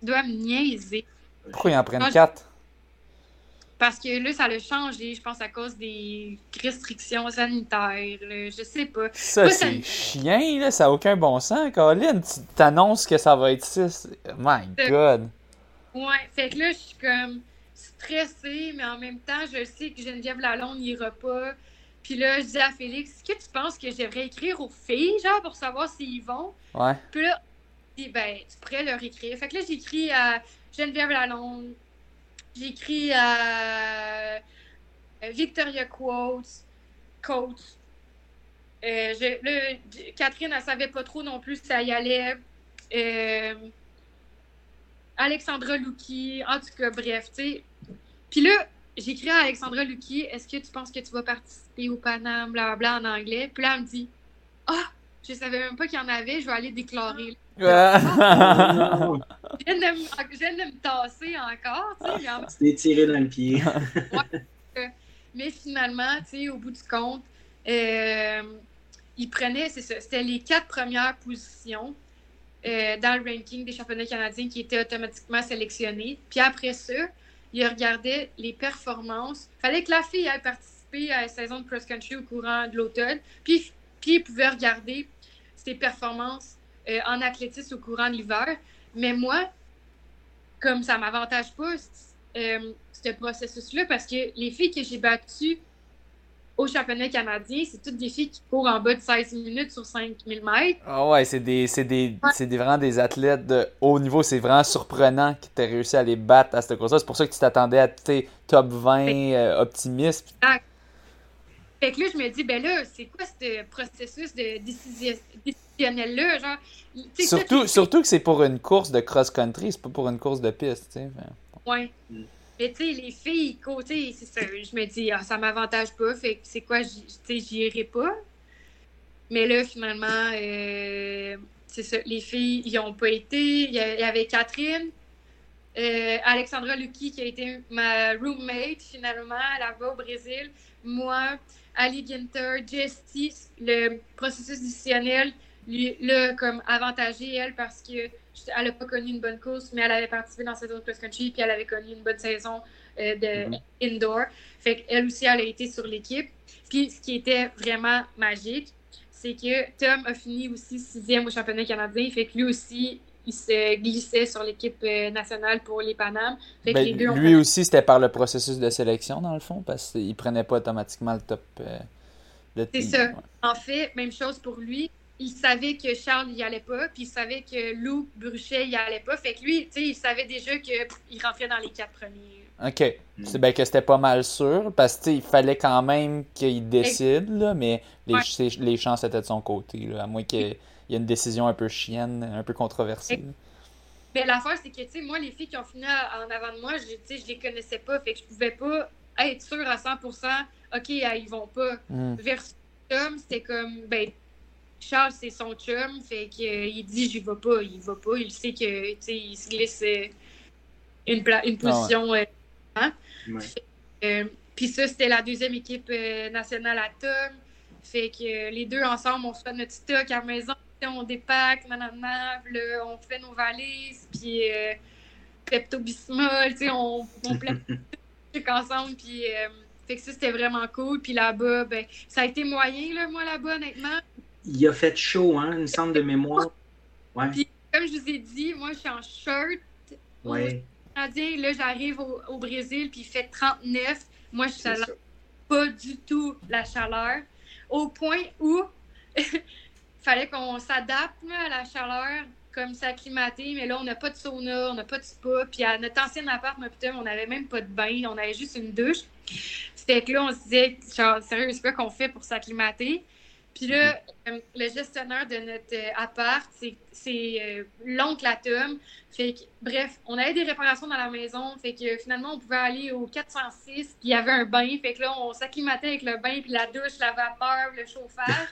tu dois me niaiser. Pourquoi ils en prennent quatre? Parce que là, ça a changé, je pense, à cause des restrictions sanitaires. je sais pas. Ça, c'est chien, là. Ça n'a aucun bon sens, Colin. Tu t'annonces que ça va être 6. My God. Ouais, fait que là, je suis comme stressée, mais en même temps, je sais que Geneviève Lalonde n'ira pas. Puis là, je dis à Félix, est-ce que tu penses que je devrais écrire aux filles, genre, pour savoir s'ils vont? Ouais. Puis là, ben, tu pourrais leur écrire. Fait que là, j'écris à Geneviève Lalonde, J'écris à Victoria Quotes, Coach. Euh, Catherine, elle savait pas trop non plus si ça y allait. Euh, Alexandra Luki, en tout cas, bref, tu sais. Puis là, j'écris à Alexandra Luki, est-ce que tu penses que tu vas participer au Panam, blablabla, en anglais? Puis là, elle me dit, ah, je savais même pas qu'il y en avait, je vais aller déclarer. Je, viens de, je viens de me tasser encore, tu sais. En... Tiré dans le pied. ouais. Mais finalement, tu sais, au bout du compte, euh, il prenait, c'est ça, c'était les quatre premières positions euh, dans le ranking des championnats canadiens qui étaient automatiquement sélectionnés. Puis après ça, il regardait les performances. Il fallait que la fille ait participé à la saison de cross-country au courant de l'automne. Puis, puis il pouvait regarder ses performances euh, en athlétisme au courant de l'hiver. Mais moi, comme ça m'avantage pas, euh, ce processus-là, parce que les filles que j'ai battues au championnat canadien, c'est toutes des filles qui courent en bas de 16 minutes sur 5000 mètres. Ah ouais, c'est des, c'est des, c'est des, vraiment des athlètes de haut niveau. C'est vraiment surprenant que tu aies réussi à les battre à cette course-là. C'est pour ça que tu t'attendais à tes top 20 euh, optimiste. Fait que là, je me dis, ben là, c'est quoi ce processus de décisionnel-là? Genre, surtout, surtout que c'est pour une course de cross-country, c'est pas pour une course de piste, tu sais. Ouais. Mm. Mais tu sais, les filles, côté, c'est ça. Je me dis, ah, ça m'avantage pas, fait que c'est quoi, j'y irai pas. Mais là, finalement, euh, c'est ça. Les filles, ils ont pas été. Il y avait Catherine, euh, Alexandra Lucky, qui a été ma roommate, finalement, là-bas au Brésil. Moi, Ali Ginter, Jessie, le processus décisionnel, lui, là, comme avantagé, elle, parce que elle n'a pas connu une bonne course, mais elle avait participé dans cette autre cross-country, puis elle avait connu une bonne saison euh, de mhm. indoor. Fait qu'elle aussi, elle a été sur l'équipe. Puis ce qui était vraiment magique, c'est que Tom a fini aussi sixième au championnat canadien. Fait que lui aussi, il se glissait sur l'équipe euh, nationale pour les Panames. Ben, lui aussi, c'était par le processus de sélection, dans le fond, parce qu'il ne prenait pas automatiquement le top. Euh, c'est ça. En fait, même chose pour lui il savait que Charles n'y allait pas, puis il savait que Lou Bruchet n'y allait pas. Fait que lui, tu sais, il savait déjà qu'il rentrait dans les quatre premiers. OK. Mm. C'est bien que c'était pas mal sûr, parce qu'il fallait quand même qu'il décide, là, mais les, les, chances étaient de son côté, là, à moins qu'il y ait une décision un peu chienne, un peu controversée. Mais l'affaire, c'est que, tu sais, moi, les filles qui ont fini en avant de moi, je, je les connaissais pas, fait que je pouvais pas être sûre à 100%, OK, ils vont pas. Mm. Versus Tom, c'était comme, ben, Charles, c'est son chum, fait qu'il euh, dit j'y vais pas, il va pas, il sait que il se glisse euh, une, une ah position. Euh, hein? Puis ça, c'était la deuxième équipe nationale à Tom. Fait que les deux ensemble, on se fait notre stock à la maison, on dépack, nanana, on fait nos valises, puis Pepto-Bismol, on, on plaît tout ensemble, puis fait que ça, c'était vraiment cool. Puis là-bas, ben, ça a été moyen, là, moi, là-bas, honnêtement il a fait chaud, hein, une semble de mémoire. Ouais. Puis, comme je vous ai dit, moi, je suis en shirt. Ouais. Là, j'arrive au, Brésil, puis il fait 39. Moi, je suis pas du tout la chaleur. Au point où fallait qu'on s'adapte à la chaleur, comme s'acclimater, mais là, on n'a pas de sauna, on n'a pas de spa. Puis à notre ancien appart, on n'avait même pas de bain, on avait juste une douche. C'était que là, on se disait, genre, sérieux, c'est quoi qu'on fait pour s'acclimater? Puis là, euh, le gestionnaire de notre euh, appart, c'est euh, l'oncle Atom. Fait que, bref, on avait des réparations dans la maison. Fait que finalement, on pouvait aller au 406, puis il y avait un bain. Fait que là, on s'acclimatait avec le bain, puis la douche, la vapeur, le chauffage.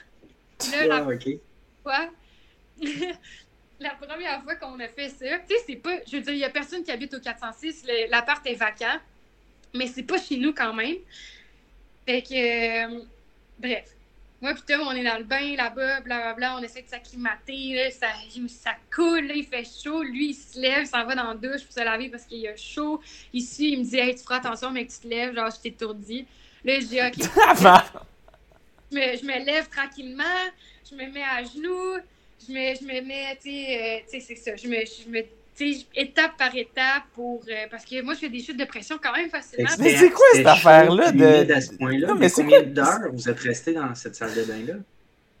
Là, la... Quoi? la première fois qu'on a fait ça, tu sais, c'est pas. Je veux dire, il y a personne qui habite au 406. L'appart est vacant. Mais c'est pas chez nous quand même. Fait que. bref. Moi, puis Tom, on est dans le bain là-bas, blablabla, on essaie de s'acclimater, ça, ça coule, il fait chaud. Lui, il se lève, il s'en va dans la douche pour se laver parce qu'il a chaud. Ici, il me dit, hey, tu feras attention, mais que tu te lèves, genre, je t'étourdis. Là, je dis, OK. je, me, je me lève tranquillement, je me mets à genoux, je me, je me mets, tu sais, euh, c'est ça, je me, je me étape par étape pour. Euh, parce que moi, je fais des chutes de pression quand même facilement. Mais c'est quoi cette affaire-là? De... À ce point-là, mais, combien d'heures vous êtes resté dans cette salle de bain-là?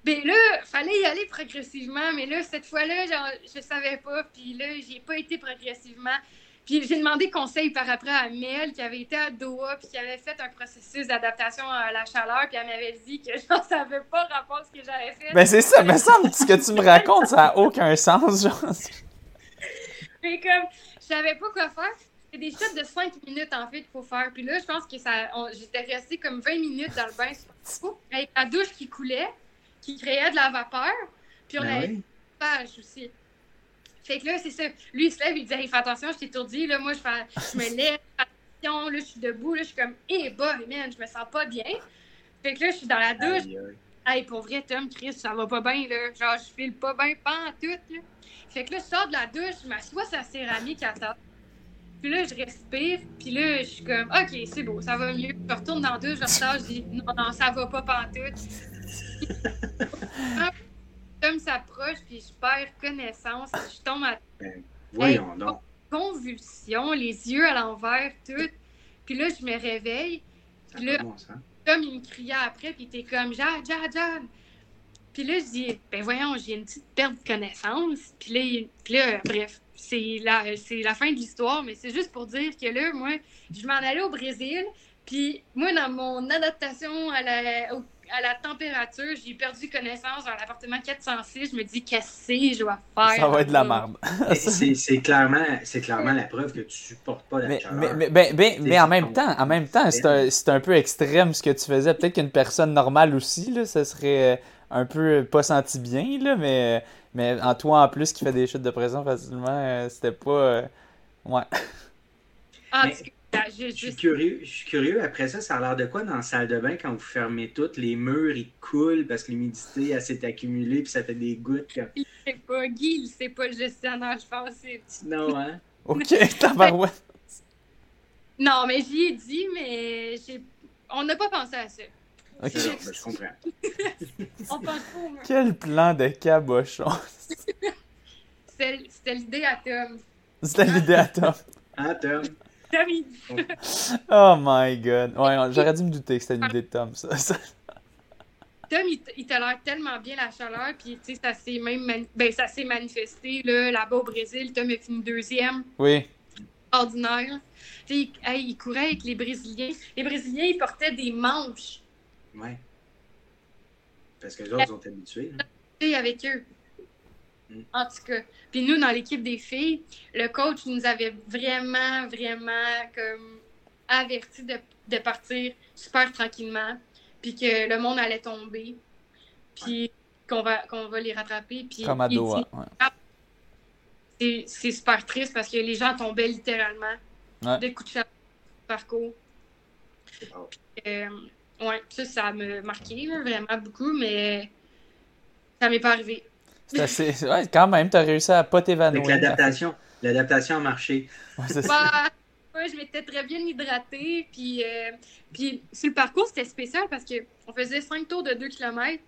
Ben là, fallait y aller progressivement, mais là, cette fois-là, genre, je savais pas, puis là, j'ai pas été progressivement. Puis j'ai demandé conseil par après à Mel, qui avait été à Doha, puis qui avait fait un processus d'adaptation à la chaleur, puis elle m'avait dit que je ne savais pas rapport à ce que j'avais fait. Ben c'est ça, mais ça, ce que tu me racontes, ça n'a aucun sens, genre. Mais comme, je savais pas quoi faire. C'est des shots de 5 minutes, en fait, qu'il faut faire. Puis là, je pense que ça, j'étais restée comme 20 minutes dans le bain avec la douche qui coulait, qui créait de la vapeur. Puis on ben avait une page aussi. Fait que là, c'est ça. Lui, il se lève, il dit Hey, fais attention, je t'étourdis. Là, moi, je, fais, je me lève, attention, là, je suis debout, là, je suis comme Eh, bah, man, je me sens pas bien. Fait que là, je suis dans la douche. Hey, pour vrai, Tom, Chris, ça va pas bien, là. Genre, je file pas bien, pas en tout, là. Fait que là, je sors de la douche, je m'assois sur la céramique à ça. Puis là, je respire, puis là, je suis comme, OK, c'est beau, ça va mieux. Je retourne dans la douche, je ressors, je dis, non, non, ça va pas pantoute. Tom s'approche, puis je perds connaissance, je tombe à. Ben, voyons donc. Convulsion, les yeux à l'envers, tout. Puis là, je me réveille. Puis là, Tom, il me criait après, puis il était comme Jade, Jade, Jade. Puis là, je dis, ben voyons, j'ai une petite perte de connaissance. Puis là, il- puis là, bref, c'est la, c'est la fin de l'histoire, mais c'est juste pour dire que là, moi, je m'en allais au Brésil. Puis moi, dans mon adaptation à la, au- à la température, j'ai perdu connaissance dans l'appartement 406. Je me dis, qu'est-ce que je vais faire? Ça va être de la. Mais C'est clairement, c'est clairement la preuve que tu supportes pas la Mais, chaleur. mais, mais, ben- ben- mais en même temps, en même temps, c'est un, c'est un peu extrême ce que tu faisais. Peut-être qu'une personne normale aussi, là, ça serait euh, un peu pas senti bien, là, mais, mais en toi en plus qui fait des chutes de pression facilement, euh, c'était pas. euh, Ouais. En Mais- tout cas, je, suis curieux, je suis curieux. Après ça, ça a l'air de quoi dans la salle de bain quand vous fermez toutes? Les murs, ils coulent parce que l'humidité elle s'est accumulée puis ça fait des gouttes. quand- il sait pas. Guy, il sait pas le gestionnaire, je pense. Non, hein? Ok, tabarouette. Non, mais j'y ai dit, mais j'ai... on n'a pas pensé à ça. Ok. Non, ben, je comprends. On pense pas au mur. Quel plan de cabochon. C'était c'était l'idée à Tom. C'était l'idée à Tom. Hein, Tom? Tom, il dit Oh my god. Ouais, j'aurais dû me douter que c'était une idée de Tom, ça. ça. Tom, il, il tolère tellement bien la chaleur, puis tu sais, ça s'est même mani- ben, ça s'est manifesté là, là-bas au Brésil. Tom a fini deuxième, Oui. ordinaire. Tu sais, il, hey, il courait avec les Brésiliens. Les Brésiliens, ils portaient des manches, Ouais. Parce que les autres sont habitués. hein. avec eux. Mm. En tout cas. Puis nous, dans l'équipe des filles, le coach nous avait vraiment, vraiment comme averti de, de partir super tranquillement, puis que le monde allait tomber, puis qu'on va, qu'on va les rattraper. Puis Comme à Doha. ouais. c'est super triste parce que les gens tombaient littéralement Ouais. de coups de chaleur parcours. Euh, ouais, ça, ça m'a marqué là, vraiment beaucoup, mais ça m'est pas arrivé. C'est assez. Ouais, quand même, t'as réussi à pas Avec t'évanouir. l'adaptation, l'adaptation a marché. Ouais. Bah, ouais, je m'étais très bien hydratée. Puis, euh, puis sur le parcours, c'était spécial parce que on faisait 5 tours de 2 km.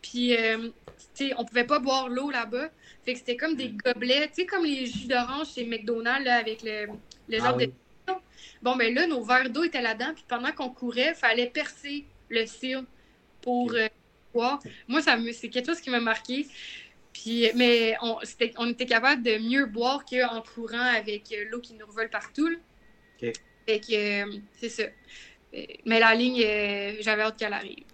Puis, euh, tu sais, on pouvait pas boire l'eau là-bas. Fait que c'était comme des gobelets, tu sais, comme les jus d'orange chez McDonald's là, avec le, le genre Ah oui. de. Bon, ben là, nos verres d'eau étaient là-dedans. Puis pendant qu'on courait, il fallait percer le cil pour euh, boire. Moi, ça me, c'est quelque chose qui m'a marqué. Puis, mais on, était capable de mieux boire qu'en courant avec euh, l'eau qui nous revole partout. là. Ok. Fait que, euh, c'est ça. Euh, Mais la ligne, euh, j'avais hâte qu'elle arrive.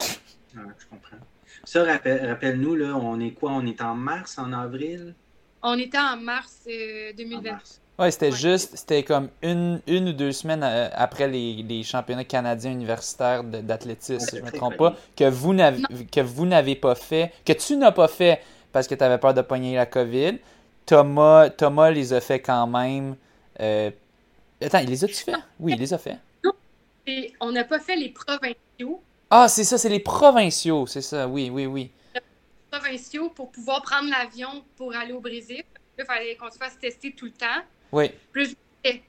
Ouais, je comprends. Ça, rappelle- rappelle-nous, là, on est quoi? On est en mars, en avril? On était en mars euh, En 2020. mars. Ouais, c'était Ouais. juste, c'était comme une, une ou deux semaines euh, après les, les championnats canadiens universitaires d'athlétisme, si je me Athlétique, trompe oui. pas, que vous n'avez que vous n'avez pas fait, que tu n'as pas fait parce que tu avais peur de pogner la COVID. Thomas, Thomas les a fait quand même. euh, Attends, il les a-tu fait? Oui, il les a fait. Et on n'a pas fait les provinciaux. Ah, c'est ça, c'est les provinciaux, c'est ça, oui, oui, oui. provinciaux pour pouvoir prendre l'avion pour aller au Brésil. Il fallait qu'on se fasse tester tout le temps. Oui, Plus, eh,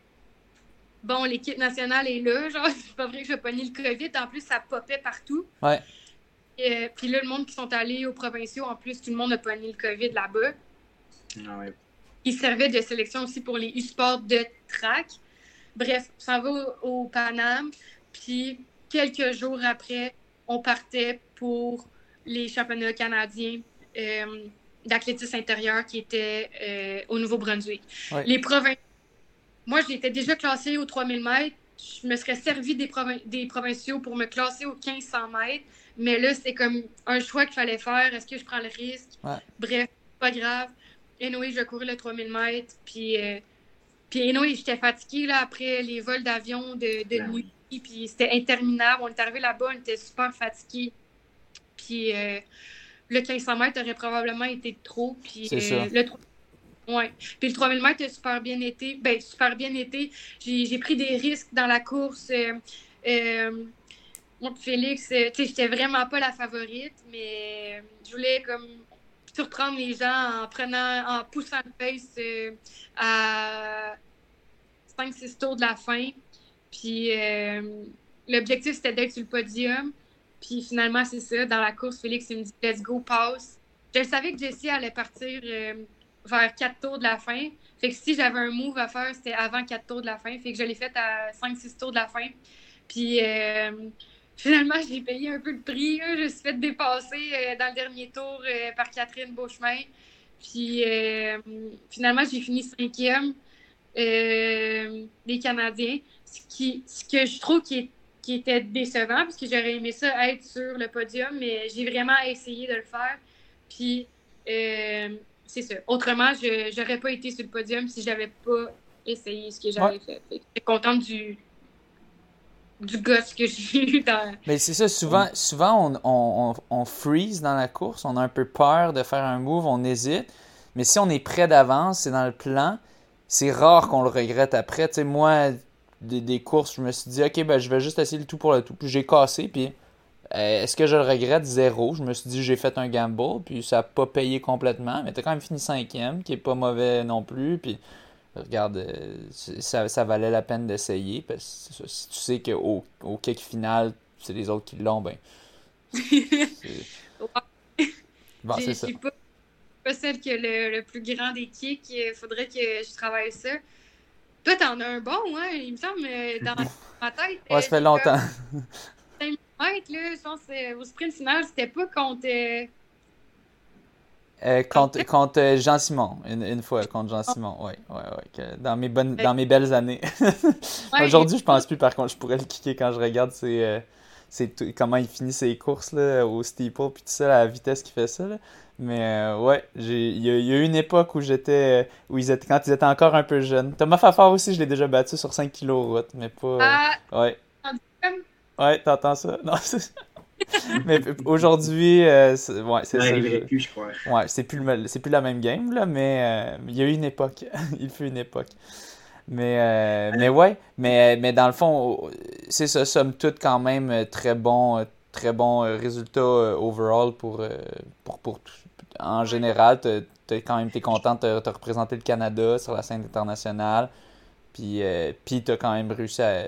bon, l'équipe nationale est là, genre, c'est pas vrai que je vais pogner le COVID. En plus, ça popait partout. ouais. Et, euh, puis là, le monde qui sont allés aux provinciaux, en plus, tout le monde a pogné le COVID là-bas. Ah ouais. Il servait de sélection aussi pour les U-Sports de track. Bref, on s'en va au, au Paname. Puis, quelques jours après, on partait pour les championnats canadiens euh, d'athlétisme intérieur qui étaient euh, au Nouveau-Brunswick. Ouais. Les provinces. Moi, j'étais déjà classée aux 3000 mètres. Je me serais servi des, provin- des provinciaux pour me classer aux 1500 mètres. Mais là, c'était comme un choix qu'il fallait faire. Est-ce que je prends le risque? Ouais. Bref, pas grave. Anyway, je courais le 3000 mètres. Puis, euh, puis anyway, j'étais fatiguée là, après les vols d'avion de, de Ben nuit. Puis c'était interminable. On est arrivé là-bas, on était super fatigués. Puis euh, le 1500 mètres aurait probablement été trop. Puis C'est euh, le tro- Ouais. Puis le 3000 mètres a super bien été. Ben, super bien été. J'ai j'ai pris des risques dans la course. Euh, euh, puis Félix, euh, j'étais vraiment pas la favorite, mais je voulais comme surprendre les gens en prenant, en poussant le pace euh, à 5-6 tours de la fin. Puis euh, l'objectif, c'était d'être sur le podium. Puis finalement, c'est ça. Dans la course, Félix, il me dit Let's go, passe. Je savais que Jessie allait partir euh, vers 4 tours de la fin. Fait que si j'avais un move à faire, c'était avant 4 tours de la fin. Fait que je l'ai fait à 5-6 tours de la fin. Puis euh, finalement, j'ai payé un peu le prix. Je me suis fait dépasser dans le dernier tour par Catherine Beauchemin. Puis finalement, j'ai fini cinquième des Canadiens. Ce, qui, ce que je trouve qui est qui était décevant parce que j'aurais aimé ça être sur le podium, mais j'ai vraiment essayé de le faire. Puis, euh, c'est ça. Autrement, je n'aurais pas été sur le podium si j'avais pas essayé ce que j'avais fait. Je contente du, du gosse que j'ai eu dans. Mais c'est ça, souvent, souvent on, on, on, freeze dans la course, on a un peu peur de faire un move, on hésite. Mais si on est prêt d'avance, c'est dans le plan, c'est rare qu'on le regrette après. Tu sais, moi, des, courses, je me suis dit, ok, ben, je vais juste essayer le tout pour le tout. Puis j'ai cassé, puis euh, est-ce que je le regrette? Zéro. Je me suis dit, j'ai fait un gamble, puis ça n'a pas payé complètement, mais t'as quand même fini cinquième, qui est pas mauvais non plus. Puis regarde, euh, ça, ça, valait la peine d'essayer, parce que si tu sais qu'au au kick final, c'est les autres qui l'ont, ben. bon, c'est ça. Pas, pas celle qui a le, le, plus grand des kicks. Il faudrait que je travaille ça. Toi, t'en as un bon, hein? Il me semble, euh, dans ma tête. Ouais, ça fait longtemps. 5 mètres, là, je pense au sprint final, c'était pas contre. Euh, euh, contre, contre Jean Simon, une, une, fois contre Jean Simon, oui, ouais, ouais, dans mes bonnes, dans mes belles années. Aujourd'hui, je pense plus. Par contre, je pourrais le kicker quand je regarde ses, comment il finit ses courses là, au steeple puis tout ça, la vitesse qu'il fait ça. Là. Mais euh, ouais, il y, a eu une époque où j'étais. où ils étaient quand ils étaient encore un peu jeunes. Thomas Fafard aussi, je l'ai déjà battu sur 5 kilos route, mais pas. Ah, ouais. Ouais, t'entends ça? Non, mais aujourd'hui, euh, ouais, c'est ça. Plus, je crois. Ouais, c'est plus, c'est plus la même game, là, mais euh, il y a eu une époque. il fut une époque. Mais, mais ouais, mais, mais dans le fond, c'est ça, somme toute, quand même, très bon, très bon résultat overall pour, pour, pour, en général, tu quand même content de te, représenter le Canada sur la scène internationale. Puis, euh, puis tu as quand même réussi à,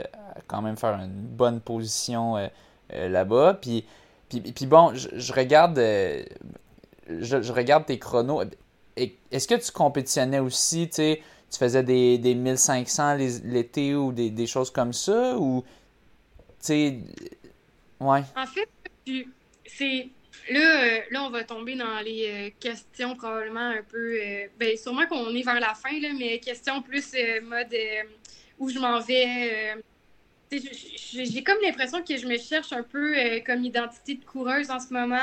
quand même faire une bonne position euh, euh, là-bas. Puis, puis, bon, je, regarde je, regarde tes chronos. Est-ce que tu compétitionnais aussi, tu tu faisais des, des 1500 l'été ou des, des, choses comme ça? Ou, tu sais, ouais. En fait, c'est Là, euh, là, on va tomber dans les euh, questions probablement un peu. Euh, ben, sûrement qu'on est vers la fin, là, mais questions plus mode où je m'en vais. J'ai comme l'impression que je me cherche un peu comme identité de coureuse en ce moment.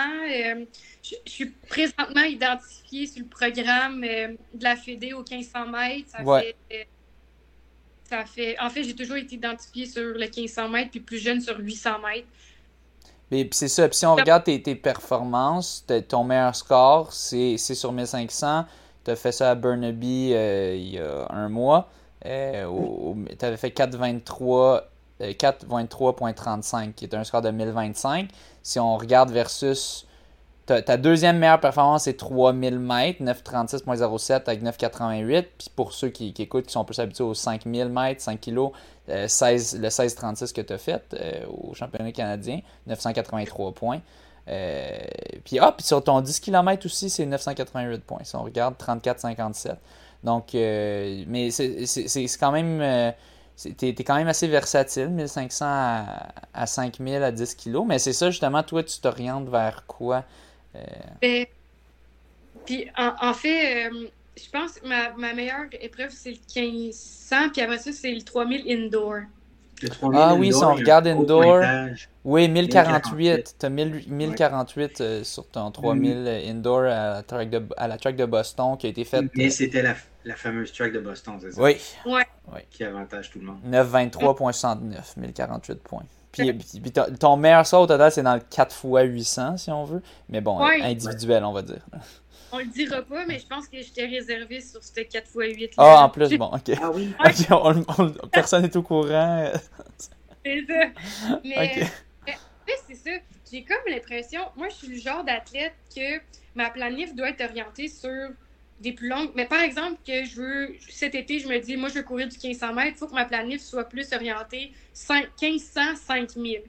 je, suis présentement identifiée sur le programme de la Fédé au 1500 mètres. Ça fait ça fait. En fait, j'ai toujours été identifiée sur le 1500 mètres, puis plus jeune sur 800 mètres. Mais si on regarde tes, tes performances, ton meilleur score, c'est sur 1500. Tu as fait ça à Burnaby euh, il y a un mois. Euh, tu avais fait 4,23. 4,23.35, euh, qui est un score de 1025. Si on regarde versus ta, deuxième meilleure performance, c'est 3000 mètres, 936.07 avec 988. Puis pour ceux qui, écoutent, qui sont plus habitués aux 5000 mètres, 5 kg, 16, le 1636 que tu as fait euh, au championnat canadien, 983 points. Euh, puis, ah, puis sur ton 10 km aussi, c'est 988 points. Si on regarde, 34,57. Donc, euh, mais c'est quand même. T'es es quand même assez versatile, 1500 à, à 5000 à 10 kg. Mais c'est ça, justement, toi, tu t'orientes vers quoi ben, puis en, fait, euh, je pense que ma, ma, meilleure épreuve, c'est le 1500, puis après ça, c'est le 3000 indoor. Ah oui, si on regarde indoor, oui, 1048. Tu as 1048 euh, sur ton 3000 mm. indoor à la, track de, à la track de Boston qui a été faite. Mais c'était la, la, fameuse track de Boston, c'est ça? Oui. Ouais. Qui avantage tout le monde. 923.69, 1048 points. Puis, ton meilleur saut au total, c'est dans le 4 x 800, si on veut. Mais bon, individuel, on va dire. On le dira pas, mais je pense que je t'ai réservé sur ce 4 x 8. Ah, en plus, bon, ok. Ah oui. personne n'est au courant. c'est ça. Mais, c'est ça. J'ai comme l'impression, moi, je suis le genre d'athlète que ma planif doit être orientée sur des plus longues. Mais par exemple, que je veux, cet été, je me dis, moi, je veux courir du 1500 mètres, il faut que ma planif soit plus orientée 1500, 5000.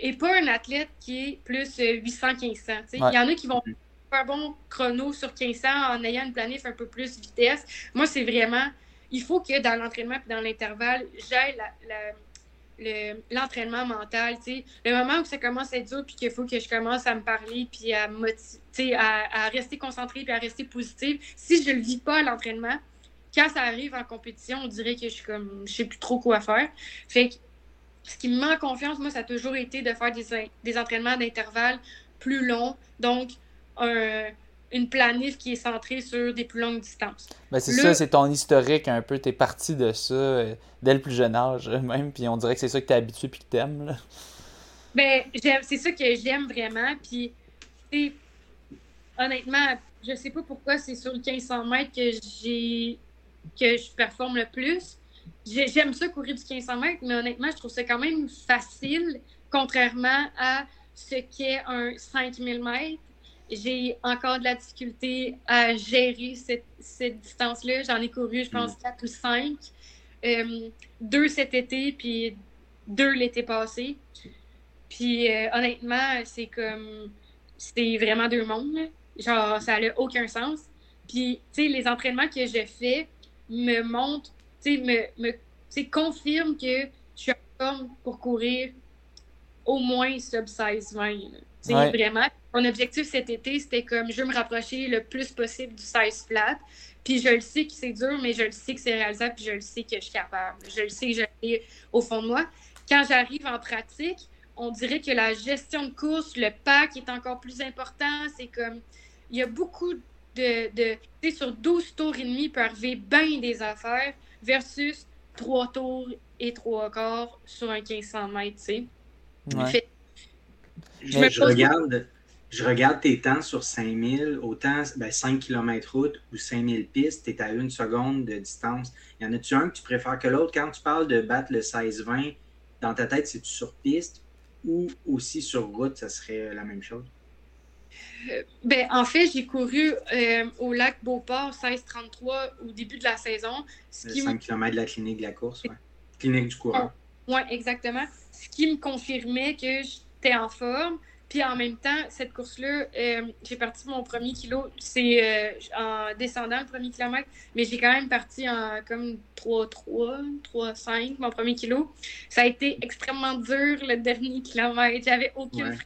Et pas un athlète qui est plus 800, euh, 1500. Il y en a qui vont un bon chrono sur 1500 en ayant une planif un peu plus vitesse. Moi, c'est vraiment, il faut que dans l'entraînement et dans l'intervalle, j'aille l'entraînement mental, le moment où ça commence à être dur, puis qu'il faut que je commence à me parler, puis à, à, à rester concentrée, puis à rester positive, si je le vis pas l'entraînement, quand ça arrive en compétition, on dirait que je suis comme, je sais plus trop quoi faire. Fait que ce qui me en confiance, moi, ça a toujours été de faire des, des entraînements d'intervalle plus longs. Donc, un, une planif qui est centrée sur des plus longues distances. Ben c'est ça, c'est ton historique un peu. Tu es parti de ça euh, dès le plus jeune âge, même. Puis on dirait que c'est ça que tu es habitué puis que tu aimes. Ben, c'est ça que j'aime vraiment. Puis, honnêtement, je sais pas pourquoi c'est sur le 1500 mètres que j'ai que je performe le plus. J'aime ça courir du 1500 mètres, mais honnêtement, je trouve ça quand même facile, contrairement à ce qu'est un 5000 mètres j'ai encore de la difficulté à gérer cette, distance-là. J'en ai couru, je pense, mm. quatre ou cinq. Euh, deux cet été, puis deux l'été passé. Puis euh, honnêtement, c'est comme. C'est vraiment deux mondes. Genre, ça n'a aucun sens. Puis, tu sais, les entraînements que je fais me montrent, tu sais, me, me confirment que je suis en forme pour courir au moins sub 16-20. C'est vraiment mon objectif cet été, c'était comme je veux me rapprocher le plus possible du 16 flat. Puis je le sais que c'est dur, mais je le sais que c'est réalisable, puis je le sais que je suis capable. Je le sais que je au fond de moi. Quand j'arrive en pratique, on dirait que la gestion de course, le pack est encore plus important. C'est comme, il y a beaucoup de, de tu sais, sur 12 tours et demi, il peut arriver bien des affaires versus 3 tours et 3 quarts sur un 1500 mètres, tu sais. Je, regarde, je regarde tes temps sur 5000, autant ben, 5 km route ou 5000 pistes, tu es à une seconde de distance. Y en a-tu un que tu préfères que l'autre? Quand tu parles de battre le 16-20, dans ta tête, c'est-tu sur piste ou aussi sur route, ça serait la même chose? Euh, ben, en fait, j'ai couru euh, au lac Beauport 16-33 au début de la saison. 5 km de la clinique de la course, ouais. Clinique du coureur. Oui, exactement. Ce qui me confirmait que j'étais en forme. Puis en même temps, cette course-là, euh, j'ai parti mon premier kilo, c'est euh, en descendant le premier kilomètre, mais j'ai quand même parti en comme 3-3, 3-5, mon premier kilo. Ça a été extrêmement dur le dernier kilomètre. J'avais aucune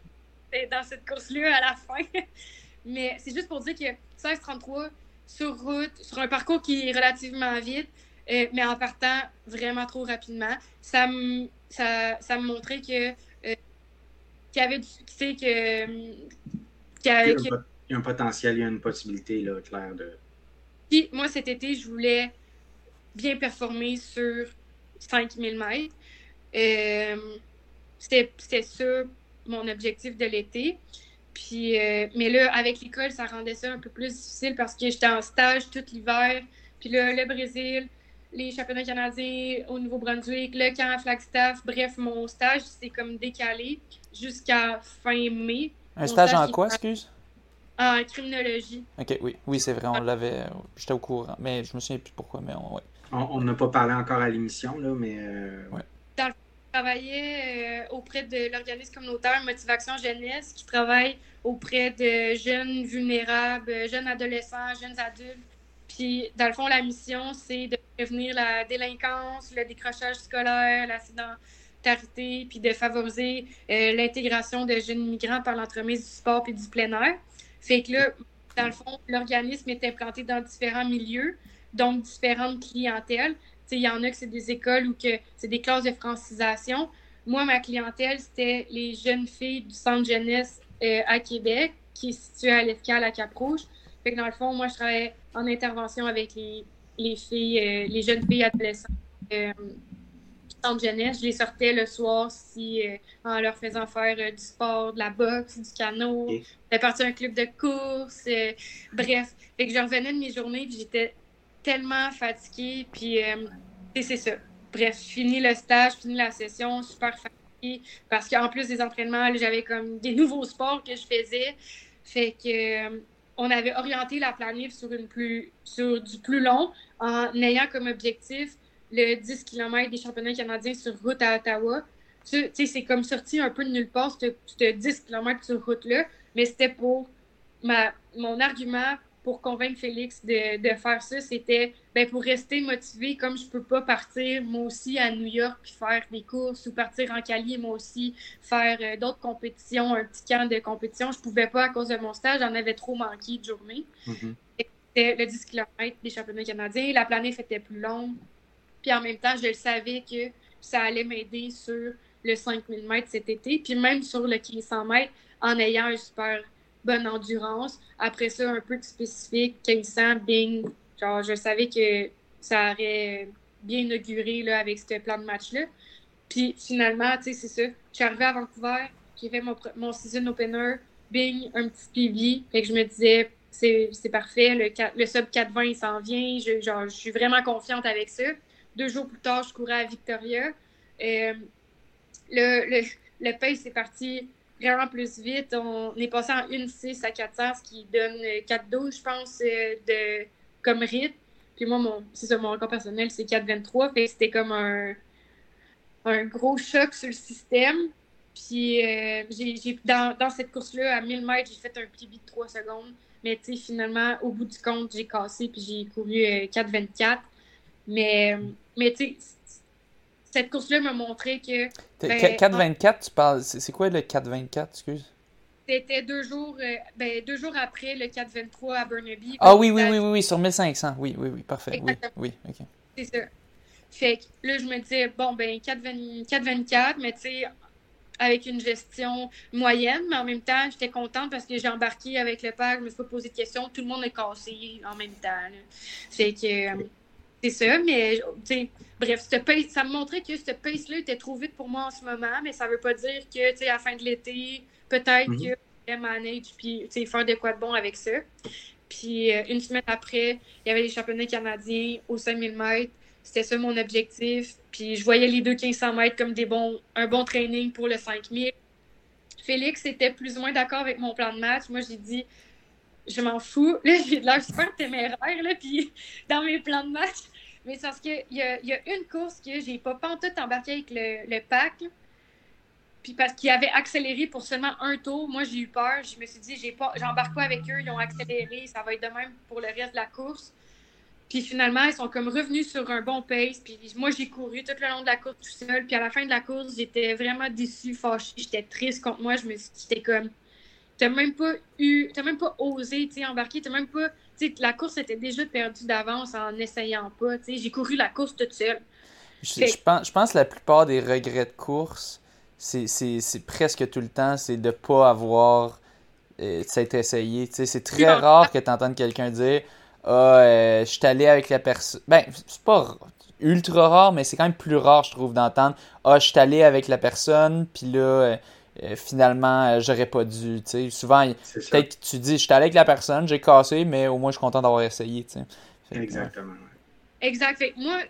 ouais. dans cette course-là à la fin. mais c'est juste pour dire que 16-33 sur route, sur un parcours qui est relativement vite, euh, mais en partant vraiment trop rapidement, ça me, ça, ça me montrait que qui avait sais, que. il, y a un, potentiel, il y a une possibilité, là, claire de. Puis, moi, cet été, je voulais bien performer sur 5000 mètres. Euh, C'était ça mon objectif de l'été. Puis, euh, mais là, avec l'école, ça rendait ça un peu plus difficile parce que j'étais en stage tout l'hiver. Puis là, le Brésil, les championnats canadiens au Nouveau-Brunswick, le camp à Flagstaff. Bref, mon stage s'est comme décalé jusqu'à fin mai. Un stage en quoi, excuse? En criminologie. OK, oui. Oui, c'est vrai, on l'avait... J'étais au courant, mais je me souviens plus pourquoi, mais on... On n'a pas parlé encore à l'émission, là, mais... Euh... Ouais. je travaillais euh, auprès de l'organisme communautaire Motivation Jeunesse, qui travaille auprès de jeunes vulnérables, jeunes adolescents, jeunes adultes. Puis, dans le fond, la mission, c'est de prévenir la délinquance, le décrochage scolaire, puis de favoriser euh, l'intégration de jeunes migrants par l'entremise du sport et du plein air. Fait que là, dans le fond, l'organisme est implanté dans différents milieux, donc différentes clientèles. Il y en a que c'est des écoles ou que c'est des classes de francisation. Moi, ma clientèle, c'était les jeunes filles du centre jeunesse euh, à Québec, qui est situé à l'EFCAL à Cap-Rouge. Fait que dans le fond, moi, je travaillais en intervention avec les, les filles, euh, les jeunes filles adolescentes centre jeunesse. Je les sortais le soir si, euh, en leur faisant faire du sport, de la boxe, du canot, de partir un club de course. bref, fait que je revenais de mes journées puis j'étais tellement fatiguée. Puis c'est ça. Bref, fini le stage, fini la session, super fatiguée. Parce qu'en plus des entraînements, j'avais comme des nouveaux sports que je faisais. Fait que on avait orienté la planif sur, une plus, sur du plus long en ayant comme objectif le 10 km des championnats canadiens sur route à Ottawa. Tu sais, c'est comme sorti un peu de nulle part, ce 10 km sur route-là, mais c'était pour ma, mon argument pour convaincre Félix de, de faire ça, c'était ben, pour rester motivé, comme je peux pas partir moi aussi à New York puis faire des courses ou partir en Cali moi aussi faire euh, d'autres compétitions, un petit camp de compétition. Je pouvais pas à cause de mon stage, j'en avais trop manqué de journée. Mhm. C'était le 10 km des championnats canadiens, la planète était plus longue. Puis en même temps, je le savais que ça allait m'aider sur le 5000 mètres cet été, puis même sur le 1500 mètres en ayant un super bonne endurance. Après ça, un peu de spécifique, 1500, bing. Genre, je savais que ça aurait bien inauguré là, avec ce plan de match-là. Puis finalement, tu sais, c'est ça. Je suis arrivée à Vancouver, j'ai fait mon, mon season opener, bing, un petit PV. Fait que je me disais, c'est parfait, le, le sub 420, il s'en vient. Genre, je suis vraiment confiante avec ça. Deux jours plus tard, je courais à Victoria. Euh, le, le, le parti vraiment plus vite. On est passé en 1-6 à 400, ce qui donne 4-12, je pense, euh, comme rythme. Puis moi, mon, c'est ça, mon record personnel, c'est 4-23. Fait c'était comme un, gros choc sur le système. Puis euh, dans, cette course-là, à 1000 mètres, j'ai fait un pli de 3 secondes. Mais finalement, au bout du compte, j'ai cassé puis j'ai couru 4-24. Mais, mais tu sais, cette course-là m'a montré que. Ben, 4-24, tu parles. C'est quoi le 4-24, excuse? C'était deux jours, euh, ben, deux jours après le 4-23 à Burnaby. Ah oui, oui, oui, oui, oui, sur 1500. Oui, oui, oui, parfait. Oui, oui, ok. C'est ça. Fait que là, je me disais, bon, ben, 4-24, mais tu sais, avec une gestion moyenne, mais en même temps, j'étais contente parce que j'ai embarqué avec le pack, je me suis pas posé de questions, tout le monde est cassé en même temps. Fait que. Euh, c'est ça, mais bref, ça me montrait que ce pace-là était trop vite pour moi en ce moment, mais ça veut pas dire que à la fin de l'été, peut-être mm -hmm. que je manage puis faire de quoi de bon avec ça. Puis euh, une semaine après, il y avait les championnats canadiens aux 5000 mètres. C'était ça mon objectif. Puis je voyais les deux 1500 mètres comme des bons, un bon training pour le 5000. Félix était plus ou moins d'accord avec mon plan de match. Moi, j'ai dit, je m'en fous. Là, j'ai de l'air super téméraire, là, puis dans mes plans de match. Mais c'est parce qu'il y a, y a une course que j'ai pas tout embarqué avec le, pack. Puis parce qu'il avait accéléré pour seulement un tour, moi j'ai eu peur. Je me suis dit, j'ai pas, j'embarque pas avec eux, ils ont accéléré, ça va être de même pour le reste de la course. Puis finalement, ils sont comme revenus sur un bon pace. Puis moi, j'ai couru tout le long de la course tout seul. Puis à la fin de la course, j'étais vraiment déçue, fâchée. J'étais triste contre moi. Je me suis j'étais comme, t'as même pas eu, t'as même pas osé, tu embarquer. T'as même pas, tu la course était déjà perdue d'avance en n'essayant pas. Tu j'ai couru la course toute seule. Je, pense, je pense que la plupart des regrets de course, c'est presque tout le temps, c'est de pas avoir euh, s'être essayé. C'est très rare que tu entendes quelqu'un dire Ah, euh, je suis allé avec la personne. Ben, c'est pas ultra rare, mais c'est quand même plus rare, je trouve, d'entendre Ah, je suis allé avec la personne, puis là, euh, finalement, j'aurais pas dû. Souvent, peut-être que tu dis Je suis allé avec la personne, j'ai cassé, mais au moins, je suis content d'avoir essayé. Exactement. Exact. moi,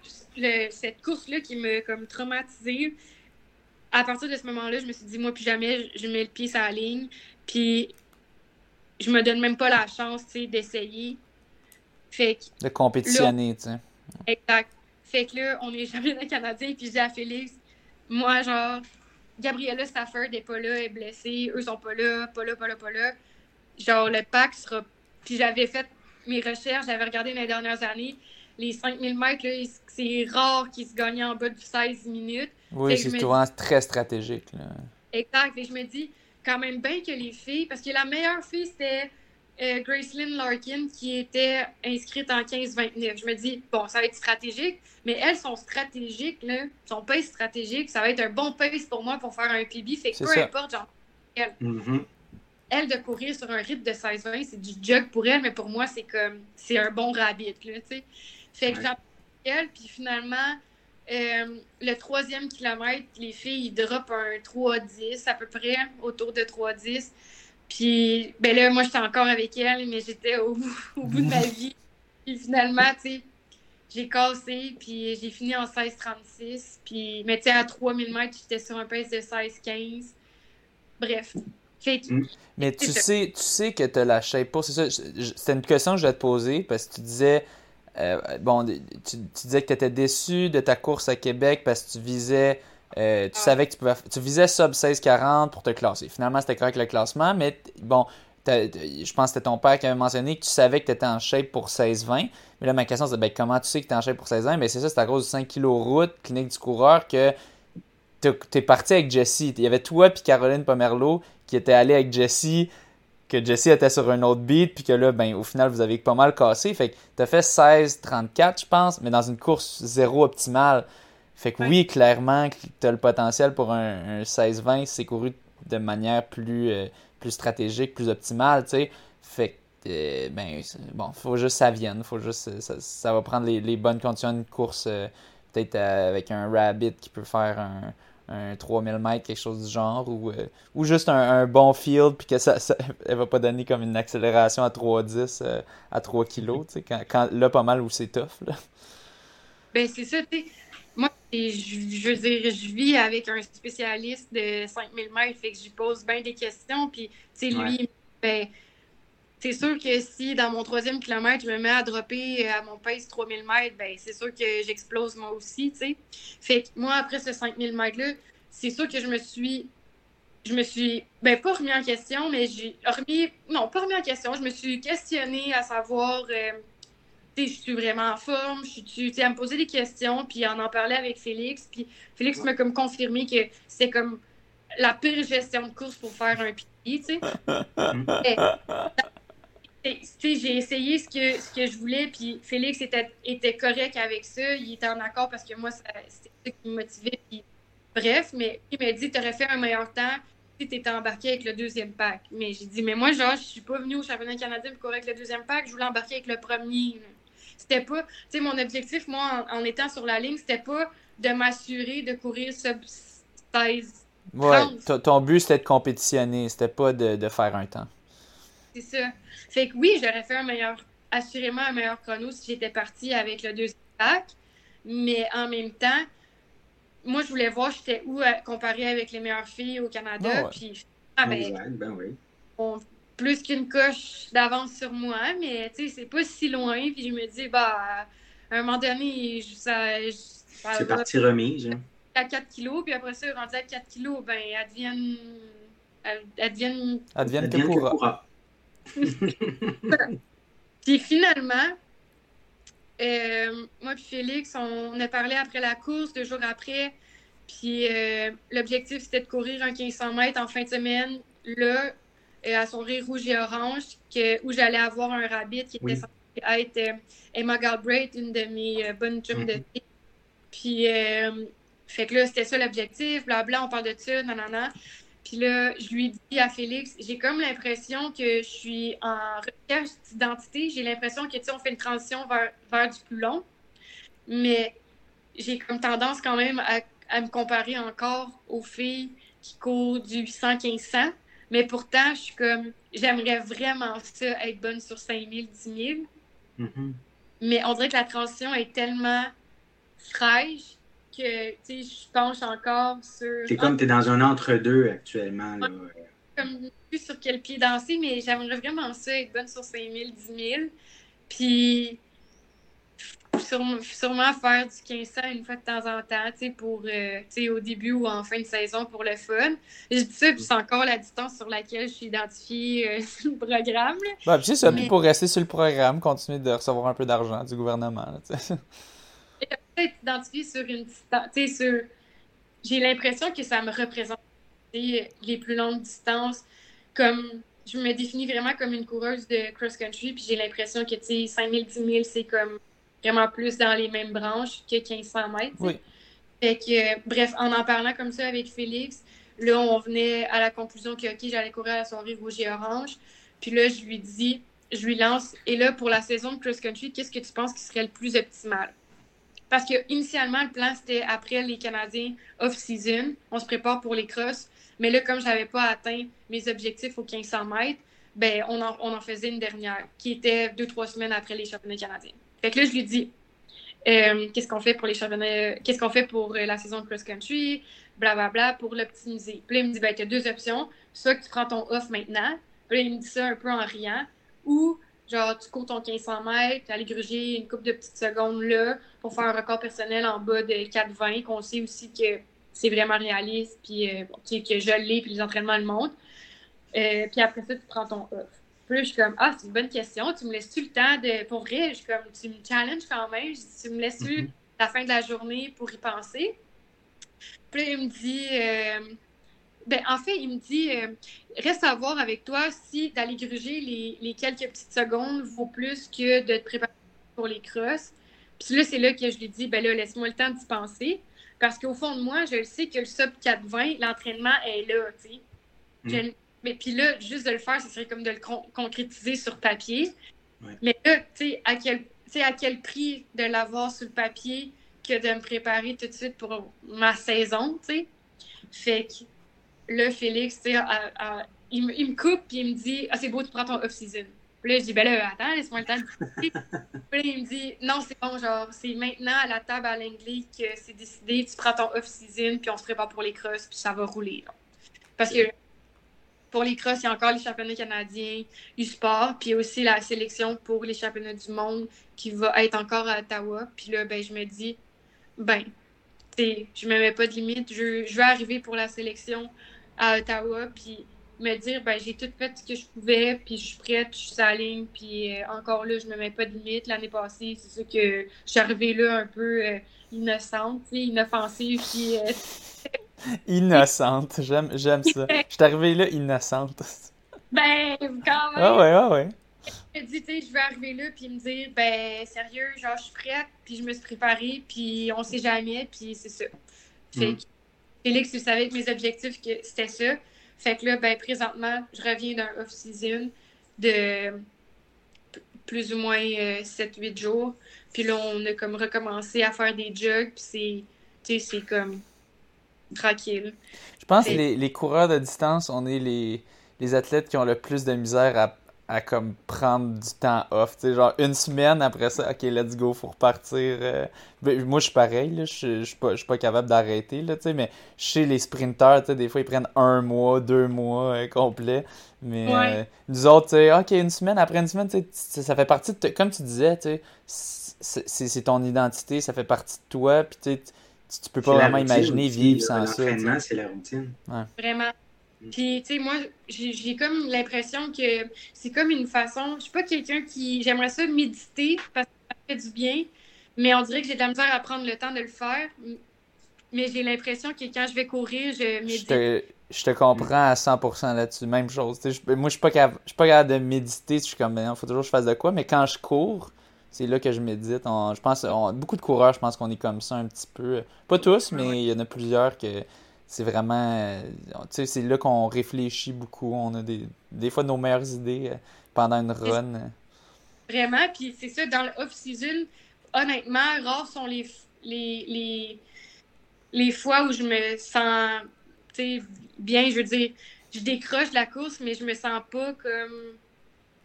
cette course-là qui m'a comme traumatisée, à partir de ce moment-là, je me suis dit, moi, plus jamais, je mets le pied sur la ligne. Puis, je me donne même pas la chance, tu sais, d'essayer. Fait que, De compétitionner, tu sais. Exact. Fait que là, on est jamais dans le Canadien. Puis, j'ai à Félix, moi, genre, Gabriella Stafford n'est pas là, elle est blessée. Eux sont pas là, pas là, pas là, pas là. Genre, le pack sera. Puis, j'avais fait mes recherches, j'avais regardé les dernières années. Les 5000 mètres, c'est rare qu'ils se gagnent en bas de 16 minutes. Oui, c'est souvent très stratégique. Là. Exact. Et je me dis, quand même bien que les filles, parce que la meilleure fille, c'était euh, Gracelyn Larkin qui était inscrite en 15-29. Je me dis, bon, ça va être stratégique, mais elles sont stratégiques, là, son pace stratégique, ça va être un bon pace pour moi pour faire un PB. Fait que peu importe, genre, elle, mm-hmm. elle, de courir sur un rythme de 16-20, c'est du jog pour elle, mais pour moi, c'est comme, c'est un bon rabbit, là, tu sais. Fait que ouais. elle, puis finalement, euh, le troisième kilomètre, les filles, ils droppent un 3-10 à peu près, autour de 3-10. Puis, ben là, moi, j'étais encore avec elle, mais j'étais au, bout de ma vie. Puis finalement, tu sais, j'ai cassé, puis j'ai fini en 16-36. Puis, mais tu sais, à 3000 mètres, j'étais sur un pace de 16-15. Bref. mais tu sais, tu sais que tu la shape pas. C'est ça. C'était une question que je vais te poser parce que tu disais euh, bon, tu, disais que tu étais déçu de ta course à Québec parce que tu visais, euh, tu savais que tu pouvais, tu visais sub 16-40 pour te classer. Finalement, c'était correct le classement, mais bon, je pense que c'était ton père qui avait mentionné que tu savais que tu étais en shape pour 16-20. Mais là, ma question, c'est ben, comment tu sais que tu es en shape pour 16-20? Ben, c'est ça, c'est à cause du 5 kg route, clinique du coureur, que tu es parti avec Jessie. Il y avait toi et Caroline Pomerleau qui étaient allés avec Jessie, que Jessie était sur un autre beat, puis que là, ben, au final, vous avez pas mal cassé. Fait que tu as fait 16-34, je pense, mais dans une course zéro optimale. Fait que oui, clairement, tu as le potentiel pour un, 16-20, c'est couru de manière plus, euh, plus stratégique, plus optimale, tu sais. Fait que, euh, ben, bon, faut juste que ça vienne, faut juste, ça, va prendre les, bonnes conditions de course, euh, peut-être avec un Rabbit qui peut faire un, un 3000 mètres, quelque chose du genre, ou, ou juste un, bon field, puis que ça, ça, elle va pas donner comme une accélération à 3,10 à 3 kg, tu sais, quand, quand, là, pas mal où c'est tough, là. Ben, c'est ça, tu moi, je, veux dire, je vis avec un spécialiste de 5000 mètres, fait que je lui pose bien des questions. Puis, tu sais, lui, ben, c'est sûr que si dans mon troisième kilomètre, je me mets à dropper à mon pace 3000 mètres, ben, c'est sûr que j'explose moi aussi, tu sais. Fait que moi, après ce 5000 mètres-là, c'est sûr que je me suis. Je me suis, ben, pas remis en question, mais j'ai remis. Non, pas remis en question. Je me suis questionnée à savoir. Euh, je suis vraiment en forme, je suis, à me poser des questions, puis en en parler avec Félix. Puis Félix m'a comme confirmé que c'est comme la pire gestion de course pour faire un pied, tu sais. j'ai essayé ce que, ce que je voulais, puis Félix était, était correct avec ça. Il était en accord parce que moi, c'était ça qui me motivait. bref, mais il m'a dit tu aurais fait un meilleur temps si tu étais embarqué avec le deuxième pack. Mais j'ai dit mais moi, genre, je suis pas venu au championnat canadien pour courir avec le deuxième pack, je voulais embarquer avec le premier. C'était pas, tu sais, mon objectif, moi, en, étant sur la ligne, c'était pas de m'assurer de courir sub 16. Ouais, ton but, c'était de compétitionner, c'était pas de, faire un temps. C'est ça. Fait que oui, j'aurais fait un meilleur, assurément un meilleur chrono si j'étais partie avec le deuxième pack, mais en même temps, moi, je voulais voir j'étais où euh, comparé avec les meilleures filles au Canada. Puis, ah, ben, ben oui plus qu'une coche d'avance sur moi, mais tu sais, c'est pas si loin. Puis je me dis, bah, à un moment donné, ça. c'est parti remise. Hein. À 4 kilos, puis après ça, rendu à 4 kilos, ben, elles deviennent. Elles deviennent. Elles deviennent que puis finalement, euh, moi et Félix, on a parlé après la course, deux jours après. Puis euh, l'objectif, c'était de courir un 1500 mètres en fin de semaine. Là, à son rire rouge et orange, que, où j'allais avoir un rabbit qui était censé être euh, Emma Galbraith, une de mes euh, bonnes chums de. Mm-hmm. Puis, euh, fait que là, c'était ça l'objectif, blabla, on parle de ça, nanana. Puis là, je lui dis à Félix, j'ai comme l'impression que je suis en recherche d'identité. J'ai l'impression que, tu sais, on fait une transition vers, vers du plus long. Mais j'ai comme tendance quand même à, à, me comparer encore aux filles qui courent du 100-1500. Mais pourtant, je suis comme, j'aimerais vraiment ça, être bonne sur 5000, 10 000. Mm-hmm. Mais on dirait que la transition est tellement fraîche que, tu sais, je penche encore sur. C'est comme tu es dans un entre-deux actuellement. Là. Comme, plus sur quel pied danser, mais j'aimerais vraiment ça, être bonne sur 5000, 10 000. Puis, sûrement, faire du 1500 une fois de temps en temps, tu sais, pour, euh, au début ou en fin de saison pour le fun. Je dis ça, puis c'est encore la distance sur laquelle je suis identifiée euh, sur le programme. Bah, puis ça, pour rester sur le programme, continuer de recevoir un peu d'argent du gouvernement, tu sais. peut-être identifiée sur une distance, tu sais, sur... J'ai l'impression que ça me représente les plus longues distances, comme je me définis vraiment comme une coureuse de cross-country, puis j'ai l'impression que, tu sais, 5000, 10 000, c'est comme vraiment plus dans les mêmes branches que 1500 mètres. Oui. Fait que, bref, en en parlant comme ça avec Félix, là, on venait à la conclusion que, OK, j'allais courir à la soirée rouge et orange. Puis là, je lui dis, je lui lance, et là, pour la saison de cross-country, qu'est-ce que tu penses qui serait le plus optimal? Parce que initialement, le plan, c'était après les Canadiens off-season, on se prépare pour les crosses. Mais là, comme je n'avais pas atteint mes objectifs aux 1500 mètres, ben, on en, on en faisait une dernière, qui était deux, trois semaines après les championnats canadiens. Fait que là, je lui dis euh, qu'est-ce qu'on fait pour les championnats, qu'est-ce qu'on fait pour euh, la saison de cross-country, blablabla, pour l'optimiser. Puis là, il me dit ben, tu as deux options. Soit que tu prends ton off maintenant, puis là, il me dit ça un peu en riant, ou genre, tu cours ton 1500 mètres, tu aller gruger une couple de petites secondes là pour faire un record personnel en bas de 4,20, qu'on sait aussi que c'est vraiment réaliste, puis euh, que je l'ai, puis les entraînements le montrent. Euh, puis après ça, tu prends ton off. Puis là, je suis comme, ah, c'est une bonne question. Tu me laisses-tu le temps de. Pour vrai, je suis comme, tu me challenges quand même. tu me laisses-tu Mhm. la fin de la journée pour y penser? Puis là, il me dit. euh, ben, en fait, il me dit euh, reste à voir avec toi si d'aller gruger les, les quelques petites secondes vaut plus que de te préparer pour les crosses. Puis là, c'est là que je lui dis ben là, laisse-moi le temps d'y penser. Parce qu'au fond de moi, je le sais que le sub 420, l'entraînement est là, tu sais. Mm. Je- Mais puis là, juste de le faire, ce serait comme de le con- concrétiser sur papier. Ouais. Mais là, tu sais, à quel, à quel prix de l'avoir sur le papier que de me préparer tout de suite pour ma saison, tu sais? Fait que là, Félix, tu sais, il, me- il me coupe puis il me dit Ah, c'est beau, tu prends ton off-season. Puis là, je dis Ben là, attends, laisse-moi le temps de. Puis là, il me dit Non, c'est bon, genre, c'est maintenant à la table à Langley que c'est décidé, tu prends ton off-season puis on se prépare pour les crosses puis ça va rouler. Parce que pour les crosses, il y a encore les championnats canadiens du sport, puis aussi la sélection pour les championnats du monde qui va être encore à Ottawa. Puis là, ben, je me dis, ben, je me mets pas de limite. Je, je vais arriver pour la sélection à Ottawa, puis me dire, ben, j'ai tout fait ce que je pouvais, puis je suis prête, je suis sur la ligne, puis euh, encore là, je me mets pas de limite. L'année passée, c'est sûr que je suis arrivée là un peu euh, innocente, inoffensive, puis euh, Innocente, j'aime, j'aime ça. Je suis arrivé là innocente. ben, quand même. Ah ouais, ah ouais. Je me dis, tu sais, je vais arriver là, puis me dire, ben, sérieux, genre, je suis prête, puis je me suis préparée, puis on sait jamais, puis c'est ça. Fait Mm. que Félix, tu savais que mes objectifs, que c'était ça. Fait que là, ben, présentement, je reviens d'un off-season de plus ou moins 7-8 jours. Puis là, on a comme recommencé à faire des jogs, puis c'est, tu sais, c'est comme tranquille. Je pense que les, les coureurs de distance, on est les, les athlètes qui ont le plus de misère à, à comme prendre du temps off. Genre une semaine après ça, ok, let's go, faut repartir. euh. Ben, moi, je suis pareil, là, je je suis pas, je suis pas capable d'arrêter, là, mais chez les sprinteurs, des fois, ils prennent un mois, deux mois euh, complet. Mais Ouais. euh, nous autres, ok, une semaine, après une semaine, tu sais, ça fait partie de, comme tu disais, c'est ton identité, ça fait partie de toi, puis tu tu, tu peux pas vraiment routine imaginer vivre sans ça. L'entraînement, c'est la routine. Vraiment. Mm. Puis, tu sais, moi, j'ai j'ai comme l'impression que c'est comme une façon. Je suis pas quelqu'un qui. J'aimerais ça méditer parce que ça fait du bien, mais on dirait que j'ai de la misère à prendre le temps de le faire. Mais j'ai l'impression que quand je vais courir, je Je médite. te, je te comprends à 100% là-dessus. Même chose. Tu sais, je- moi, je suis pas capable, je suis pas capable de méditer. Je suis comme, il faut toujours que je fasse de quoi. Mais quand je cours, c'est là que je médite. On- je pense, on- beaucoup de coureurs, je pense qu'on est comme ça un petit peu. Pas tous, mais il y en a plusieurs que c'est vraiment. euh, Tu sais, c'est là qu'on réfléchit beaucoup. On a des, des fois nos meilleures idées euh, pendant une run. Vraiment. Puis c'est ça, dans le off-season, honnêtement, rares sont les, les, les, les fois où je me sens tu sais, bien. Je veux dire, je décroche de la course, mais je me sens pas comme.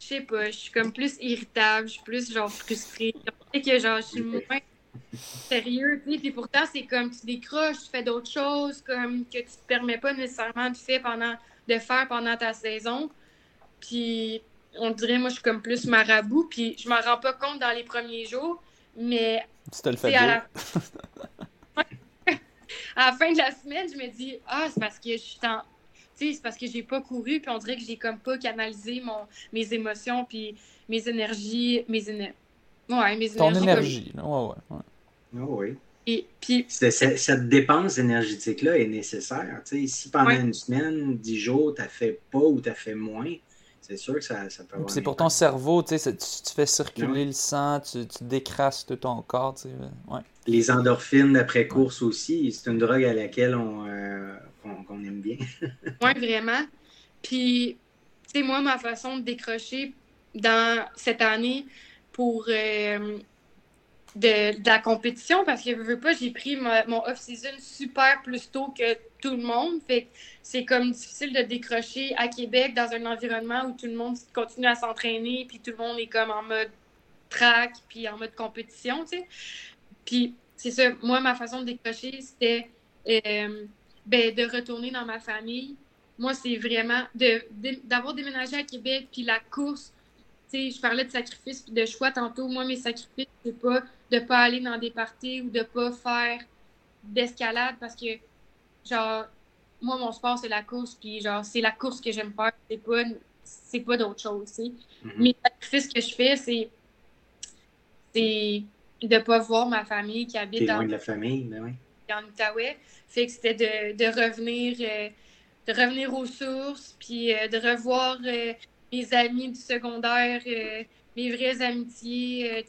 Je sais pas, je suis comme plus irritable, je suis plus genre frustrée. Sait que genre, je suis moins sérieux, tu sais. Puis pourtant, c'est comme tu décroches, tu fais d'autres choses, comme que tu te permets pas nécessairement de faire pendant, de faire pendant ta saison. Puis on dirait, moi, je suis comme plus marabout, puis je m'en rends pas compte dans les premiers jours, mais Tu te le fais à la... à la fin de la semaine, je me dis, ah, c'est parce que je suis en... Sais, c'est parce que j'ai pas couru, puis on dirait que j'ai comme pas canalisé mon... mes émotions, puis mes énergies, mes énergies. Ouais, mes Ton énergies. énergie. là. Ouais, ouais, ouais. Ah oui. Et puis, cette dépense énergétique-là est nécessaire. Tu sais, si pendant Ouais. une semaine, dix jours, tu fait pas ou tu fait moins, c'est sûr que ça, ça peut avoir C'est pour ton cerveau, tu sais, tu, fais circuler Ouais. le sang, tu, tu décrasses tout ton corps, tu sais. Ouais. Les endorphines après course aussi, c'est une drogue à laquelle on, euh, qu'on aime bien. ouais, vraiment. Puis, tu sais, moi, ma façon de décrocher dans cette année pour euh, de, la compétition, parce que je veux pas, j'ai pris mon off-season super plus tôt que tout le monde. Fait c'est comme difficile de décrocher à Québec dans un environnement où tout le monde continue à s'entraîner, puis tout le monde est comme en mode track, puis en mode compétition, tu sais. Puis c'est ça, moi, ma façon de décrocher, c'était euh, ben, de retourner dans ma famille. Moi, c'est vraiment d'avoir déménagé à Québec, puis la course. Tu sais, je parlais de sacrifice puis de choix tantôt. Moi, mes sacrifices, c'est pas de pas aller dans des parties ou de pas faire d'escalade parce que, genre, moi, mon sport, c'est la course, puis genre, c'est la course que j'aime faire, c'est pas, c'est pas d'autre chose, tu sais. Mhm. Mais le sacrifice que je fais, c'est, c'est de pas voir ma famille qui habite en, loin de la famille, ben oui. En Outaouais. Fait que c'était de, de revenir, euh, de revenir aux sources, puis euh, de revoir euh, mes amis du secondaire, mes vraies amitiés,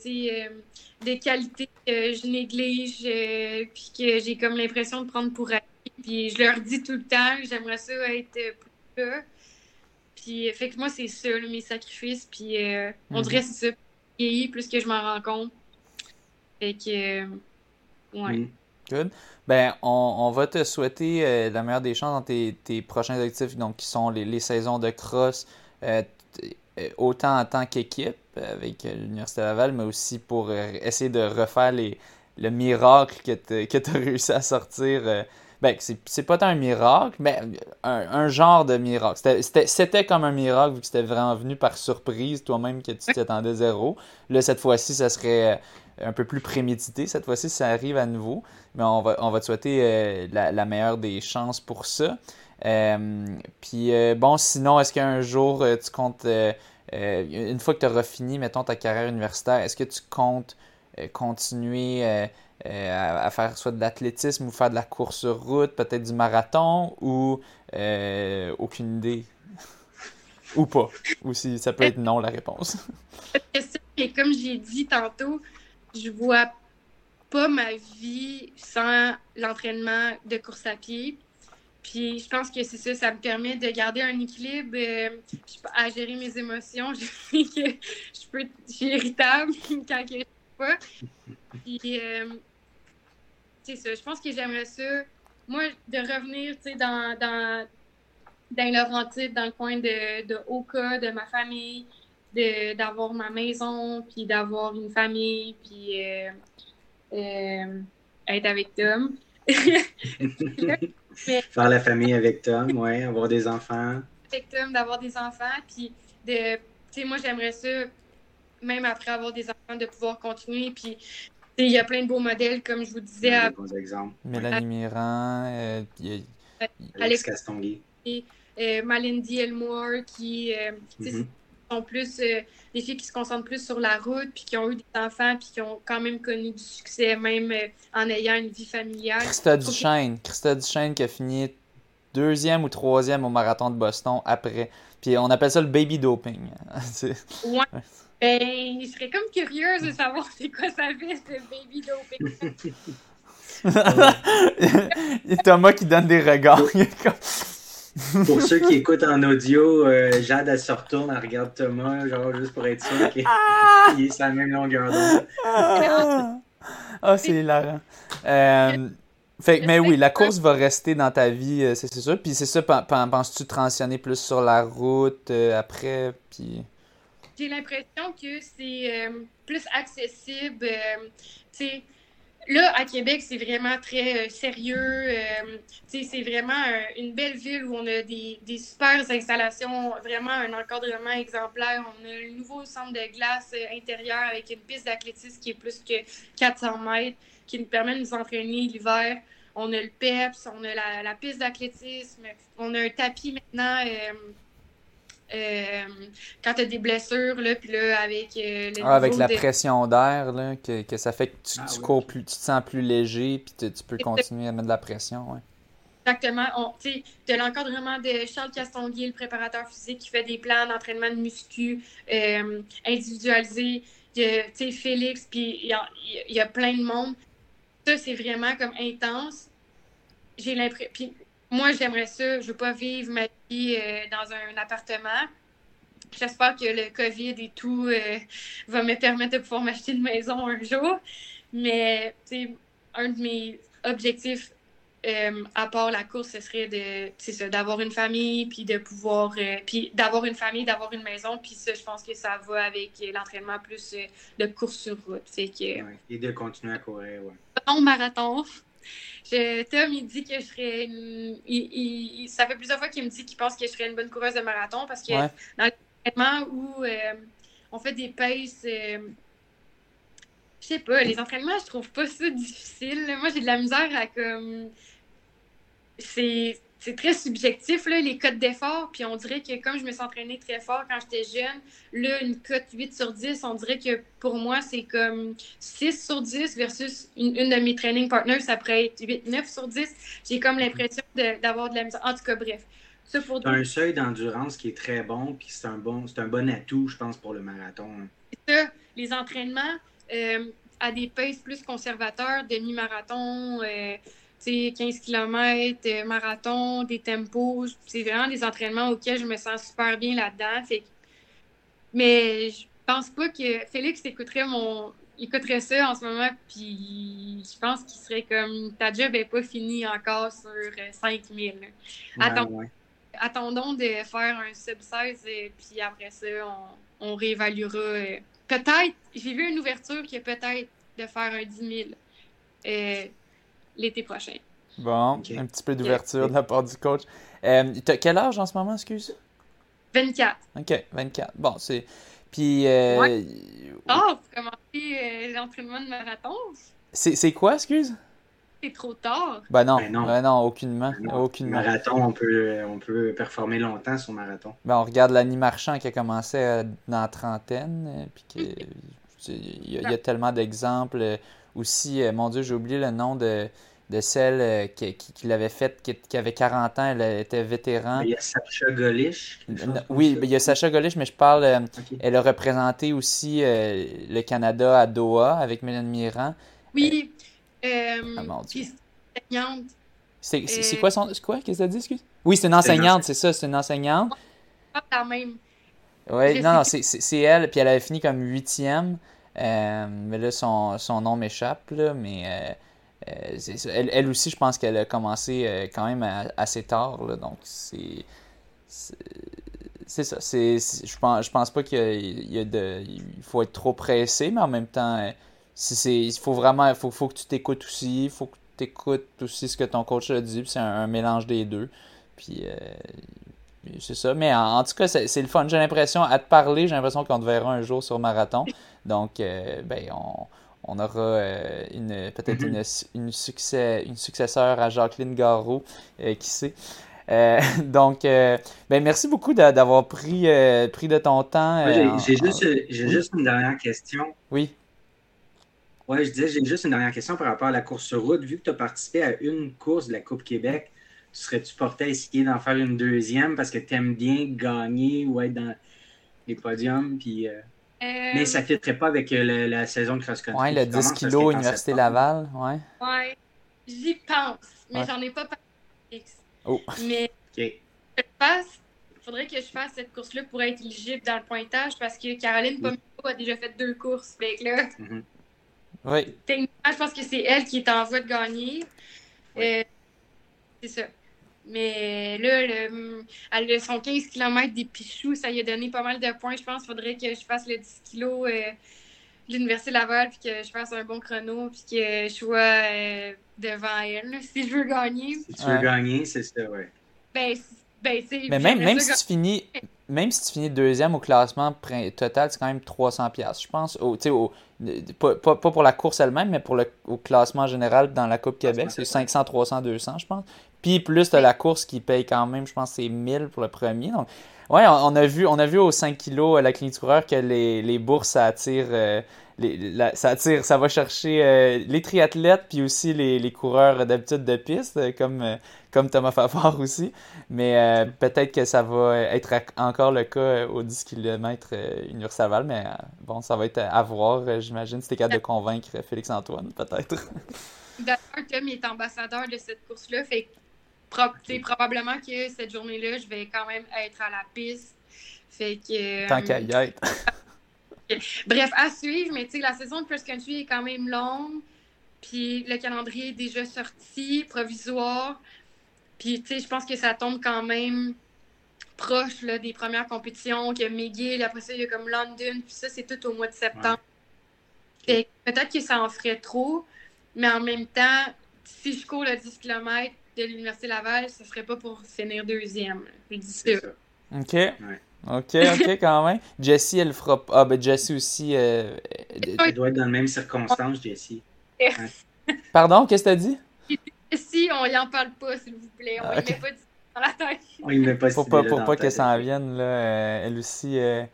des qualités que je néglige, puis que j'ai comme l'impression de prendre pour acquis. Puis je leur dis tout le temps que j'aimerais ça être plus là. Puis fait que moi, c'est ça, là, mes sacrifices. Puis euh, on Mhm. dirait que c'est ça. Plus que je m'en rends compte. Fait que, euh, ouais. Mm. Ben, on, va te souhaiter euh, la meilleure des chances dans tes, tes prochains objectifs, donc qui sont les, les saisons de cross, euh, euh, autant en tant qu'équipe avec l'Université Laval, mais aussi pour essayer de refaire les, le miracle que tu as réussi à sortir. ben, c'est pas un miracle, mais un, un genre de miracle. C'était- comme un miracle vu que c'était vraiment venu par surprise, toi-même que tu t'y attendais zéro. Là, cette fois-ci, ça serait un peu plus prémédité. Cette fois-ci, ça arrive à nouveau. Mais on va, on va te souhaiter euh, la, meilleure des chances pour ça. Euh, puis euh, bon, sinon, est-ce qu'un jour tu comptes, une fois que tu auras fini, mettons, ta carrière universitaire, est-ce que tu comptes continuer à, faire soit de l'athlétisme ou faire de la course sur route, peut-être du marathon ou aucune idée? ou pas? Ou si ça peut être non la réponse. comme j'ai dit tantôt, je vois pas ma vie sans l'entraînement de course à pied. Puis je pense que c'est ça, ça me permet de garder un équilibre euh, à gérer mes émotions. Je sais que je peux, suis irritable quand je sais pas. Puis euh, c'est ça, je pense que j'aimerais ça, moi, de revenir, dans, dans, dans dans le coin de, de Oka, de ma famille, d'avoir ma maison, puis d'avoir une famille, puis euh, euh, être avec Tom. Faire la famille avec Tom, ouais, avoir des enfants. avec Tom, d'avoir des enfants, puis de, tu sais, moi, j'aimerais ça, même après avoir des enfants, de pouvoir continuer, puis tu sais, il y a plein de beaux modèles, comme je vous disais, Des à, bons exemples. Mélanie Mirand, euh, y Alex Castonguay. euh, Malindy Elmore, qui, euh, tu sais, Mhm. Sont plus euh, des filles qui se concentrent plus sur la route, puis qui ont eu des enfants, puis qui ont quand même connu du succès, même euh, en ayant une vie familiale. Christa Duchesne. Christa Duchesne qui a fini deuxième ou troisième au marathon de Boston après. Puis on appelle ça le baby doping. Ouais. Ben, je serais comme curieuse de savoir c'est quoi ça fait, ce baby doping. Thomas qui donne des regards. Pour ceux qui écoutent en audio, euh, Jade, elle se retourne, elle regarde Thomas, genre juste pour être sûr qu'il il est sur la même longueur d'onde. Ah, Ah, c'est hilarant. Euh, fait, que- mais oui, la course va rester dans ta vie, euh, c'est sûr. Puis c'est ça, pen- pen- penses-tu transitionner plus sur la route euh, après? Puis... J'ai l'impression que c'est euh, plus accessible. euh, tu sais, là, à Québec, c'est vraiment très euh, sérieux. euh, c'est vraiment euh, une belle ville où on a des, des installations, vraiment un encadrement exemplaire. On a le nouveau centre de glace intérieur avec une piste d'athlétisme qui est plus que 400 mètres, qui nous permet de nous entraîner l'hiver. On a le PEPS, on a la piste d'athlétisme, on a un tapis maintenant. Euh, quand tu as des blessures, là, puis là, avec euh, le Ah, avec la de- pression d'air, là, que, que ça fait que tu, Ah tu oui. cours plus, tu te sens plus léger, puis tu, tu peux continuer à mettre de la pression. Ouais. Exactement. Tu de l'encadrement de Charles Castonguay, le préparateur physique qui fait des plans d'entraînement de muscu euh, individualisés. Tu sais, Félix, puis il y a, il y a plein de monde. Ça, c'est vraiment comme intense. J'ai l'impression... Puis moi, j'aimerais ça. Je veux pas vivre ma vie euh, dans un appartement. J'espère que le COVID et tout euh, va me permettre de pouvoir m'acheter une maison un jour. Mais, tu sais, un de mes objectifs euh, à part la course, ce serait de, d'avoir une famille, puis de pouvoir, euh, puis d'avoir une famille, d'avoir une maison, puis ça, je pense que ça va avec l'entraînement plus euh, de course sur route. Fait que, Ouais. Et de continuer à courir, ouais. non marathon. Je, Tom, il dit que je serais une- il- ça fait plusieurs fois qu'il me dit qu'il pense que je serais une bonne coureuse de marathon parce que Ouais. dans l'entraînement où euh, on fait des paces, euh, je sais pas, les entraînements, je trouve pas ça difficile. Moi, j'ai de la misère à comme. C'est. C'est très subjectif, là, les cotes d'effort. Puis on dirait que comme je me suis entraînée très fort quand j'étais jeune, là, une cote 8 sur 10, on dirait que pour moi, c'est comme 6 sur 10 versus une, de mes training partners, ça pourrait être 8, 9 sur 10. J'ai comme l'impression d'avoir de, la misère. En tout cas, bref. C'est un seuil d'endurance qui est très bon, puis c'est un, bon, un bon atout, je pense, pour le marathon. C'est ça. Les entraînements euh, à des paces plus conservateurs, demi-marathon, euh, 15 km, euh, marathon, des tempos. C'est vraiment des entraînements auxquels je me sens super bien là-dedans. Mais je pense pas que Félix écouterait mon écouterait ça en ce moment, puis je pense qu'il serait comme ta job n'est pas finie encore sur 5000. Euh, attendons de faire un sub 16, et euh, puis après ça, on, réévaluera. Peut-être, j'ai vu une ouverture qui est peut-être de faire un 10 000 l'été prochain. Bon, un petit peu d'ouverture de la part du coach. Euh, as quel âge en ce moment, excuse? 24. OK, 24. Bon, c'est... Puis... Euh... Ouais. Oh, pour commencer euh, l'entraînement de marathon? C'est quoi, excuse? C'est trop tard. Ben non, ben non, ben non aucunement. Ben aucunement. Marathon, on peut, on peut performer longtemps sur marathon. Ben, on regarde l'Annie Marchand qui a commencé euh, dans la trentaine, puis il y, a tellement d'exemples aussi, euh, mon Dieu, j'ai oublié le nom de, de celle euh, qui, qui, l'avait faite, qui, avait 40 ans, elle était vétéran. Il y a Sacha Golish. Oui, il y a Sacha Golish, mais je parle, euh, elle a représenté aussi le Canada à Doha avec Mélanie Mirand. Oui. ah, mon Dieu. C'est quoi son. Quoi Qu'est-ce que ça dit, excuse? Oui, c'est une enseignante, c'est ça, c'est une enseignante. Pas la même. Oui, non, non c'est elle, puis elle avait fini comme huitième. Euh, mais là, son, son nom m'échappe, là, mais euh, euh, elle, elle, aussi, je pense qu'elle a commencé quand même assez tard, là, donc c'est c'est ça. C'est, je pense, je pense pas qu'il y a, de, il faut être trop pressé, mais en même temps, c'est, il faut vraiment, faut, faut que tu t'écoutes aussi, il faut que tu écoutes aussi ce que ton coach a dit, puis c'est un, mélange des deux. Puis c'est ça. Mais en, tout cas, c'est, le fun. J'ai l'impression, à te parler, j'ai l'impression qu'on te verra un jour sur marathon. Donc, euh, ben, on, on aura euh, une peut-être mm-hmm. une, une, succès, une successeur à Jacqueline Garraud, euh, qui sait. donc, ben, merci beaucoup d'avoir pris, pris de ton temps. j'ai juste, juste, une dernière question. Oui. Oui, je disais, j'ai juste une dernière question par rapport à la course sur route. Vu que tu as participé à une course de la Coupe Québec, serais-tu porté à essayer d'en faire une deuxième parce que tu aimes bien gagner ou être dans les podiums? Puis, mais ça ne fitterait pas avec euh, la, saison de cross-country. Oui, le 10 kg Université Laval. Ouais. Ouais. J'y pense, mais j'en ai pas parlé. Oh. Mais okay. il faudrait que je fasse cette course-là pour être éligible dans le pointage parce que Caroline Pomero a déjà fait deux courses. Fait là, mm-hmm. Oui. je pense que c'est elle qui est en voie de gagner. Euh, c'est ça. Mais là, le, elle, son 15 km des Pichoux, ça lui a donné pas mal de points. Je pense qu'il faudrait que je fasse le 10 kg euh, de l'Université Laval, puis que je fasse un bon chrono, puis que je sois euh, devant elle, si je veux gagner. Si tu veux gagner, c'est ça, ouais. Ben, ben Mais même, même si tu finis même si tu finis deuxième au classement total, c'est quand même 300 pièces je pense. Au, au, pas, pas, pour la course elle-même, mais pour le au classement général dans la Coupe Québec, c'est 500, 300, 200, je pense. Puis plus de la course qui paye quand même, je pense c'est 1000 pour le premier. Donc, ouais, on, a vu, on a vu aux 5 kilos à la clinique coureur que les, les bourses, ça attire, euh, ça attire, ça va chercher euh, les triathlètes puis aussi les, les coureurs d'habitude de piste, euh, comme, comme Thomas Favard aussi. Mais peut-être que ça va être encore le cas aux 10 km Universaval, mais bon, ça va être à voir, j'imagine, si t'es capable de convaincre Félix-Antoine, peut-être. D'ailleurs, Tom est ambassadeur de cette course-là, fait probablement que cette journée-là, je vais quand même être à la piste. Fait que. Tant qu'à y être. Bref, à suivre, mais tu sais, la saison de cross country est quand même longue. Puis le calendrier est déjà sorti, provisoire. Puis tu sais, je pense que ça tombe quand même proche là, des premières compétitions. Il y a McGill, après ça, il y a comme London. Puis ça, c'est tout au mois de septembre. Peut-être que ça en ferait trop, mais en même temps, si je cours le 10 km, de l'Université Laval, ce serait pas pour finir deuxième. Je dis ça. OK. OK, OK, quand même. Jessie, elle fera pas. Ah, ben Jessie aussi. Euh... Elle doit être dans les mêmes circonstances, Jessie. Pardon, qu'est-ce que t'as dit? Jessie, on y en parle pas, s'il vous plaît. On ne met pas du dans la tête. Oui, mais pas Pour pas, pour pas qu'elle s'en vienne, là, euh, elle aussi. euh,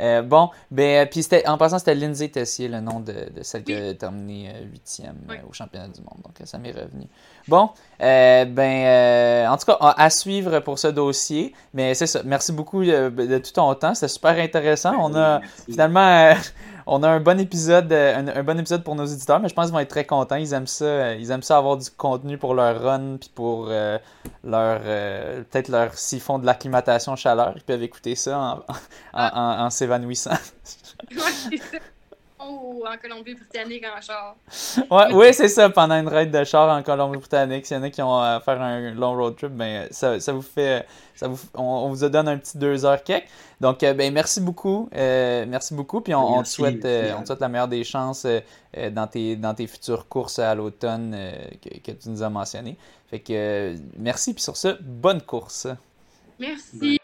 euh, bon, ben, euh, puis en passant, c'était Lindsay Tessier, le nom de, de celle qui a terminé euh, huitième Oui. euh, au championnat du monde. Donc, ça m'est revenu. Bon, euh, ben, en tout cas, à, suivre pour ce dossier. Mais c'est ça. Merci beaucoup de tout ton temps. C'était super intéressant. On a finalement, on a un bon épisode, euh, un, bon épisode pour nos éditeurs, mais je pense qu'ils vont être très contents. Ils aiment ça, euh, ils aiment ça avoir du contenu pour leur run, puis pour euh, leur, peut-être leur, s'ils font de l'acclimatation chaleur, ils peuvent écouter ça en s'évanouissant. Ça. Oh, en Colombie-Britannique en char. Ouais, oui, c'est ça, pendant une ride de char en Colombie-Britannique. S'il y en a qui ont à faire un long road trip, ben, ça, ça vous fait. Ça vous, on, on vous donne un petit deux heures quelques. Donc, euh, ben, merci beaucoup. euh, merci beaucoup. Puis, on, on te souhaite, euh, on te souhaite la meilleure des chances euh, euh, dans, tes, dans tes futures courses à l'automne euh, que, que tu nous as mentionnées. Fait que, euh, merci. Puis, sur ce, bonne course. Merci.